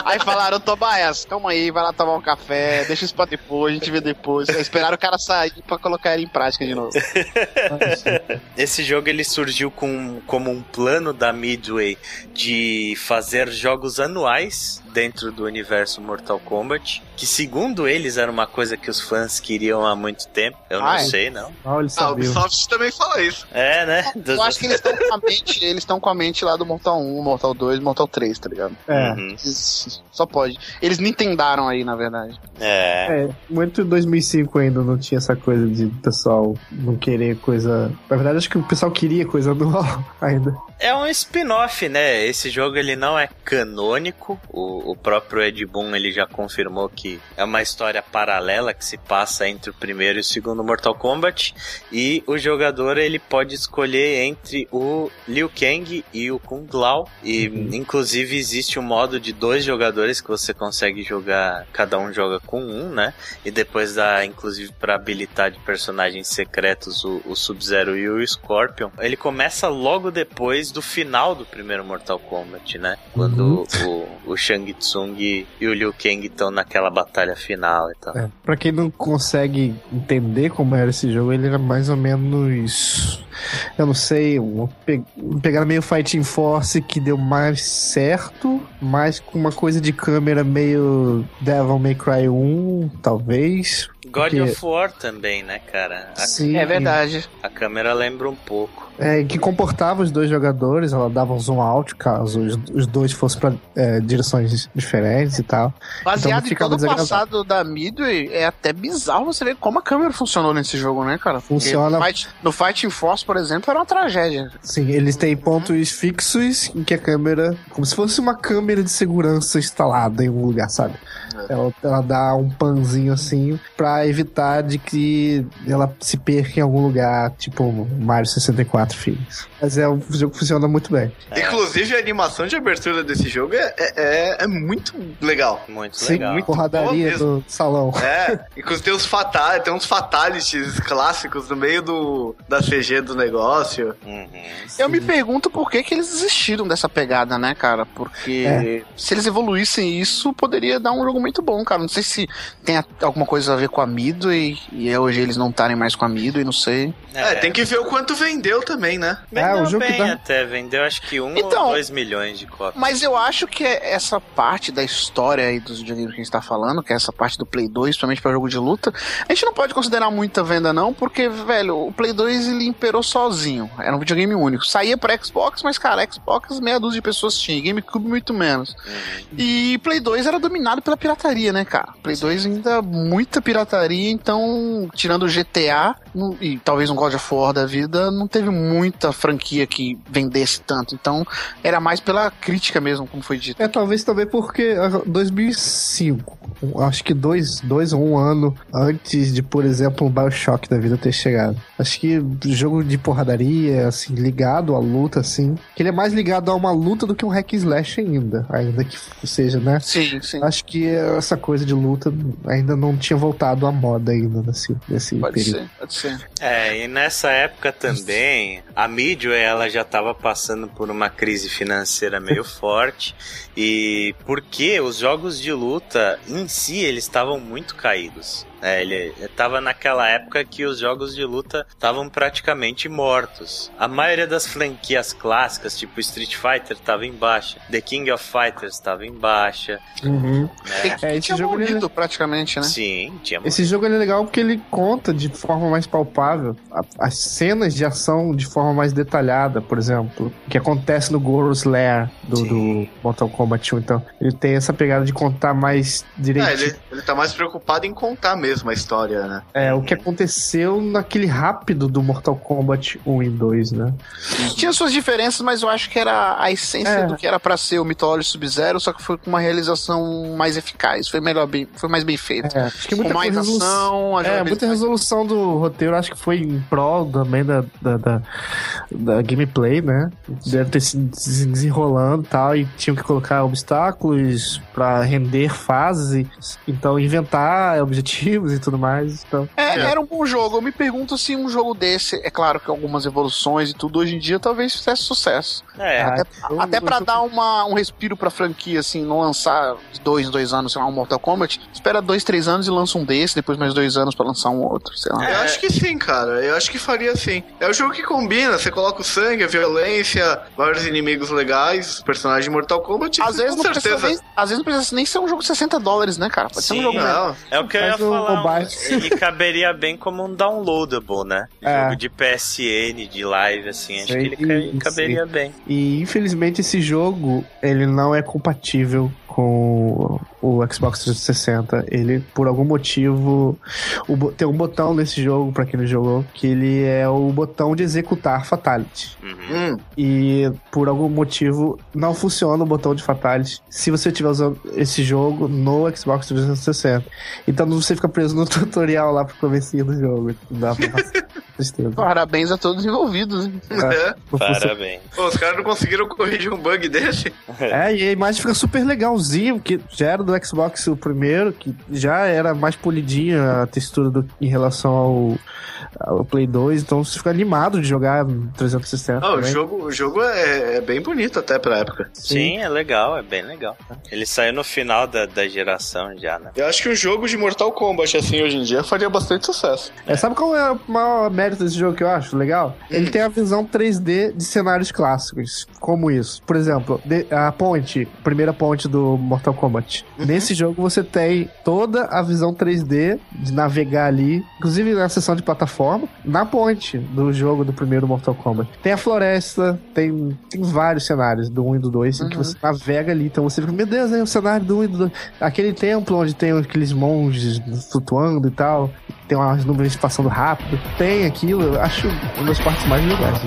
Speaker 4: Aí falaram, Tobias, calma aí, vai lá tomar um café, deixa isso pra depois, a gente vê depois. Aí esperaram o cara sair pra colocar ele em prática de novo.
Speaker 1: esse jogo ele surgiu com, como um plano da Midway de fazer jogos anuais dentro do universo Mortal Kombat, que segundo eles era uma coisa que os fãs queriam há muito tempo. Eu não sei, não.
Speaker 2: Ah, ah, o Ubisoft também fala isso.
Speaker 1: É, né?
Speaker 4: Eu acho que eles estão com a mente, eles estão com a mente lá do Mortal 1, Mortal 2, Mortal 3, tá ligado?
Speaker 3: É. Uhum.
Speaker 4: Só pode. Eles nintendaram aí, na verdade.
Speaker 1: É.
Speaker 3: É, muito 2005 ainda não tinha essa coisa de pessoal não querer coisa. Na verdade, acho que o pessoal queria coisa anual ainda.
Speaker 1: É um spin-off, né? Esse jogo ele não é canônico. O, o próprio Ed Boon ele já confirmou que é uma história paralela que se passa entre o primeiro e o segundo Mortal Kombat. E o jogador ele pode escolher entre o Liu Kang e o Kung Lao. E uhum. inclusive existe um modo de dois jogadores que você consegue jogar. Cada um joga com um, né? E depois dá inclusive para habilitar de personagens secretos o, o Sub-Zero e o Scorpion. Ele começa logo depois do final do primeiro Mortal Kombat, né? Quando uhum. o, o Shang Tsung e o Liu Kang estão naquela batalha final e tal. É,
Speaker 3: pra quem não consegue entender como era esse jogo, ele era mais ou menos. Eu não sei, uma pe pegada meio Fighting Force que deu mais certo, mas com uma coisa de câmera meio Devil May Cry 1, talvez.
Speaker 1: God porque... of War também, né, cara?
Speaker 4: A... Sim. É verdade.
Speaker 1: A câmera lembra um pouco.
Speaker 3: É, que comportava os dois jogadores, ela dava um zoom out caso os, os dois fossem pra é, direções diferentes e tal.
Speaker 4: Baseado então, em todo o passado da Midway, é até bizarro você ver como a câmera funcionou nesse jogo, né, cara?
Speaker 3: Funciona.
Speaker 4: No, Fight, no Fighting Force, por exemplo, era uma tragédia.
Speaker 3: Sim, eles têm pontos fixos em que a câmera, como se fosse uma câmera de segurança instalada em um lugar, sabe? É. Ela, ela dá um panzinho assim pra evitar de que ela se perca em algum lugar, tipo Mario 64 filhos. Mas é um jogo que funciona muito bem.
Speaker 2: É. Inclusive, a animação de abertura desse jogo é, é, é muito legal.
Speaker 1: Muito Sim, legal.
Speaker 3: Muito porradaria do salão.
Speaker 2: É, inclusive tem uns, fatal, tem uns fatalities clássicos no meio do, da CG do negócio. Uhum.
Speaker 4: Eu me pergunto por que, que eles desistiram dessa pegada, né, cara? Porque é. se eles evoluíssem isso, poderia dar um jogo muito bom, cara. Não sei se tem alguma coisa a ver com a Mido e, e hoje eles não estarem mais com a Mido e não sei.
Speaker 2: É, tem que ver o quanto vendeu também, né?
Speaker 1: Vendeu é, o jogo bem dá... até, vendeu acho que um então, ou dois milhões de cópias.
Speaker 4: Mas eu acho que essa parte da história aí dos videogames que a gente tá falando, que é essa parte do Play 2, principalmente para jogo de luta, a gente não pode considerar muita venda não, porque, velho, o Play 2 ele imperou sozinho. Era um videogame único. Saía para Xbox, mas, cara, Xbox meia dúzia de pessoas tinha, GameCube muito menos. Uhum. E Play 2 era dominado pela pirataria, né, cara? Play 2 ainda muita pirataria, então, tirando o GTA e talvez um God of War da vida, não teve muita franquia que vendesse tanto. Então, era mais pela crítica mesmo, como foi dito.
Speaker 3: É, talvez também porque 2005, acho que dois, dois ou um ano antes de, por exemplo, o Bioshock da vida ter chegado. Acho que jogo de porradaria, assim, ligado à luta, assim, que ele é mais ligado a uma luta do que um hack slash ainda, ainda que seja, né?
Speaker 4: Sim, sim.
Speaker 3: Acho que essa coisa de luta ainda não tinha voltado à moda ainda nesse, nesse
Speaker 4: pode
Speaker 3: período.
Speaker 4: Ser, pode ser.
Speaker 1: É, e nessa época também, a Midway, ela já estava passando por uma crise financeira meio forte, e porque os jogos de luta em si, eles estavam muito caídos. É, ele tava naquela época que os jogos de luta estavam praticamente mortos. A maioria das franquias clássicas, tipo Street Fighter, tava em baixa. The King of Fighters estava em baixa.
Speaker 3: Uhum.
Speaker 1: Né?
Speaker 3: É, esse
Speaker 4: tinha
Speaker 3: jogo ele-
Speaker 4: morrido praticamente, né?
Speaker 1: Sim, tinha
Speaker 3: Esse jogo ele é legal porque ele conta de forma mais palpável as cenas de ação de forma mais detalhada, por exemplo, o que acontece no Goro's Lair do, do Mortal Kombat 1. Então, ele tem essa pegada de contar mais
Speaker 2: É,
Speaker 3: direitinho.
Speaker 2: ele, ele tá mais preocupado em contar mesmo a história, né?
Speaker 3: É, o que aconteceu naquele rápido do Mortal Kombat 1 e 2, né?
Speaker 4: Tinha suas diferenças, mas eu acho que era a essência
Speaker 3: É.
Speaker 4: do que era pra ser o Mythology Sub-Zero, só que foi com uma realização mais eficaz, foi melhor, bem, foi mais bem feito.
Speaker 3: É, acho que muita
Speaker 4: com mais
Speaker 3: resolução-
Speaker 4: ação, a
Speaker 3: É, muita resolução do roteiro, acho que foi em prol também da, da, da, da gameplay, né? Deve ter se des- desenrolando e tal, e tinham que colocar obstáculos pra render fases, então inventar objetivos e tudo mais. Então,
Speaker 4: É,
Speaker 2: É.
Speaker 4: era um bom jogo. Eu me pergunto se um jogo desse, é claro que algumas evoluções e tudo hoje em dia talvez fizesse sucesso.
Speaker 1: É,
Speaker 3: Ah,
Speaker 4: até
Speaker 3: eu-
Speaker 4: até
Speaker 3: eu
Speaker 4: pra
Speaker 3: tô-
Speaker 4: dar uma, um respiro pra franquia, assim, não lançar de dois em dois anos, sei lá, um Mortal Kombat. Espera dois, três anos e lança um desse, depois mais dois anos pra lançar um outro, sei lá.
Speaker 2: Eu acho que sim, cara. Eu acho que faria sim. É o jogo que combina. Você coloca o sangue, a violência, vários inimigos legais, personagens de Mortal Kombat.
Speaker 4: Às vezes, não precisa
Speaker 2: certeza.
Speaker 4: nem, às vezes não precisa nem ser um jogo de 60 dólares, né, cara? Pode ser
Speaker 1: Sim.
Speaker 4: um jogo mesmo.
Speaker 2: Não,
Speaker 1: é o que eu ia
Speaker 3: Faz
Speaker 1: falar.
Speaker 3: mobile.
Speaker 1: Ele caberia bem como um downloadable, né?
Speaker 3: É.
Speaker 1: Jogo de PSN, de live, assim. Acho
Speaker 3: Sei,
Speaker 1: que ele
Speaker 3: sim.
Speaker 1: ca- caberia bem.
Speaker 3: E infelizmente esse jogo ele não é compatível com o Xbox 360. Ele, por algum motivo, o tem um botão nesse jogo, pra quem não jogou, que ele é o botão de executar Fatality.
Speaker 1: Uhum.
Speaker 2: Hum,
Speaker 3: E por algum motivo não funciona o botão de Fatality se você estiver usando esse jogo no Xbox 360. Então você fica preso no tutorial lá pro comecinho do jogo. Dá pra tristeza.
Speaker 4: Parabéns a todos os envolvidos.
Speaker 2: é.
Speaker 3: Funciona.
Speaker 1: Parabéns.
Speaker 2: Pô, os caras não conseguiram corrigir um bug desse?
Speaker 3: É, e a imagem fica super legalzinho, que já era do Xbox o primeiro, que já era mais polidinha a textura do, em relação ao, ao Play 2, então você fica animado de jogar 360.
Speaker 2: Ah, o jogo, o jogo é, é bem bonito até pra época.
Speaker 1: Sim, é legal, é bem legal. Ele saiu no final da, da geração já, né?
Speaker 2: Eu acho que um jogo de Mortal Kombat assim hoje em dia faria bastante sucesso.
Speaker 3: É, sabe qual é o maior mérito desse jogo que eu acho legal? Ele tem a visão 3D de cenários clássicos. Como isso? Por exemplo, a ponte, primeira ponte do Mortal Kombat. Nesse jogo você tem toda a visão 3D de navegar ali, inclusive na seção de plataforma, na ponte do jogo do primeiro Mortal Kombat. Tem a floresta, tem, tem vários cenários do 1 e do 2 em que
Speaker 4: Uhum.
Speaker 3: você navega ali. Então você fica, meu Deus, é o cenário do 1 e do 2. Aquele templo onde tem aqueles monges flutuando e tal tem umas nuvens passando rápido. Tem aquilo, eu acho uma das partes mais legais.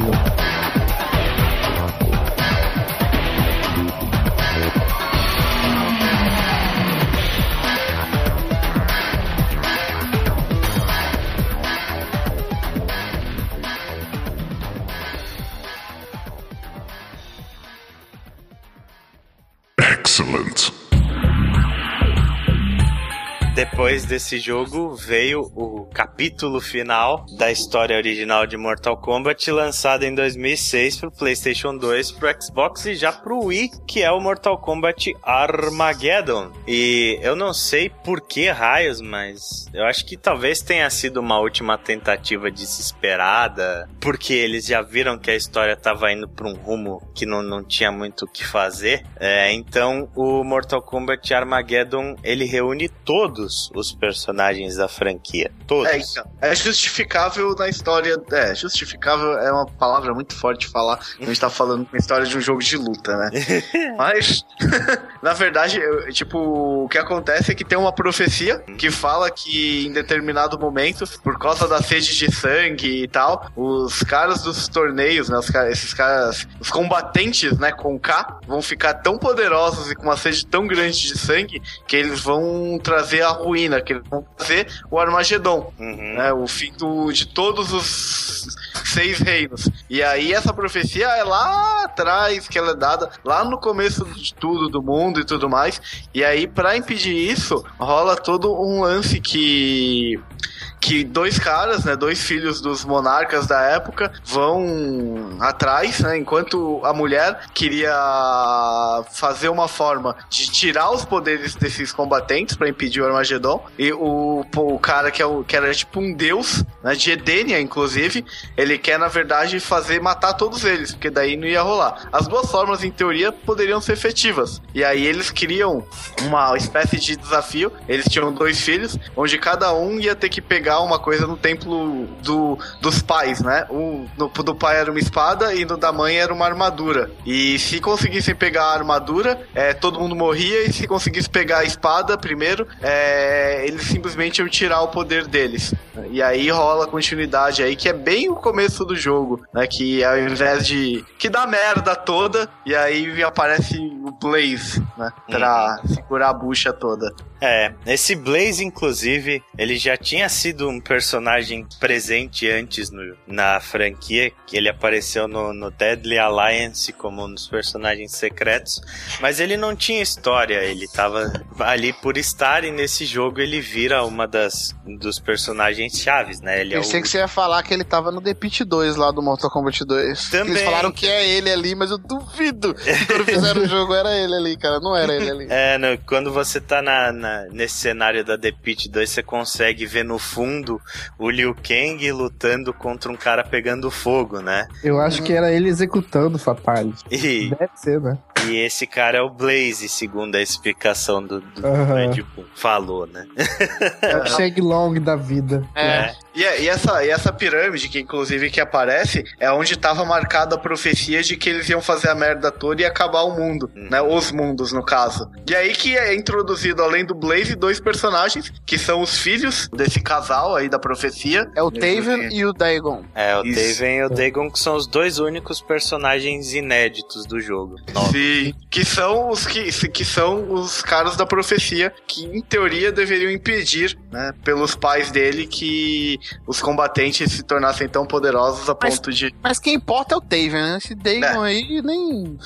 Speaker 1: Depois desse jogo veio o capítulo final da história original de Mortal Kombat, lançado em 2006 pro PlayStation 2, pro Xbox e já pro Wii, que é o Mortal Kombat Armageddon. E eu não sei por que raios, mas eu acho que talvez tenha sido uma última tentativa desesperada, porque eles já viram que a história tava indo pra um rumo que não, não tinha muito o que fazer. É, então o Mortal Kombat Armageddon ele reúne todos os personagens da franquia. Todos.
Speaker 2: É, então, é justificável na história. É, justificável é uma palavra muito forte de falar. A gente tá falando uma história de um jogo de luta, né? Mas, na verdade, eu- tipo, o que acontece é que tem uma profecia que fala que em determinado momento, por causa da sede de sangue e tal, os caras dos torneios, né? Os esses caras, os combatentes, né, com K, vão ficar tão poderosos e com uma sede tão grande de sangue que eles vão trazer a ruína, que eles vão trazer o Armagedon
Speaker 1: Uhum.
Speaker 2: né, o fim do- de todos os seis reinos. E aí essa profecia é lá atrás, que ela é dada lá no começo de tudo do mundo e tudo mais. E aí para impedir isso, rola todo um lance que que dois caras, né, dois filhos dos monarcas da época, vão atrás, né, enquanto a mulher queria fazer uma forma de tirar os poderes desses combatentes para impedir o Armagedon, e o, o cara que, é o, que era tipo um deus, né, de Edenia, inclusive, ele quer, na verdade, fazer matar todos eles, porque daí não ia rolar. As duas formas, em teoria, poderiam ser efetivas. E aí eles criam uma espécie de desafio. Eles tinham dois filhos, onde cada um ia ter que pegar uma coisa no templo do, dos pais, né? Um, no, do pai era uma espada e no da mãe era uma armadura. E se conseguissem pegar a armadura, é, todo mundo morria, e se conseguisse pegar a espada primeiro, é, eles simplesmente iam tirar o poder deles. E aí rola a continuidade aí, que é bem o começo do jogo, né? Que ao invés de. que dá merda toda, e aí aparece o Blaze, né? Pra uhum. segurar a bucha toda.
Speaker 1: É, esse Blaze, inclusive, ele já tinha sido um personagem presente antes no, na franquia, que ele apareceu no, no Deadly Alliance como um dos personagens secretos, mas ele não tinha história, ele tava ali por estar e nesse jogo ele vira uma das dos personagens chaves, né? Ele
Speaker 4: Pensei
Speaker 1: é o...
Speaker 4: que você ia falar que ele tava no The Pit 2 lá do Mortal Kombat 2.
Speaker 1: Também.
Speaker 4: Eles falaram que é ele ali, mas eu duvido que quando fizeram o jogo era ele ali, cara, não era ele ali.
Speaker 1: É, no, quando você tá na, na na, nesse cenário da The Pit 2, você consegue ver no fundo o Liu Kang lutando contra um cara pegando fogo, né?
Speaker 3: Eu acho que era ele executando o Fatality.
Speaker 1: E...
Speaker 3: Deve ser, né?
Speaker 1: E esse cara é o Blaze, segundo a explicação do, do,
Speaker 3: uhum.
Speaker 1: falou, né?
Speaker 3: É o Shag Long da vida.
Speaker 2: É. é. E, e, essa, e essa pirâmide, que inclusive que aparece, é onde estava marcada a profecia de que eles iam fazer a merda toda e acabar o mundo, uhum. né? Os mundos, no caso. E aí que é introduzido, além do Blaze, dois personagens, que são os filhos desse casal aí da profecia.
Speaker 4: É o Taven e o Dagon.
Speaker 1: É, o Isso. Taven e o Dagon, que são os dois únicos personagens inéditos do jogo.
Speaker 2: Sim, que são os que, que são os caras da profecia, que em teoria deveriam impedir, né, pelos pais dele que os combatentes se tornassem tão poderosos a
Speaker 4: mas,
Speaker 2: ponto de.
Speaker 4: Mas quem importa é o Taven, né? Esse Dagon é. aí nem.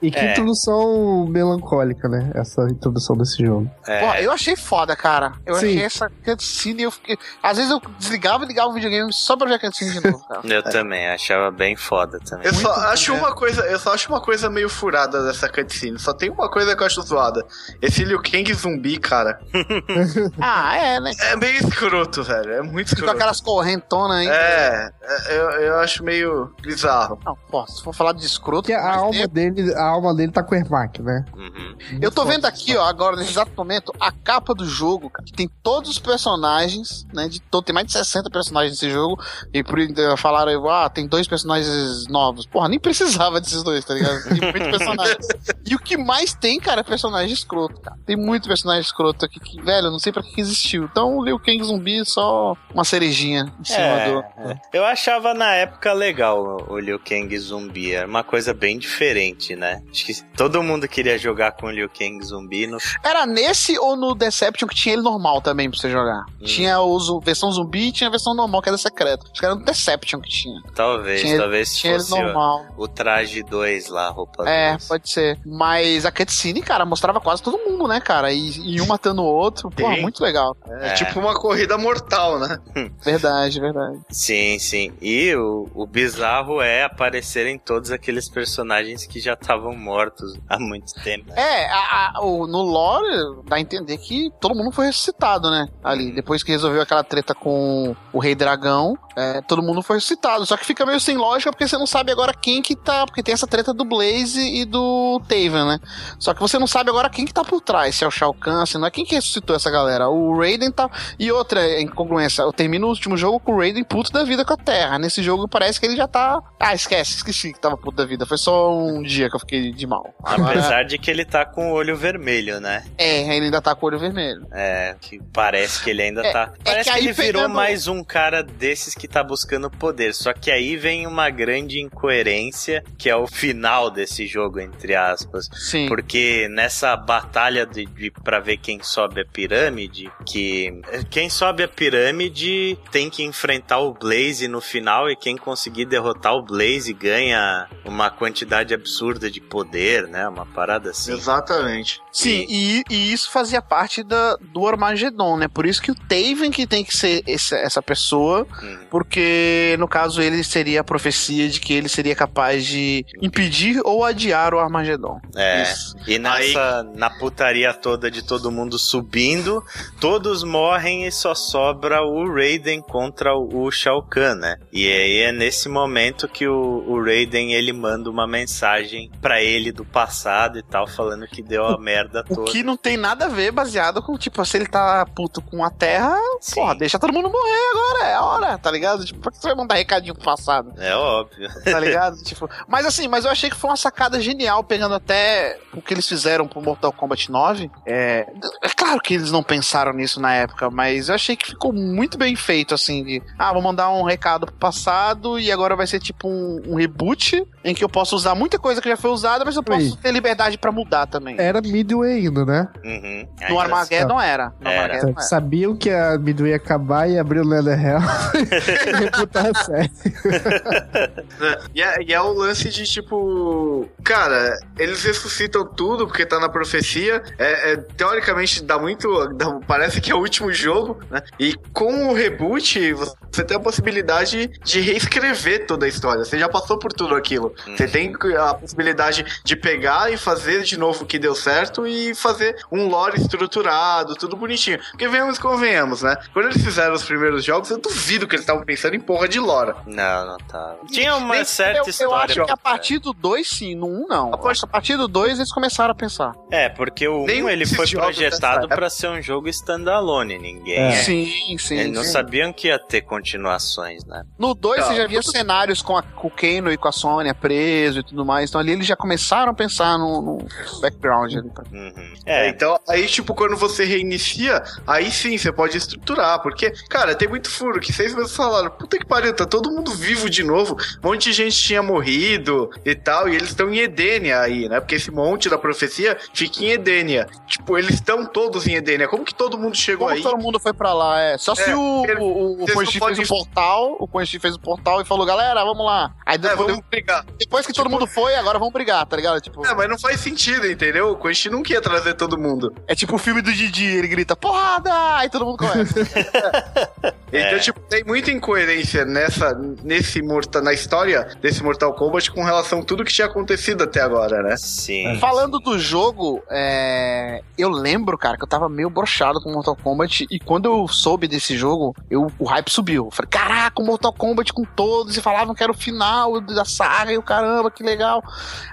Speaker 3: e que é. introdução melancólica, né? Essa introdução desse jogo.
Speaker 4: É. Pô, eu achei foda, cara. Eu Sim. achei essa cutscene. Eu fiquei... Às vezes eu desligava e ligava o videogame só pra ver a cutscene de novo, cara.
Speaker 1: Eu é. também, achava bem foda também.
Speaker 2: Eu só acho uma coisa, eu só acho uma coisa meio furada dessa cutscene. Só tem uma coisa que eu acho zoada. Esse Liu Kang zumbi, cara.
Speaker 4: ah, é, né?
Speaker 2: É meio escroto, velho. É muito escroto.
Speaker 4: Com aquelas correntonas aí.
Speaker 2: É, é, eu, eu acho meio bizarro.
Speaker 4: Não, pô, se for falar de escroto.
Speaker 3: Porque a alma, dele, a alma dele tá com o Ermac, né?
Speaker 4: Uhum. Eu tô vendo aqui, ó, agora, nesse exato momento, a capa do jogo, cara, que tem todos os personagens, né? De todo, tem mais de 60 personagens nesse jogo. E por falaram, ah, tem dois personagens novos. Porra, nem precisava desses dois, tá ligado? Tem muitos personagens. e o que mais tem, cara, é personagem escroto, cara. Tem muito personagem escroto aqui que, velho, eu não sei pra que existiu. Então o Liu Kang zumbi é só uma cerejinha em cima é, do.
Speaker 1: É. Eu achava na época legal o Liu Kang zumbi. Era uma coisa bem diferente, né? Acho que todo mundo queria jogar com o Liu Kang zumbi. No...
Speaker 4: Era nesse ou no Deception que tinha ele normal também pra você jogar? Hum. Tinha a versão zumbi e tinha a versão normal, que era secreta. Acho que era no Deception que tinha.
Speaker 1: Talvez,
Speaker 4: tinha
Speaker 1: talvez
Speaker 4: tinha
Speaker 1: fosse
Speaker 4: ele normal.
Speaker 1: O, o traje 2 lá, a roupa
Speaker 4: É, pode ser. Mas a cutscene, cara, mostrava quase todo mundo, né, cara? E, e um matando o outro. Pô, muito legal.
Speaker 2: É, é, tipo uma corrida mortal, né?
Speaker 4: verdade, verdade.
Speaker 1: Sim, sim. E o, o bizarro é aparecerem todos aqueles personagens que já estavam mortos há muito tempo.
Speaker 4: É, a, a, o, no lore dá a entender que todo mundo foi ressuscitado, né? Ali, uhum. depois que resolveu aquela treta com o Rei Dragão, é, todo mundo foi ressuscitado. Só que fica meio sem lógica porque você não sabe agora quem que tá. Porque tem essa treta do Blaze e do Taven, né? Só que você não sabe agora quem que tá por trás. Se é o Shao Kahn, se não é quem que ressuscitou essa galera. O Raiden tá. E outra incongruência. Eu termino o último jogo com o Raiden puto da vida com a Terra. Nesse jogo parece que ele já tá. Ah, esquece, esqueci que tava puto da vida. Foi só um dia que eu fiquei de mal.
Speaker 1: Agora... Apesar de que ele tá com o olho vermelho, né?
Speaker 4: É, ele ainda tá com o olho vermelho.
Speaker 1: É, que parece que ele ainda é, tá. É parece que, que ele virou pegando... mais um cara desses que tá buscando poder. Só que aí vem uma grande incoerência, que é o final desse jogo, entre aspas.
Speaker 4: Sim.
Speaker 1: Porque nessa batalha de, de para ver quem sobe a pirâmide, que quem sobe a pirâmide tem que enfrentar o Blaze no final e quem conseguir derrotar o Blaze ganha uma quantidade absurda de poder, né? Uma parada assim.
Speaker 2: Exatamente.
Speaker 4: Sim, e, e isso fazia parte da, do Armagedon, né? Por isso que o Taven que tem que ser esse, essa pessoa,
Speaker 1: Hum.
Speaker 4: Porque no caso ele seria a profecia de que ele seria capaz de impedir ou adiar o Armagedon.
Speaker 1: É.
Speaker 4: Isso.
Speaker 1: E nessa, na putaria toda de todo mundo subindo, todos morrem e só sobra o Raiden contra o, o Shao Kahn, né? E aí é nesse momento que o, o Raiden ele manda uma mensagem pra ele do passado e tal, falando que deu a merda
Speaker 4: O
Speaker 1: toda.
Speaker 4: que não tem nada a ver baseado com, tipo, se ele tá puto com a Terra,
Speaker 1: Sim.
Speaker 4: porra, deixa todo mundo morrer agora, é hora, tá ligado? Tipo, por que você vai mandar recadinho pro passado?
Speaker 1: É óbvio.
Speaker 4: tá ligado? tipo, mas assim, mas eu achei que foi uma sacada genial, pegando até o que eles fizeram pro Mortal Kombat 9. É, é claro que eles não pensaram nisso na época, mas eu achei que ficou muito bem feito, assim, de, ah, vou mandar um recado pro passado e agora vai ser tipo um, um reboot em que eu posso usar muita coisa que já foi usada, mas eu posso
Speaker 3: Oi.
Speaker 4: ter liberdade pra mudar também.
Speaker 3: Era Midway ainda, né?
Speaker 1: Uhum.
Speaker 4: No Armageddon era. No
Speaker 1: Era.
Speaker 4: Armageddon era.
Speaker 3: Sabiam que a Midway ia acabar e abrir o Netherrealm e reputar a série.
Speaker 2: E é, e é o lance de tipo. Cara, eles ressuscitam tudo porque tá na profecia. É, é, teoricamente dá muito. dá- parece que é o último jogo, né? E com o reboot, você tem a possibilidade de reescrever toda a história. Você já passou por tudo aquilo. Você tem a possibilidade de pegar e fazer de novo o que deu certo e fazer um lore estruturado, tudo bonitinho. Porque venhamos e convenhamos, né? Quando eles fizeram os primeiros jogos, eu duvido que eles estavam pensando em porra de lore.
Speaker 1: Não, não tava. Tinha uma
Speaker 4: Nem-
Speaker 1: certa
Speaker 4: eu, eu
Speaker 1: história.
Speaker 4: acho que a partir do 2, sim, no 1 um, não.
Speaker 2: A
Speaker 4: Eu acho que a partir do 2 eles começaram a pensar.
Speaker 1: É, porque o
Speaker 2: Nenhum
Speaker 1: 1 ele
Speaker 2: desses
Speaker 1: foi projetado pra ser um jogo standalone, ninguém.
Speaker 3: É.
Speaker 4: Sim, sim.
Speaker 1: Eles não
Speaker 4: sim.
Speaker 1: sabiam que ia ter continuações, né?
Speaker 4: No 2
Speaker 2: Tá.
Speaker 4: você já via cenários com, a, com o Kano e com a Sônia preso e tudo mais. Então ali eles já começaram a pensar no, no background ali.
Speaker 1: Uhum.
Speaker 2: É,
Speaker 1: É,
Speaker 2: então, aí, tipo, quando você reinicia, aí sim você pode estruturar. Porque, cara, tem muito furo que vocês mesmos falaram, puta que pariu, tá todo mundo vivo de novo. Um monte de gente tinha morrido e tal, e eles estão em Edênia aí, né? Porque esse monte da profecia fica em Edênia. Tipo, eles estão todos em Edênia. Como que todo mundo chegou
Speaker 4: Como
Speaker 2: aí?
Speaker 4: todo mundo foi pra lá, é. Só se
Speaker 2: É,
Speaker 4: o,
Speaker 2: ele-
Speaker 4: o, o Quan
Speaker 2: podem-
Speaker 4: fez o portal, o Quan fez o portal e falou, galera, vamos lá. Aí
Speaker 2: É,
Speaker 4: depois,
Speaker 2: vamos brigar.
Speaker 4: depois que todo mundo foi, agora vamos brigar, tá ligado? Tipo,
Speaker 2: É, mas não faz sentido, entendeu? O Quan não quer trazer todo mundo.
Speaker 4: é tipo o filme do Didi, ele grita, porrada! Aí todo mundo começa.
Speaker 2: Então,
Speaker 1: É.
Speaker 2: tipo, tem muita incoerência nessa, nesse mortal, na história desse Mortal Kombat com relação a tudo que tinha acontecido até agora, né?
Speaker 1: sim.
Speaker 4: Falando do jogo, é, eu lembro, cara, que eu tava meio brochado com Mortal Kombat e quando eu soube desse jogo, eu, o hype subiu. Eu falei, caraca, o Mortal Kombat com todos e falavam que era o final da saga e o caramba, que legal.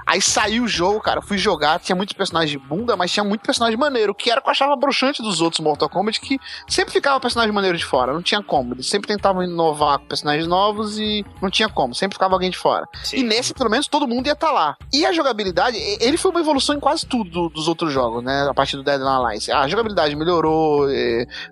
Speaker 4: Aí saiu o jogo, cara, eu fui jogar, tinha muitos personagens de bunda, mas tinha muito personagem maneiro, que era o que eu achava broxante dos outros Mortal Kombat, que sempre ficava personagem maneiro de fora, não tinha como. Eles sempre tentavam inovar com personagens novos e não tinha como, sempre ficava alguém de fora.
Speaker 1: sim.
Speaker 4: E nesse, pelo menos, todo mundo ia estar lá. E a jogabilidade, ele foi uma evolução em quase tudo do- dos outros jogos, né? A partir do Dead or Alive. A jogabilidade melhorou,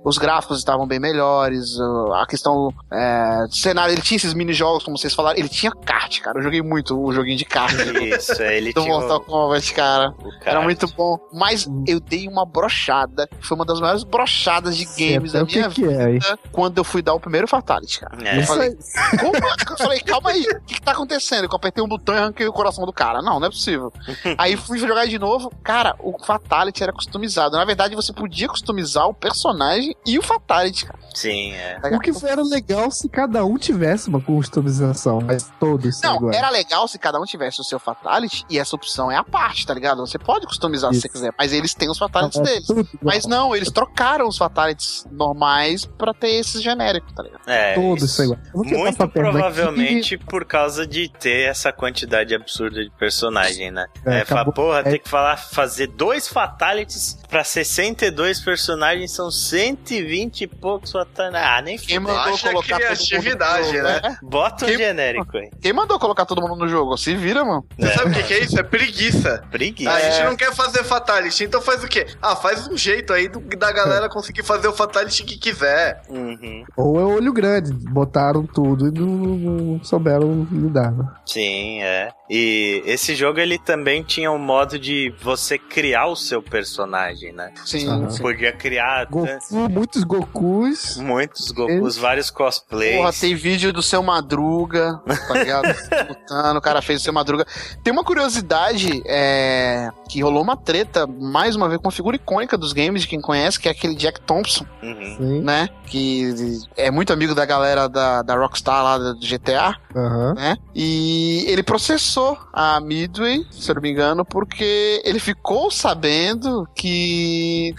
Speaker 4: os gráficos estavam bem melhores, a questão é, do cenário, ele tinha esses mini-jogos, como vocês falaram, ele tinha kart, cara. Eu joguei muito o joguinho de kart
Speaker 1: Isso, é, ele
Speaker 4: do
Speaker 1: tinha
Speaker 4: Mortal
Speaker 1: o,
Speaker 4: Kombat, cara.
Speaker 1: o
Speaker 4: Era muito bom. Mas eu dei uma brochada, foi uma das maiores brochadas de games da
Speaker 3: o que
Speaker 4: minha
Speaker 3: que é
Speaker 4: vida, quando eu fui dar o primeiro Cara.
Speaker 1: É.
Speaker 4: Eu falei, como? Eu falei, calma aí, o que, que tá acontecendo? Eu apertei um botão e arranquei o coração do cara. Não, não é possível. aí fui jogar de novo. Cara, o Fatality era customizado. Na verdade, você podia customizar o personagem e o Fatality, cara.
Speaker 1: Sim, é.
Speaker 3: O que era legal se cada um tivesse uma customização, mas todos
Speaker 4: Não,
Speaker 3: iguais.
Speaker 4: era legal se cada um tivesse o seu Fatality e essa opção é a parte, tá ligado? Você pode customizar se
Speaker 3: Isso.
Speaker 4: você quiser, mas eles têm os Fatalities
Speaker 3: É
Speaker 4: deles. Mas não, eles trocaram os Fatalities normais pra ter esses genéricos, tá ligado?
Speaker 1: É,
Speaker 3: Todos
Speaker 1: isso. Muito
Speaker 3: perna aqui.
Speaker 1: provavelmente por causa de ter essa quantidade absurda de personagem, né?
Speaker 3: É,
Speaker 1: É, fala,
Speaker 3: acabou-
Speaker 1: porra,
Speaker 3: é-
Speaker 1: tem que falar, fazer dois fatalities pra 62 personagens são 120 e poucos fatalities. Ah, nem
Speaker 4: Quem mandou
Speaker 2: Acha
Speaker 4: colocar todo mundo no
Speaker 2: criatividade,
Speaker 4: jogo,
Speaker 2: né?
Speaker 1: Bota um
Speaker 4: Quem-
Speaker 1: genérico aí.
Speaker 4: Quem mandou colocar todo mundo no jogo? Se vira, mano.
Speaker 2: Você sabe o que, que é isso? É preguiça.
Speaker 1: Preguiça.
Speaker 2: A
Speaker 4: É.
Speaker 2: gente não quer fazer Fatality, então faz o quê? Ah, faz um jeito aí do- da galera conseguir fazer o Fatality que quiser.
Speaker 1: Uhum.
Speaker 3: Uhum. Ou é olho grande, botaram tudo e não, não souberam lidar. Né?
Speaker 1: Sim, é. E esse jogo ele também tinha um modo de você criar o seu personagem, né?
Speaker 4: Sim. Uhum.
Speaker 1: Podia criar
Speaker 3: Goku, muitos Gokus.
Speaker 1: Muitos Gokus, vários cosplays.
Speaker 4: Porra, tem vídeo do seu Madruga, tá ligado? Lutando, o cara fez o seu Madruga. Tem uma curiosidade, é, que rolou uma treta, mais uma vez, com uma figura icônica dos games, de quem conhece, que é aquele Jack Thompson, uhum. né? Que é muito amigo da galera da, da Rockstar lá do GTA, uhum. né? E ele processou a Midway, se eu não me engano, porque ele ficou sabendo que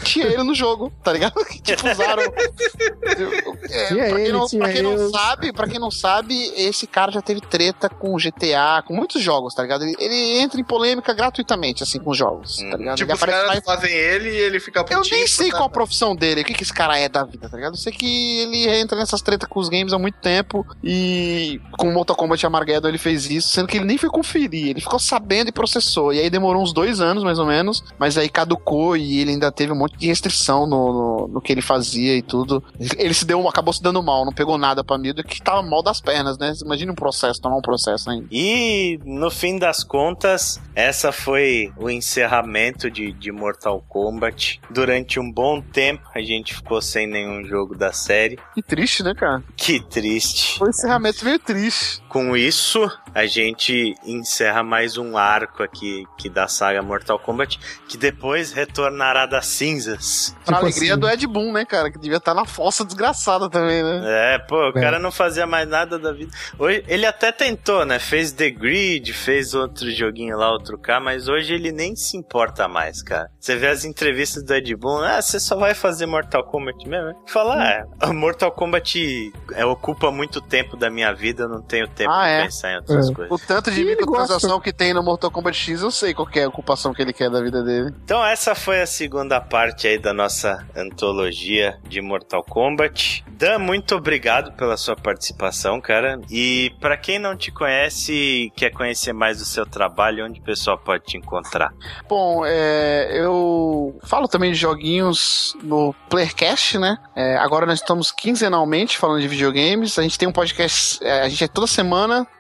Speaker 4: tinha ele no jogo, tá ligado? Que tipo, usaram. é, pra quem, não, pra quem não sabe, para quem não sabe, esse cara já teve treta com GTA, com muitos jogos, tá ligado? Ele, ele entra em polêmica gratuitamente, assim, com jogos, tá hum. ligado?
Speaker 2: Tipo, os caras mais... fazem ele e ele fica
Speaker 4: putinho. Eu nem sei qual a profissão dele, o que, que esse cara é da vida, tá ligado? Eu sei que ele entra nessas tretas com os games há muito tempo e com o Mortal Kombat Armageddon ele fez isso, sendo que ele nem foi conferir, ele ficou sabendo e processou. E aí demorou uns dois anos, mais ou menos, mas aí caducou e ele ainda teve um monte de restrição no, no, no que ele fazia e tudo. Ele se deu, acabou se dando mal, não pegou nada pra mim, que tava mal das pernas, né? Imagina um processo, tomar um processo ainda.
Speaker 1: E no fim das contas, essa foi o encerramento de, de Mortal Kombat. Durante um bom tempo, a gente ficou sem nenhum jogo da série.
Speaker 4: Que triste, né, cara?
Speaker 1: Que triste.
Speaker 4: Foi um encerramento meio triste.
Speaker 1: Com isso, a gente encerra mais um arco aqui que da saga Mortal Kombat, que depois retornará das cinzas.
Speaker 4: Pra tipo alegria assim. do Ed Boon, né, cara? Que devia estar na fossa desgraçada também,
Speaker 1: né? É, pô, o é. cara não fazia mais nada da vida. Hoje, ele até tentou, né? Fez The Grid, fez outro joguinho lá, outro K, mas hoje ele nem se importa mais, cara. Você vê as entrevistas do Ed Boon, ah, você só vai fazer Mortal Kombat mesmo? Fala, ah, Mortal Kombat é, ocupa muito tempo da minha vida, eu não tenho tempo ah, de é? pensar em outras é. coisas.
Speaker 4: O tanto de microtransação que tem no Mortal Kombat X, eu sei qual é a ocupação que ele quer da vida dele.
Speaker 1: Então essa foi a segunda parte aí da nossa antologia de Mortal Kombat. Dan, muito obrigado pela sua participação, cara. E para quem não te conhece e quer conhecer mais do seu trabalho, onde o pessoal pode te encontrar?
Speaker 4: Bom, é, eu falo também de joguinhos no Playercast, né? É, agora nós estamos quinzenalmente falando de videogames. A gente tem um podcast, é, a gente é toda semana,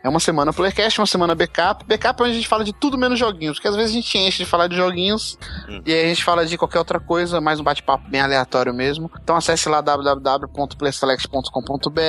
Speaker 4: é uma semana Playercast, uma semana backup. Backup é onde a gente fala de tudo menos joguinhos, porque às vezes a gente enche de falar de joguinhos hum. e aí a gente fala de qualquer outra coisa, mais um bate-papo bem aleatório mesmo. Então acesse lá www.playselect.com.br.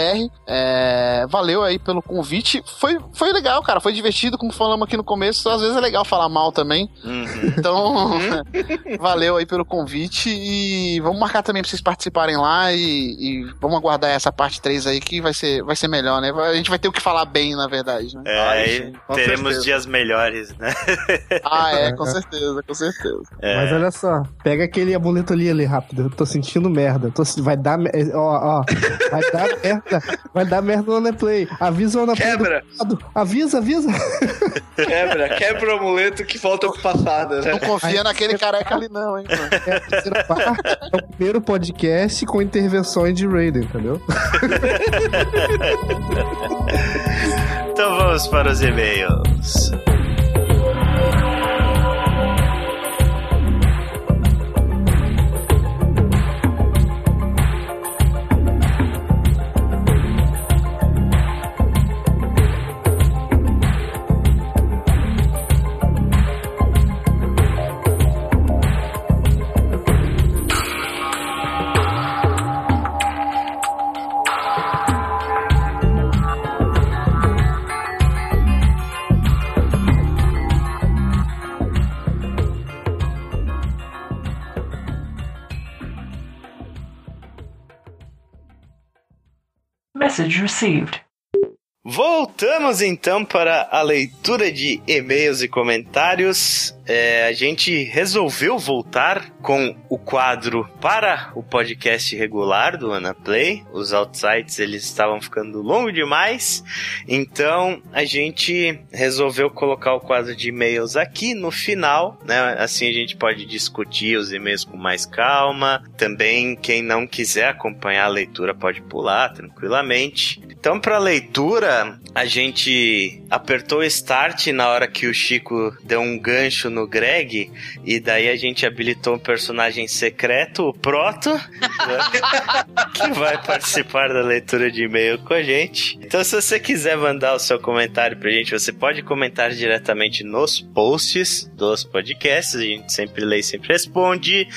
Speaker 4: É, valeu aí pelo convite. Foi, foi legal, cara. Foi divertido, como falamos aqui no começo. Às vezes é legal falar mal também. Uhum. Então, valeu aí pelo convite e vamos marcar também pra vocês participarem lá e, e, vamos aguardar essa parte 3 aí que vai ser, vai ser melhor, né? A gente vai ter o que falar bem, na verdade. Né?
Speaker 1: É, Ai, teremos certeza. dias melhores, né?
Speaker 4: ah, é, com certeza, com certeza.
Speaker 3: É. Mas olha só, pega aquele amuleto ali, ali rápido. Eu tô sentindo merda. Tô, vai dar. Ó, ó. Vai dar merda. Vai dar merda no Play. Avisa o Play.
Speaker 2: Quebra.
Speaker 3: Avisa, avisa.
Speaker 2: Quebra, quebra o amuleto que falta o passado, né?
Speaker 4: Não confia Aí, naquele careca ali, não, hein, mano. É, a
Speaker 3: parte, é o primeiro podcast com intervenções de Raiden, entendeu?
Speaker 1: então vamos para os e-mails.
Speaker 5: Message received.
Speaker 1: Voltamos então para a leitura de e-mails e comentários. É, a gente resolveu voltar com o quadro para o podcast regular do Ana Play. Os outsites eles estavam ficando longo demais, então a gente resolveu colocar o quadro de e-mails aqui no final, né? Assim a gente pode discutir os e-mails com mais calma. Também quem não quiser acompanhar a leitura pode pular tranquilamente. Então, para leitura, a gente apertou start na hora que o Chico deu um gancho no Greg, e daí a gente habilitou um personagem secreto, o Proto, que vai participar da leitura de e-mail com a gente. Então, se você quiser mandar o seu comentário pra gente, você pode comentar diretamente nos posts dos podcasts, a gente sempre lê e sempre responde.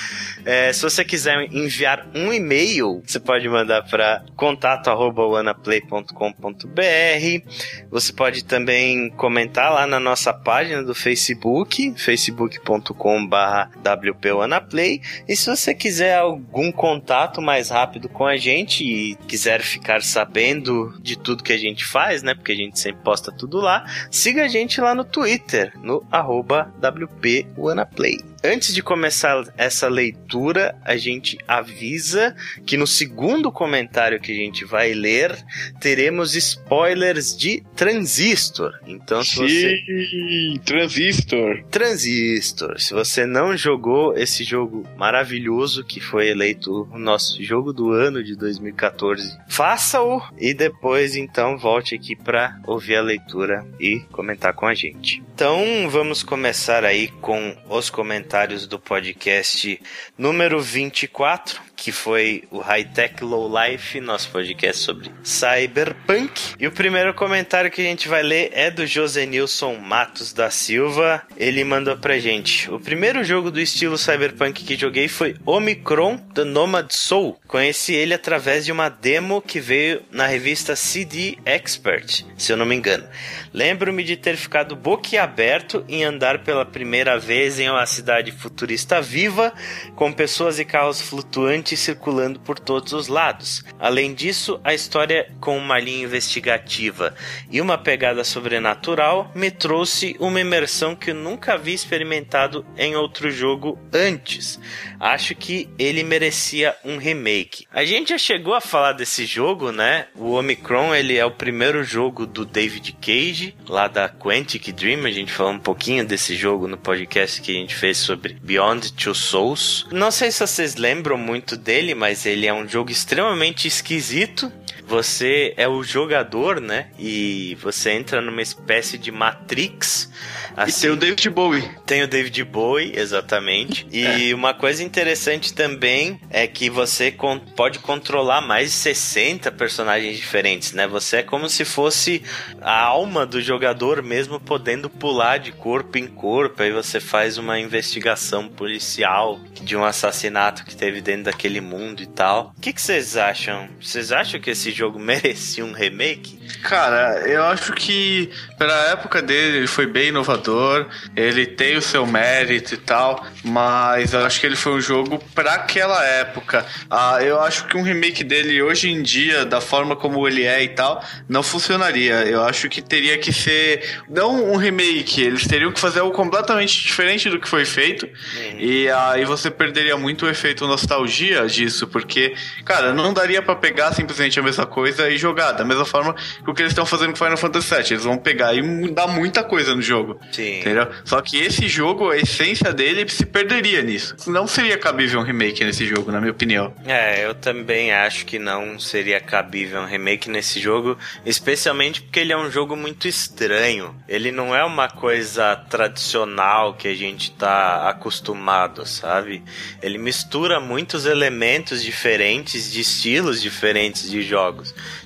Speaker 1: É, se você quiser enviar um e-mail, você pode mandar para contato@wanaplay.com.br. Você pode também comentar lá na nossa página do Facebook, facebook.com/wpwanaplay. E se você quiser algum contato mais rápido com a gente e quiser ficar sabendo de tudo que a gente faz, né? Porque a gente sempre posta tudo lá. Siga a gente lá no Twitter, no arroba WPWanaplay. Antes de começar essa leitura, a gente avisa que no segundo comentário que a gente vai ler, teremos spoilers de Transistor. Então, se você.
Speaker 2: Sim, Transistor.
Speaker 1: Transistor. Se você não jogou esse jogo maravilhoso que foi eleito o nosso jogo do ano de 2014, faça-o e depois então volte aqui para ouvir a leitura e comentar com a gente. Então, vamos começar aí com os comentários do podcast número 24, que foi o High Tech Low Life, nosso podcast sobre Cyberpunk. E o primeiro comentário que a gente vai ler é do José Nilson Matos da Silva. Ele mandou pra gente: O primeiro jogo do estilo Cyberpunk que joguei foi Omicron The Nomad Soul. Conheci ele através de uma demo que veio na revista CD Expert, se eu não me engano. Lembro-me de ter ficado boquiaberto em andar pela primeira vez em uma cidade futurista viva, com pessoas e carros flutuantes circulando por todos os lados. Além disso, a história com uma linha investigativa e uma pegada sobrenatural me trouxe uma imersão que eu nunca havia experimentado em outro jogo antes. Acho que ele merecia um remake. A gente já chegou a falar desse jogo, né? O Omicron, ele é o primeiro jogo do David Cage, lá da Quantic Dream. A gente falou um pouquinho desse jogo no podcast que a gente fez sobre Beyond Two Souls. Não sei se vocês lembram muito dele, mas ele é um jogo extremamente esquisito. Você é o jogador, né? E você entra numa espécie de Matrix.
Speaker 2: Assim, e tem o David Bowie.
Speaker 1: Tem o David Bowie, exatamente. E é. uma coisa interessante também é que você con pode controlar mais de 60 personagens diferentes, né? Você é como se fosse a alma do jogador mesmo podendo pular de corpo em corpo. Aí você faz uma investigação policial de um assassinato que teve dentro daquele mundo e tal. O que, que vocês acham? Vocês acham que esse jogo merecia um remake?
Speaker 2: Cara, eu acho que pela época dele ele foi bem inovador, ele tem o seu mérito e tal, mas eu acho que ele foi um jogo para aquela época. Ah, eu acho que um remake dele hoje em dia, da forma como ele é e tal, não funcionaria. Eu acho que teria que ser não um remake, eles teriam que fazer algo completamente diferente do que foi feito. Uhum. E aí você perderia muito o efeito nostalgia disso, porque, cara, não daria para pegar simplesmente a mesma coisa e jogar da mesma forma que o que eles estão fazendo com Final Fantasy VII. Eles vão pegar e mudar muita coisa no jogo. Sim. Entendeu? Só que esse jogo, a essência dele se perderia nisso. Não seria cabível um remake nesse jogo, na minha opinião.
Speaker 1: É, eu também acho que não seria cabível um remake nesse jogo, especialmente porque ele é um jogo muito estranho. Ele não é uma coisa tradicional que a gente tá acostumado, sabe? Ele mistura muitos elementos diferentes, de estilos diferentes de jogos.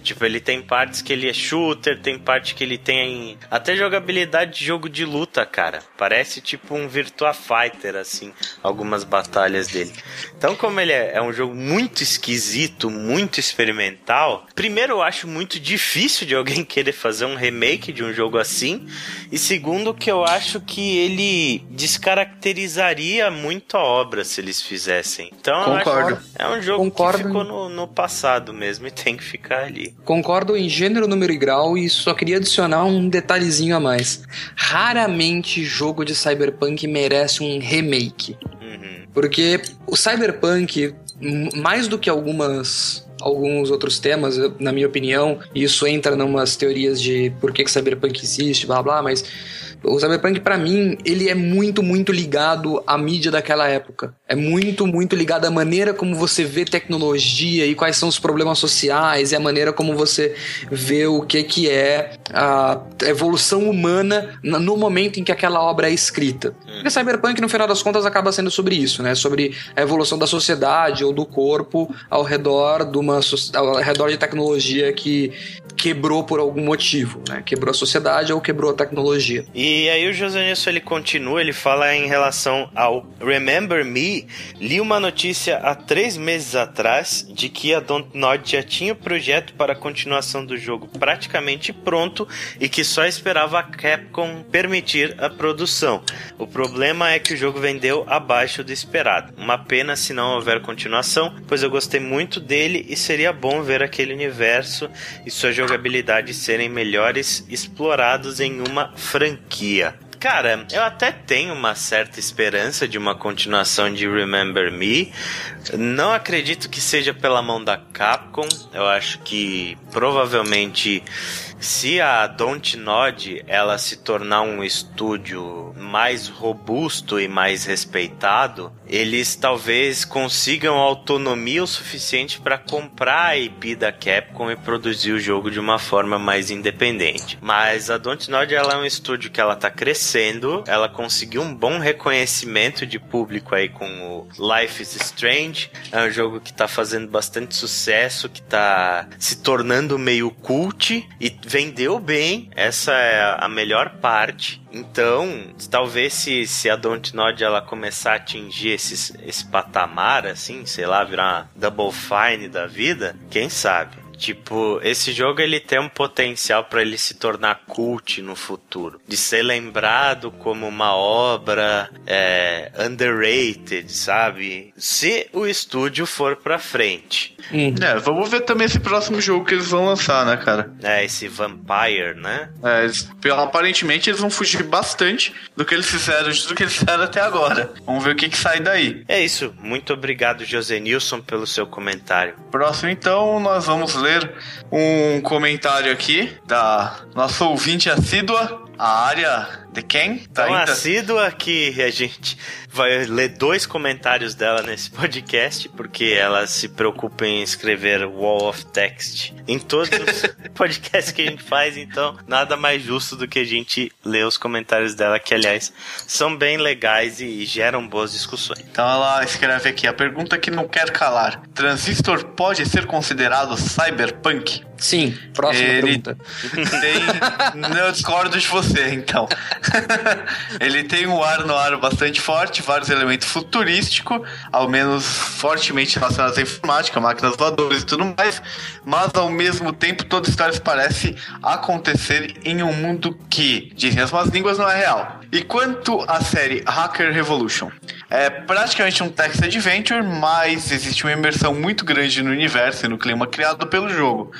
Speaker 1: Tipo, ele tem partes que ele é shooter, tem parte que ele tem até jogabilidade de jogo de luta, cara. Parece tipo um Virtua Fighter, assim, algumas batalhas dele. Então, como ele é, é um jogo muito esquisito, muito experimental, primeiro eu acho muito difícil de alguém querer fazer um remake de um jogo assim, e segundo que eu acho que ele descaracterizaria muito a obra se eles fizessem. Então,
Speaker 2: Concordo.
Speaker 1: é um jogo Concordo. que ficou no, no passado mesmo e tem que ficar ali.
Speaker 5: Concordo em gênero, número e grau e só queria adicionar um detalhezinho a mais. Raramente jogo de Cyberpunk merece um remake. Uhum. Porque o Cyberpunk, mais do que algumas alguns outros temas, na minha opinião, isso entra em umas teorias de por que, que Cyberpunk existe, blá blá, mas o Cyberpunk para mim, ele é muito, muito ligado à mídia daquela época. É muito, muito ligado à maneira como você vê tecnologia e quais são os problemas sociais e a maneira como você vê o que que é a evolução humana no momento em que aquela obra é escrita. Porque Cyberpunk, no final das contas, acaba sendo sobre isso, né? Sobre a evolução da sociedade ou do corpo ao redor de uma ao redor de tecnologia que quebrou por algum motivo, né? Quebrou a sociedade ou quebrou a tecnologia.
Speaker 1: E aí o José Nilson ele continua, ele fala em relação ao Remember Me. Li uma notícia há três meses atrás de que a Dontnod já tinha o projeto para a continuação do jogo praticamente pronto e que só esperava a Capcom permitir a produção. O problema é que o jogo vendeu abaixo do esperado. Uma pena se não houver continuação, pois eu gostei muito dele e seria bom ver aquele universo e sua jogabilidade serem melhores explorados em uma franquia. Cara, eu até tenho uma certa esperança de uma continuação de Remember Me. Não acredito que seja pela mão da Capcom. Eu acho que provavelmente se a Dontnod ela se tornar um estúdio mais robusto e mais respeitado, eles talvez consigam autonomia o suficiente para comprar a IP da Capcom e produzir o jogo de uma forma mais independente. Mas a Dontnod ela é um estúdio que ela tá crescendo, ela conseguiu um bom reconhecimento de público aí com o Life is Strange, é um jogo que tá fazendo bastante sucesso, que tá se tornando meio cult e vendeu bem, essa é a melhor parte. Então, talvez se, se a Dontnod ela começar a atingir esses, esse patamar, assim, sei lá, virar uma Double Fine da vida, quem sabe? Tipo, esse jogo ele tem um potencial para ele se tornar cult no futuro, de ser lembrado como uma obra é, underrated, sabe? Se o estúdio for para frente.
Speaker 2: Hum. É, vamos ver também esse próximo jogo que eles vão lançar, né, cara?
Speaker 1: É, esse Vampire, né?
Speaker 2: É, eles, aparentemente eles vão fugir bastante do que eles fizeram, do que eles fizeram até agora. Vamos ver o que, que sai daí.
Speaker 1: É isso. Muito obrigado, José Nilson, pelo seu comentário.
Speaker 2: Próximo, então, nós vamos ler ler um comentário aqui da nossa ouvinte assídua, a área de quem?
Speaker 1: Tá Tão assídua que a gente vai ler dois comentários dela nesse podcast, porque ela se preocupa em escrever wall of text em todos os podcasts que a gente faz, então nada mais justo do que a gente ler os comentários dela, que aliás são bem legais e geram boas discussões.
Speaker 2: Então ela escreve aqui: a pergunta que não quer calar: Transistor pode ser considerado cyberpunk?
Speaker 5: Sim, próxima
Speaker 2: ele
Speaker 5: pergunta.
Speaker 2: Tem... Eu discordo de você, então. ele tem um ar no ar bastante forte, vários elementos futurísticos, ao menos fortemente relacionados à informática, máquinas voadoras e tudo mais, mas ao mesmo tempo toda a história parece acontecer em um mundo que, dizem as más línguas, não é real. E quanto à série Hacker Revolution? É praticamente um text adventure, mas existe uma imersão muito grande no universo e no clima criado pelo jogo.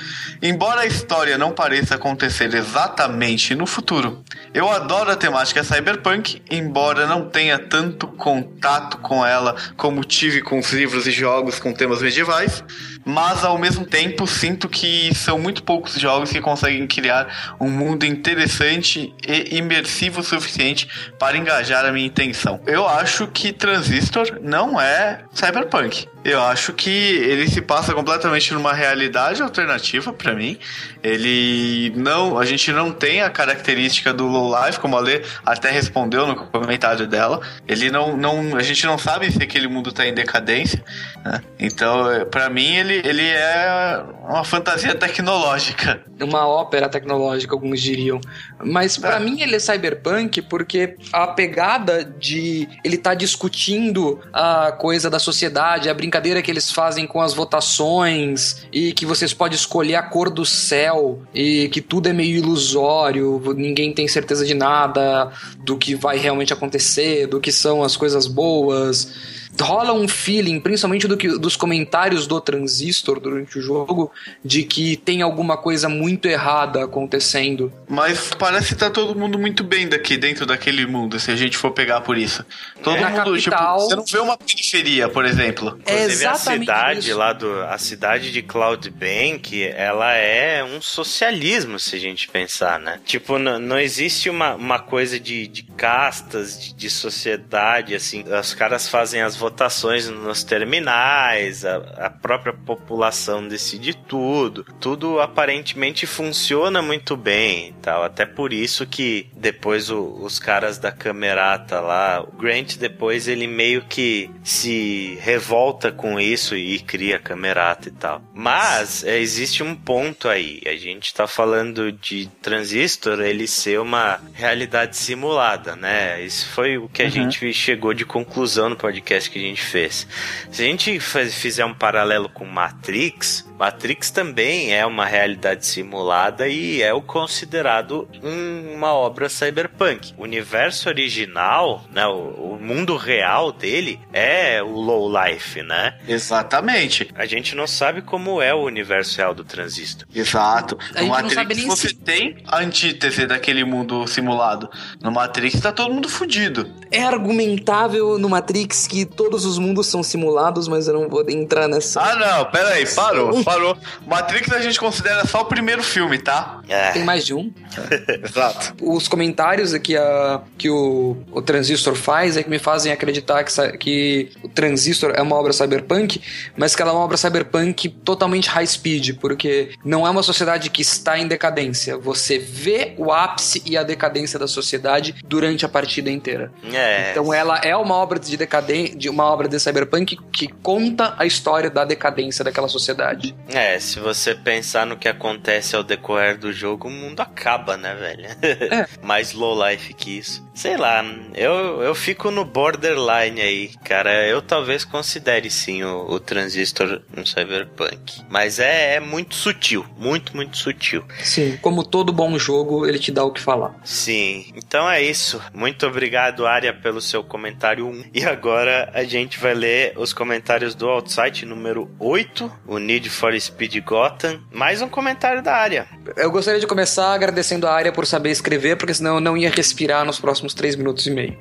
Speaker 2: Embora a história não pareça acontecer exatamente no futuro, eu adoro a temática cyberpunk, embora não tenha tanto contato com ela como tive com os livros e jogos com temas medievais, mas ao mesmo tempo sinto que são muito poucos jogos que conseguem criar um mundo interessante e imersivo o suficiente para engajar a minha intenção. Eu acho que Transistor não é cyberpunk. Eu acho que ele se passa completamente numa realidade alternativa para mim. Ele não, a gente não tem a característica do low life, como a Lê até respondeu no comentário dela. Ele não, não, a gente não sabe se aquele mundo tá em decadência. Né? Então, para mim ele, ele é uma fantasia tecnológica.
Speaker 5: Uma ópera tecnológica, alguns diriam. Mas para é. mim ele é cyberpunk porque a pegada de ele tá discutindo a coisa da sociedade, a brincadeira brincadeira que eles fazem com as votações e que vocês podem escolher a cor do céu e que tudo é meio ilusório, ninguém tem certeza de nada, do que vai realmente acontecer, do que são as coisas boas. Rola um feeling, principalmente do que, dos comentários do Transistor durante o jogo, de que tem alguma coisa muito errada acontecendo.
Speaker 2: Mas parece que tá todo mundo muito bem daqui, dentro daquele mundo, se a gente for pegar por isso. Todo
Speaker 5: É,
Speaker 2: mundo, tipo,
Speaker 5: capital-
Speaker 2: você não vê uma periferia, por exemplo.
Speaker 5: É
Speaker 1: Inclusive a
Speaker 5: exatamente
Speaker 1: cidade
Speaker 5: isso.
Speaker 1: lá do a cidade de Cloud Bank, ela é um socialismo se a gente pensar, né? Tipo, n- não existe uma, uma coisa de, de castas, de, de sociedade, assim. Os caras fazem as votações nos terminais, a, a própria população decide tudo. Tudo aparentemente funciona muito bem e tal. Até por isso que depois o- os caras da Camerata lá, o Grant depois ele meio que se revolta com isso e cria a Camerata e tal. Mas é, existe um ponto aí. A gente tá falando de Transistor ele ser uma realidade simulada, né? Isso foi o que a gente chegou de conclusão no podcast que a gente fez. Se a gente fizer um paralelo com Matrix, Matrix também é uma realidade simulada e é o considerado um- uma obra cyberpunk. O universo original, né, o, o mundo real dele é o low life, né?
Speaker 2: Exatamente.
Speaker 1: A gente não sabe como é o universo real do Transistor.
Speaker 2: Exato.
Speaker 5: A
Speaker 2: No
Speaker 5: gente não
Speaker 2: Matrix
Speaker 5: sabe nem
Speaker 2: você
Speaker 5: se-
Speaker 2: tem a antítese daquele mundo simulado. No Matrix tá todo mundo fudido.
Speaker 5: É argumentável no Matrix que todos os mundos são simulados, mas eu não vou entrar nessa.
Speaker 2: Ah, não, pera aí, parou, parou. Matrix a gente considera só o primeiro filme, tá?
Speaker 1: É.
Speaker 5: Tem mais de um.
Speaker 2: Exato.
Speaker 5: Os comentários que, a, que o, o Transistor faz é que me fazem acreditar que, que o Transistor é uma obra cyberpunk, mas que ela é uma obra cyberpunk totalmente high speed, porque não é uma sociedade que está em decadência. Você vê o ápice e a decadência da sociedade durante a partida inteira.
Speaker 1: É.
Speaker 5: Então ela é uma obra de decadência, de uma obra de cyberpunk que conta a história da decadência daquela sociedade.
Speaker 1: É, se você pensar no que acontece ao decorrer do jogo, o mundo acaba, né, velho? Mais low life que isso. Sei lá, eu, eu fico no borderline aí, cara. Eu talvez considere sim o, o Transistor um cyberpunk. Mas é, é muito sutil, muito, muito sutil.
Speaker 5: Sim, como todo bom jogo, ele te dá o que falar.
Speaker 1: Sim, então é isso. Muito obrigado, Arya, pelo seu comentário 1. E agora a gente vai ler os comentários do Outside número 8, o Need for Speed Gotham. Mais um comentário da Arya.
Speaker 5: Eu gostaria de começar agradecendo a área por saber escrever, porque senão eu não ia respirar nos próximos 3 minutos e meio.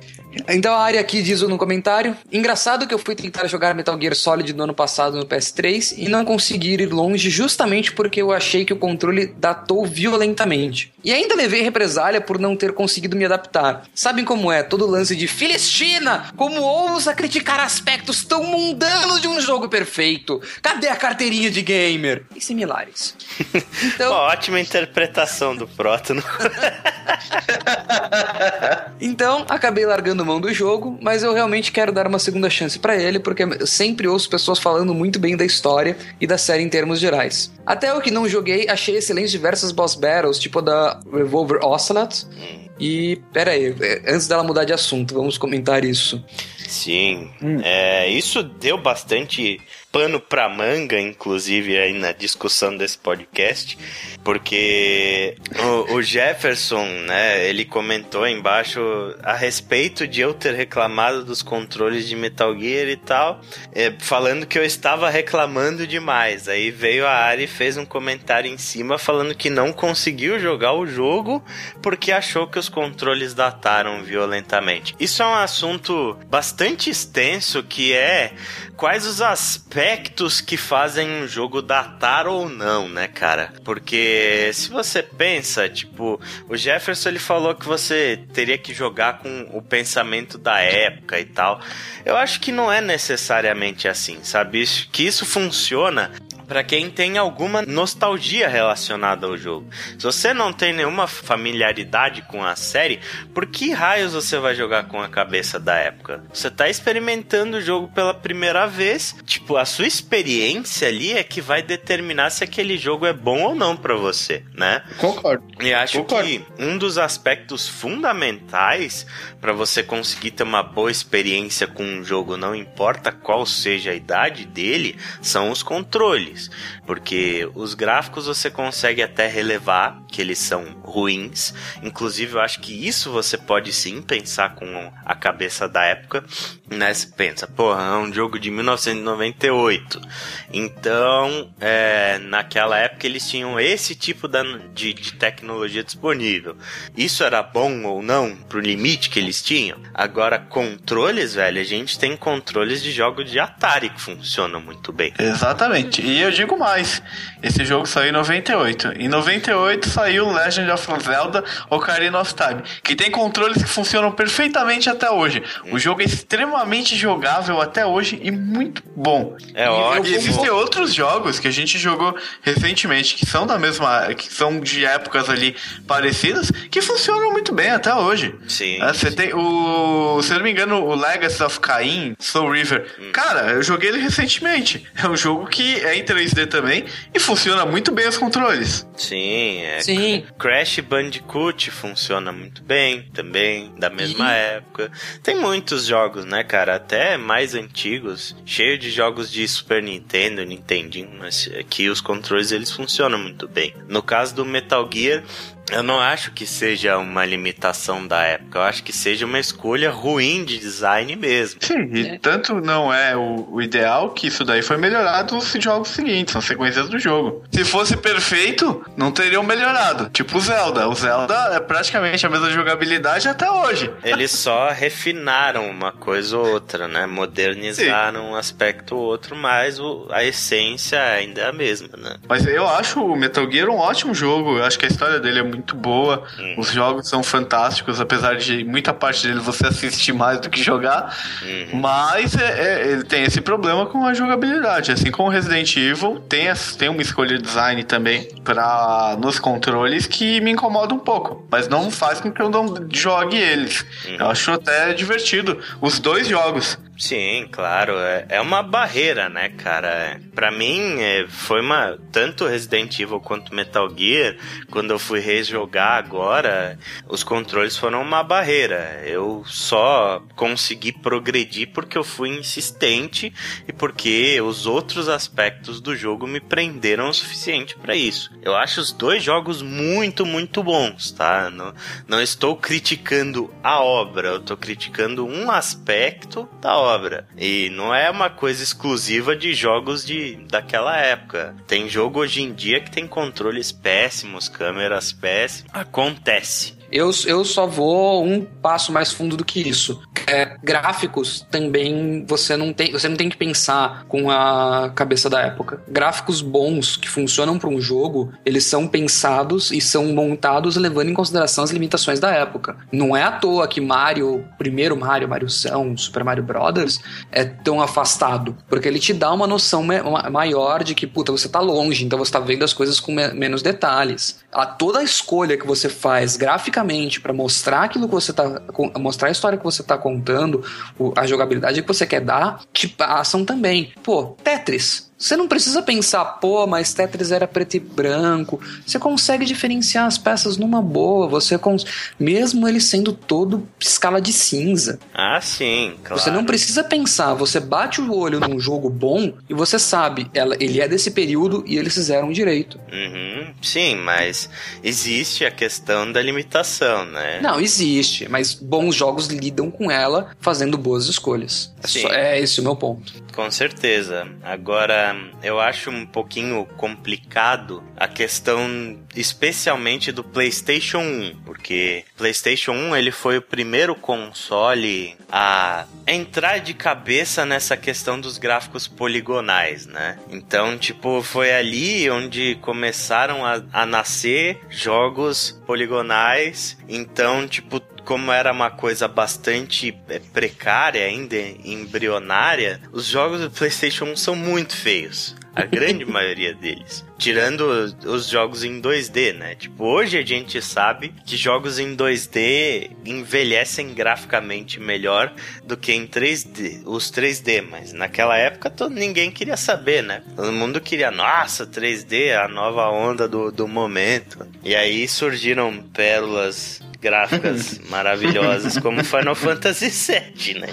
Speaker 5: Então a área aqui diz no comentário: Engraçado que eu fui tentar jogar Metal Gear Solid no ano passado no PS3 e não consegui ir longe justamente porque eu achei que o controle datou violentamente. E ainda levei represália por não ter conseguido me adaptar. Sabem como é? Todo lance de Filistina! Como ousa criticar aspectos tão mundanos de um jogo perfeito? Cadê a carteirinha de gamer? E similares. Então.
Speaker 1: Uma ótima interpretação do prótono.
Speaker 5: Então, acabei largando mão do jogo, mas eu realmente quero dar uma segunda chance pra ele, porque eu sempre ouço pessoas falando muito bem da história e da série em termos gerais. Até o que não joguei, achei excelentes diversas boss battles, tipo a da Revolver Ocelot. E, pera aí, antes dela mudar de assunto, vamos comentar isso.
Speaker 1: Sim, é, isso deu bastante pano pra manga, inclusive, aí na discussão desse podcast, porque o, o Jefferson, né, ele comentou embaixo a respeito de eu ter reclamado dos controles de Metal Gear e tal, é, falando que eu estava reclamando demais. Aí veio a Ari e fez um comentário em cima falando que não conseguiu jogar o jogo porque achou que os controles dataram violentamente. Isso é um assunto bastante extenso que é quais os aspectos que fazem um jogo datar ou não, né, cara? Porque se você pensa, tipo, o Jefferson ele falou que você teria que jogar com o pensamento da época e tal. Eu acho que não é necessariamente assim, sabe? Isso, que isso funciona para quem tem alguma nostalgia relacionada ao jogo. Se você não tem nenhuma familiaridade com a série, por que raios você vai jogar com a cabeça da época? Você tá experimentando o jogo pela primeira vez, tipo, a sua experiência ali é que vai determinar se aquele jogo é bom ou não para você, né?
Speaker 2: Concordo.
Speaker 1: E acho
Speaker 2: Concordo.
Speaker 1: que um dos aspectos fundamentais para você conseguir ter uma boa experiência com um jogo, não importa qual seja a idade dele, são os controles. Controles. Porque os gráficos você consegue até relevar que eles são ruins. Inclusive, eu acho que isso você pode sim pensar com a cabeça da época. Né? Você pensa, porra, é um jogo de 1998. Então, é, naquela época eles tinham esse tipo de, de tecnologia disponível. Isso era bom ou não pro limite que eles tinham? Agora, controles, velho, a gente tem controles de jogos de Atari que funcionam muito bem.
Speaker 2: Exatamente. E eu digo mais: esse jogo saiu em 98. Em 98 saiu Legend of Zelda Ocarina of Time, que tem controles que funcionam perfeitamente até hoje. O jogo é extremamente jogável até hoje e muito bom.
Speaker 1: É ótimo.
Speaker 2: E existem outros jogos que a gente jogou recentemente que são da mesma, que são de épocas ali parecidas, que funcionam muito bem até hoje.
Speaker 1: Sim.
Speaker 2: É, você tem o, se eu não me engano, o Legacy of Kain, Soul River. Hum. Cara, eu joguei ele recentemente. É um jogo que é em 3D também e funciona muito bem os controles.
Speaker 1: Sim, é.
Speaker 5: Sim.
Speaker 1: Crash Bandicoot funciona muito bem também, da mesma e... época. Tem muitos jogos, né, cara? Até mais antigos, cheio de jogos de Super Nintendo, Nintendinho, mas aqui os controles eles funcionam muito bem. No caso do Metal Gear, eu não acho que seja uma limitação da época, eu acho que seja uma escolha ruim de design mesmo.
Speaker 2: Sim, e é. tanto não é o, o, ideal que isso daí foi melhorado nos jogos seguintes, nas sequências do jogo. Se fosse perfeito, não teriam melhorado. Tipo o Zelda. O Zelda é praticamente a mesma jogabilidade até hoje.
Speaker 1: Eles só refinaram uma coisa ou outra, né? Modernizaram Sim. um aspecto ou outro, mas o, a essência ainda é a mesma, né?
Speaker 2: Mas eu acho o Metal Gear um ótimo jogo, eu acho que a história dele é muito muito boa. Uhum. Os jogos são fantásticos, apesar de muita parte dele você assistir mais do que jogar. Uhum. Mas é, é, ele tem esse problema com a jogabilidade. Assim como Resident Evil, tem, tem uma escolha de design também para nos controles que me incomoda um pouco. Mas não faz com que eu não jogue eles. Uhum. Eu acho até divertido. Os dois jogos.
Speaker 1: Sim, claro. É, é uma barreira, né, cara? Para mim, é, foi uma. Tanto Resident Evil quanto Metal Gear, quando eu fui rejogar agora, os controles foram uma barreira. Eu só consegui progredir porque eu fui insistente e porque os outros aspectos do jogo me prenderam o suficiente para isso. Eu acho os dois jogos muito, muito bons, tá? Não, não estou criticando a obra, eu tô criticando um aspecto da obra obra. E não é uma coisa exclusiva de jogos de daquela época. Tem jogo hoje em dia que tem controles péssimos, câmeras péssimas. Acontece.
Speaker 5: Eu, eu só vou um passo mais fundo do que isso. É, gráficos também você não tem você não tem que pensar com a cabeça da época. Gráficos bons que funcionam para um jogo, eles são pensados e são montados levando em consideração as limitações da época. Não é à toa que Mario, primeiro Mario, Mario São, Super Mario Brothers é tão afastado, porque ele te dá uma noção maior de que puta, você tá longe, então você tá vendo as coisas com menos detalhes. A toda a escolha que você faz graficamente para mostrar aquilo que você tá. mostrar a história que você tá contando, a jogabilidade que você quer dar, te passam também. Pô, Tetris. Você não precisa pensar, pô, mas Tetris era preto e branco. Você consegue diferenciar as peças numa boa. Você cons... mesmo ele sendo todo escala de cinza.
Speaker 1: Ah, sim, claro.
Speaker 5: Você não precisa pensar. Você bate o olho num jogo bom e você sabe, ela, ele é desse período e eles fizeram direito.
Speaker 1: Uhum, sim, mas existe a questão da limitação, né?
Speaker 5: Não, existe, mas bons jogos lidam com ela fazendo boas escolhas. É, só, é esse o meu ponto.
Speaker 1: Com certeza. Agora eu acho um pouquinho complicado a questão especialmente do PlayStation 1, porque PlayStation 1 ele foi o primeiro console a entrar de cabeça nessa questão dos gráficos poligonais, né? Então, tipo, foi ali onde começaram a, a nascer jogos poligonais. Então, tipo, como era uma coisa bastante é, precária ainda, embrionária, os jogos do PlayStation 1 são muito feios. A grande maioria deles. Tirando os jogos em 2D, né? Tipo, hoje a gente sabe que jogos em 2D envelhecem graficamente melhor do que em 3D, os 3D, mas naquela época todo, ninguém queria saber, né? Todo mundo queria, nossa, 3D, a nova onda do, do momento. E aí surgiram pérolas gráficas maravilhosas como Final Fantasy VII, né?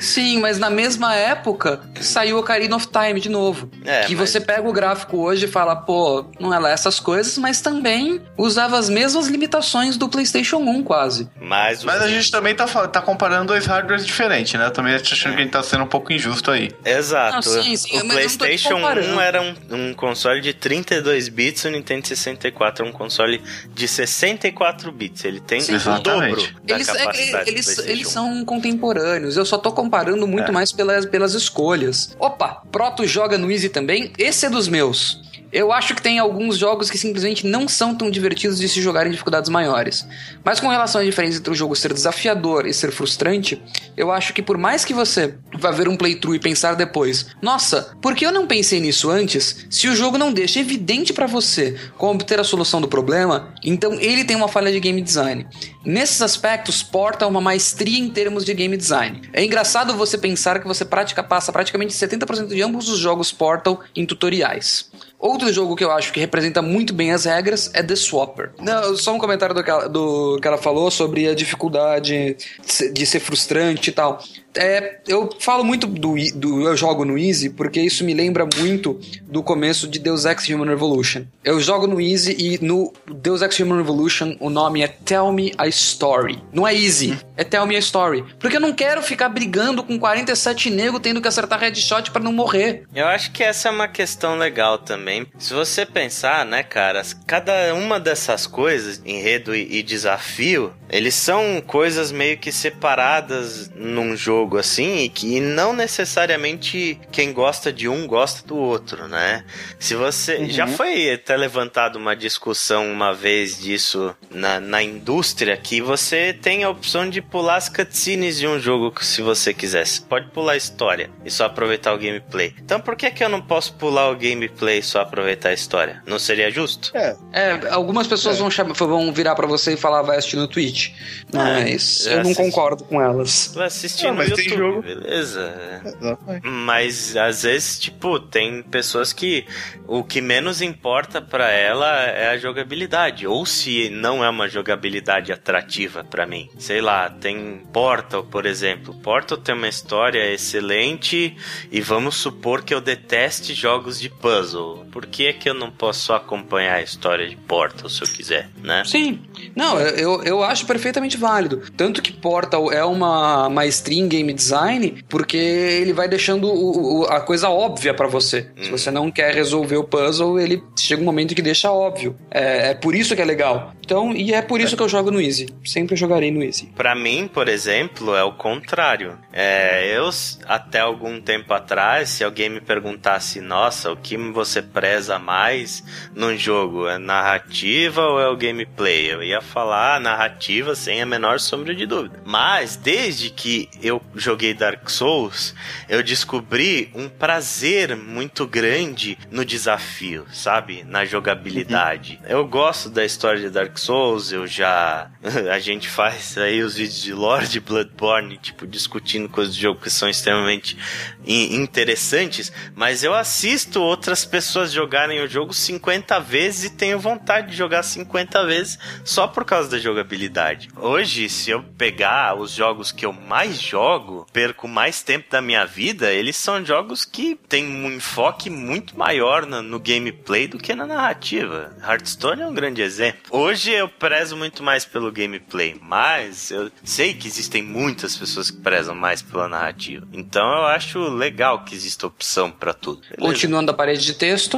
Speaker 5: Sim, mas na mesma época saiu Ocarina of Time de novo. É, que mas... você pega o gráfico hoje e fala, pô, não é lá essas coisas, mas também usava as mesmas limitações do PlayStation 1 quase.
Speaker 2: Mas, mas a gente também tá, tá comparando dois hardwares diferentes, né? Eu também achando é. que a gente tá sendo um pouco injusto aí.
Speaker 1: Exato. Não, sim, sim, o PlayStation 1 era um, um console de 32 bits, o Nintendo 64 é um console de 64 bits. Ele tem sim, o dobro da
Speaker 5: eles,
Speaker 1: é, capacidade
Speaker 5: eles, eles são contemporâneos. Eu só tô comparando muito é. mais pelas, pelas escolhas. Opa, Proto joga no Easy também? Esse é dos meus. Eu acho que tem alguns jogos que simplesmente não são tão divertidos de se jogar em dificuldades maiores. Mas com relação à diferença entre o jogo ser desafiador e ser frustrante, eu acho que por mais que você vá ver um playthrough e pensar depois, nossa, por que eu não pensei nisso antes? Se o jogo não deixa evidente para você como obter a solução do problema, então ele tem uma falha de game design. Nesses aspectos, Porta uma maestria em termos de game design. É engraçado você pensar que você pratica, passa praticamente 70% de ambos os jogos Portal em tutoriais. Outro jogo que eu acho que representa muito bem as regras é The Swapper. Não, só um comentário do ela, do falou sobre a dificuldade de ser frustrante e tal. É, eu falo muito do, do eu jogo no Easy porque isso me lembra muito do começo de Deus Ex Human Revolution. Eu jogo no Easy e no Deus Ex Human Revolution o nome é Tell Me a Story. Não é Easy, é Tell Me a Story. Porque eu não quero ficar brigando com 47 negros tendo que acertar headshot para não morrer.
Speaker 1: Eu acho que essa é uma questão legal também. Se você pensar, né, cara, cada uma dessas coisas, enredo e, e desafio, eles são coisas meio que separadas num jogo assim e que não necessariamente quem gosta de um gosta do outro, né? Se você uhum. já foi até levantado uma discussão uma vez disso na, na indústria que você tem a opção de pular as cutscenes de um jogo se você quisesse. Pode pular a história e só aproveitar o gameplay. Então por que que eu não posso pular o gameplay e só aproveitar a história? Não seria justo?
Speaker 5: É. é algumas pessoas é. vão, chamar, vão virar para você e falar vai assistir no Twitch. É, mas eu não concordo com elas.
Speaker 1: Vai assistir não, no YouTube, tem jogo. beleza. Mas às vezes, tipo, tem pessoas que o que menos importa para ela é a jogabilidade. Ou se não é uma jogabilidade atrativa para mim. Sei lá, tem Portal, por exemplo. Portal tem uma história excelente e vamos supor que eu deteste jogos de puzzle. Por que é que eu não posso acompanhar a história de Portal se eu quiser, né?
Speaker 5: Sim. Não, eu, eu acho perfeitamente válido. Tanto que Portal é uma maestria em game design, porque ele vai deixando o, o, a coisa óbvia para você. Hum. Se você não quer resolver o puzzle, ele chega um momento que deixa óbvio. É, é por isso que é legal. Então, e é por isso que eu jogo no Easy. Sempre jogarei no Easy.
Speaker 1: Para mim, por exemplo, é o contrário. É, eu, até algum tempo atrás, se alguém me perguntasse, nossa, o que você preza mais num jogo? É narrativa ou é o gameplay? Eu ia falar narrativa sem a menor sombra de dúvida. Mas, desde que eu joguei Dark Souls, eu descobri um prazer muito grande no desafio, sabe? Na jogabilidade. Uhum. Eu gosto da história de Dark Souls, eu já. a gente faz aí os vídeos de Lord Bloodborne, tipo, discutindo coisas do jogo que são extremamente interessantes, mas eu assisto outras pessoas jogarem o jogo 50 vezes e tenho vontade de jogar 50 vezes só por causa da jogabilidade. Hoje, se eu pegar os jogos que eu mais jogo, perco mais tempo da minha vida, eles são jogos que têm um enfoque muito maior no, no gameplay do que na narrativa. Hearthstone é um grande exemplo. Hoje eu prezo muito mais pelo gameplay, mas eu sei que existem muitas pessoas que prezam mais pela narrativa. Então eu acho legal que exista opção para tudo.
Speaker 5: Beleza? Continuando a parede de texto,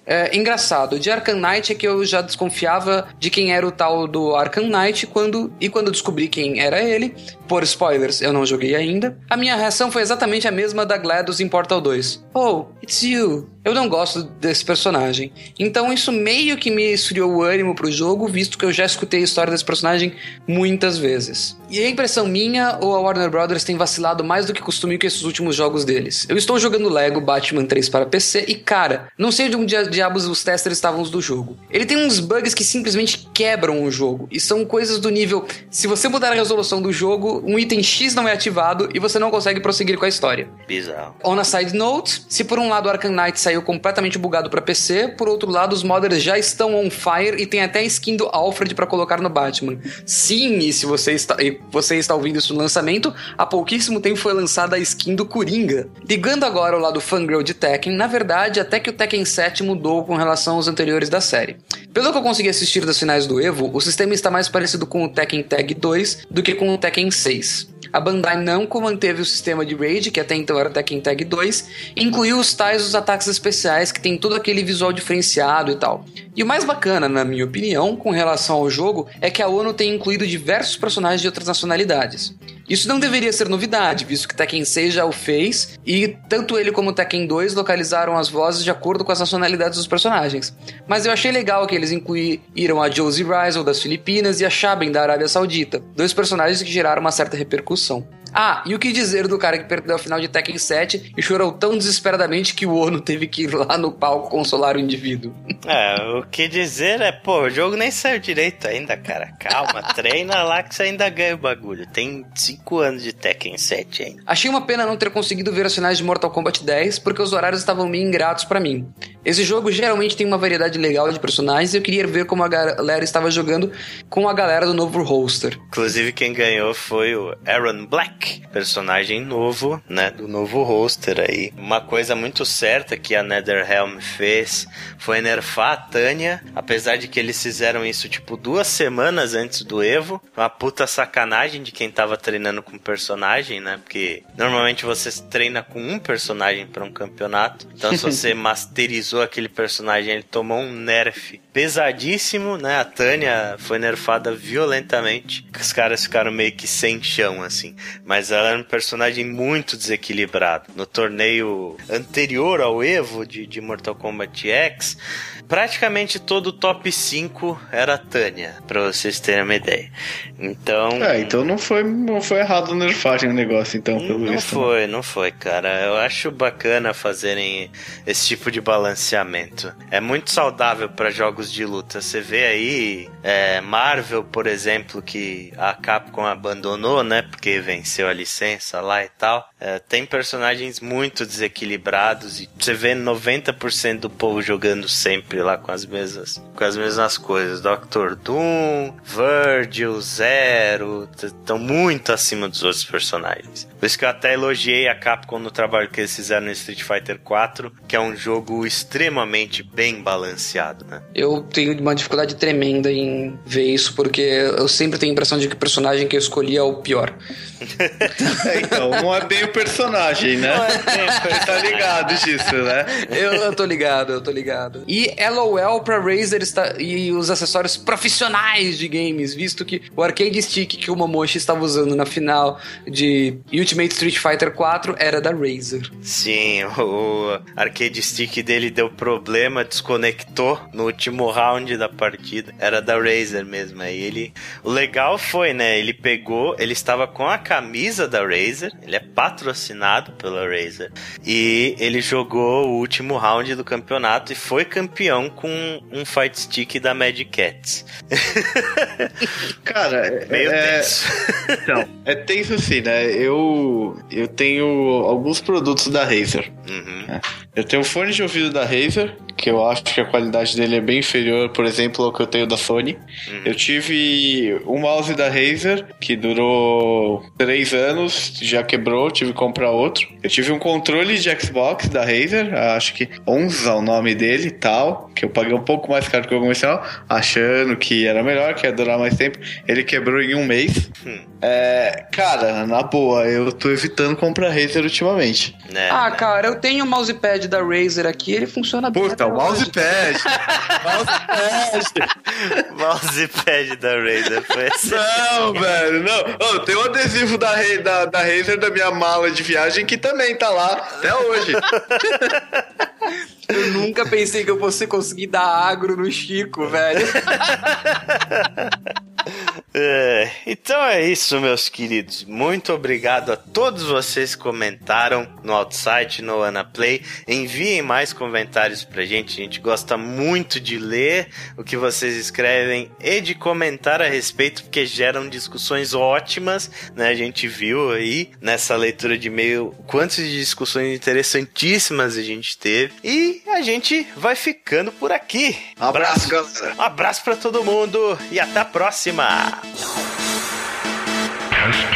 Speaker 5: é, engraçado, de Arkham Knight é que eu já desconfiava de quem era o tal do Arkham Knight quando, e quando descobri quem era ele, por spoilers, eu não joguei ainda, a minha reação foi exatamente a mesma da GLaDOS em Portal 2. Oh, it's you. Eu não gosto desse personagem. Então isso meio que me esfriou o ânimo pro jogo, visto que eu já escutei a história desse personagem muitas vezes. E a impressão minha ou a Warner Brothers tem vacilado mais do que costume com esses últimos jogos deles. Eu estou jogando Lego Batman 3 para PC e cara, não sei de onde diabos os testers estavam do jogo. Ele tem uns bugs que simplesmente quebram o jogo e são coisas do nível, se você mudar a resolução do jogo, um item X não é ativado e você não consegue prosseguir com a história.
Speaker 1: Bizarro.
Speaker 5: On a side note, se por um lado, Arkham Knight saiu completamente bugado para PC, por outro lado, os modders já estão on fire e tem até skin do Alfred para colocar no Batman. Sim, e se você está, e você está ouvindo isso no lançamento, há pouquíssimo tempo foi lançada a skin do Coringa. Ligando agora ao lado fangirl de Tekken, na verdade, até que o Tekken 7 mudou com relação aos anteriores da série. Pelo que eu consegui assistir das finais do Evo, o sistema está mais parecido com o Tekken Tag 2 do que com o Tekken 6. A Bandai não manteve o sistema de raid, que até então era Tekken Tag 2, e incluiu os tais dos ataques especiais, que tem todo aquele visual diferenciado e tal. E o mais bacana, na minha opinião, com relação ao jogo, é que a ONU tem incluído diversos personagens de outras nacionalidades. Isso não deveria ser novidade, visto que Tekken 6 já o fez, e tanto ele como Tekken 2 localizaram as vozes de acordo com as nacionalidades dos personagens. Mas eu achei legal que eles incluíram a Josie Rizel das Filipinas e a Shaben da Arábia Saudita, dois personagens que geraram uma certa repercussão percussão. Ah, e o que dizer do cara que perdeu a final de Tekken 7 e chorou tão desesperadamente que o Ono teve que ir lá no palco consolar o indivíduo?
Speaker 1: É, o que dizer é, pô, o jogo nem saiu direito ainda, cara. Calma, treina lá que você ainda ganha o bagulho. Tem 5 anos de Tekken 7 ainda.
Speaker 5: Achei uma pena não ter conseguido ver as finais de Mortal Kombat 10 porque os horários estavam meio ingratos para mim. Esse jogo geralmente tem uma variedade legal de personagens e eu queria ver como a galera estava jogando com a galera do novo roster.
Speaker 1: Inclusive, quem ganhou foi o Aaron Black, personagem novo, né, do novo roster aí. Uma coisa muito certa que a NetherRealm fez foi nerfar a Tânia, apesar de que eles fizeram isso tipo duas semanas antes do Evo. Uma puta sacanagem de quem tava treinando com personagem, né? Porque normalmente você treina com um personagem para um campeonato. Então, se você masterizou aquele personagem, ele tomou um nerf pesadíssimo, né? A Tânia foi nerfada violentamente. Os caras ficaram meio que sem chão, assim. Mas ela era um personagem muito desequilibrado. No torneio anterior ao Evo de, de Mortal Kombat X, praticamente todo o top 5 era Tânia, pra vocês terem uma ideia. Então.
Speaker 2: É, então não foi, não foi errado nerfarem o negócio, então, pelo
Speaker 1: Não
Speaker 2: visto. né?
Speaker 1: foi, não foi, cara. Eu acho bacana fazerem esse tipo de balanceamento. É muito saudável para jogos de luta. Você vê aí é, Marvel, por exemplo, que a Capcom abandonou, né? Porque venceu a licença lá e tal. É, tem personagens muito desequilibrados e você vê 90% do povo jogando sempre lá com as mesmas, com as mesmas coisas. Doctor Doom, Virgil, Zero, estão muito acima dos outros personagens. Por isso que eu até elogiei a Capcom no trabalho que eles fizeram no Street Fighter 4, que é um jogo extremamente bem balanceado, né?
Speaker 5: Eu tenho uma dificuldade tremenda em ver isso, porque eu sempre tenho a impressão de que o personagem que eu escolhi é o pior.
Speaker 2: É, então, não é bem o personagem, né? Você tá ligado disso, né?
Speaker 5: Eu, eu tô ligado, eu tô ligado. E LOL pra Razer e os acessórios profissionais de games, visto que o arcade stick que o Momoshi estava usando na final de Ultimate Street Fighter 4 era da Razer.
Speaker 1: Sim, o arcade stick dele deu problema, desconectou no último round da partida. Era da Razer mesmo. Aí ele. O legal foi, né? Ele pegou, ele estava com a camisa da Razer, ele é patrocinado pela Razer. E ele jogou o último round do campeonato e foi campeão com um fight stick da Mad Cats.
Speaker 2: Cara, é,
Speaker 1: Meio
Speaker 2: é,
Speaker 1: tenso.
Speaker 2: então, é tenso assim, né? Eu, eu tenho alguns produtos da Razer.
Speaker 1: Uhum.
Speaker 2: Eu tenho fone de ouvido da Razer, que eu acho que a qualidade dele é bem inferior, por exemplo, ao que eu tenho da Sony. Eu tive um mouse da Razer, que durou 3 anos, já quebrou, tive que comprar outro. Eu tive um controle de Xbox da Razer, acho que Onza o nome dele e tal, que eu paguei um pouco mais caro que o comercial, achando que era melhor, que ia durar mais tempo. Ele quebrou em um mês. É, cara, na boa, eu tô evitando comprar Razer ultimamente.
Speaker 1: Né,
Speaker 5: Ah,
Speaker 1: né?
Speaker 5: cara, eu tenho o mousepad da Razer aqui, ele funciona bem.
Speaker 2: Puta, o mousepad! mousepad!
Speaker 1: Mousepad da Razer foi esse.
Speaker 2: Não, velho, não. Ô, tem um adesivo da, da, da Razer da minha mala de viagem que também tá lá até hoje.
Speaker 5: Eu nunca pensei que eu fosse conseguir dar agro no Chico, velho.
Speaker 1: É, então é isso, meus queridos. Muito obrigado a todos vocês que comentaram no Outside, no Anaplay. Enviem mais comentários pra gente. A gente gosta muito de ler o que vocês escrevem e de comentar a respeito, porque geram discussões ótimas, né? A gente viu aí nessa leitura de e-mail quantas discussões interessantíssimas a gente teve. E a gente vai ficando por aqui.
Speaker 2: Um abraço, galera.
Speaker 1: Um abraço pra todo mundo e até a próxima. 然后。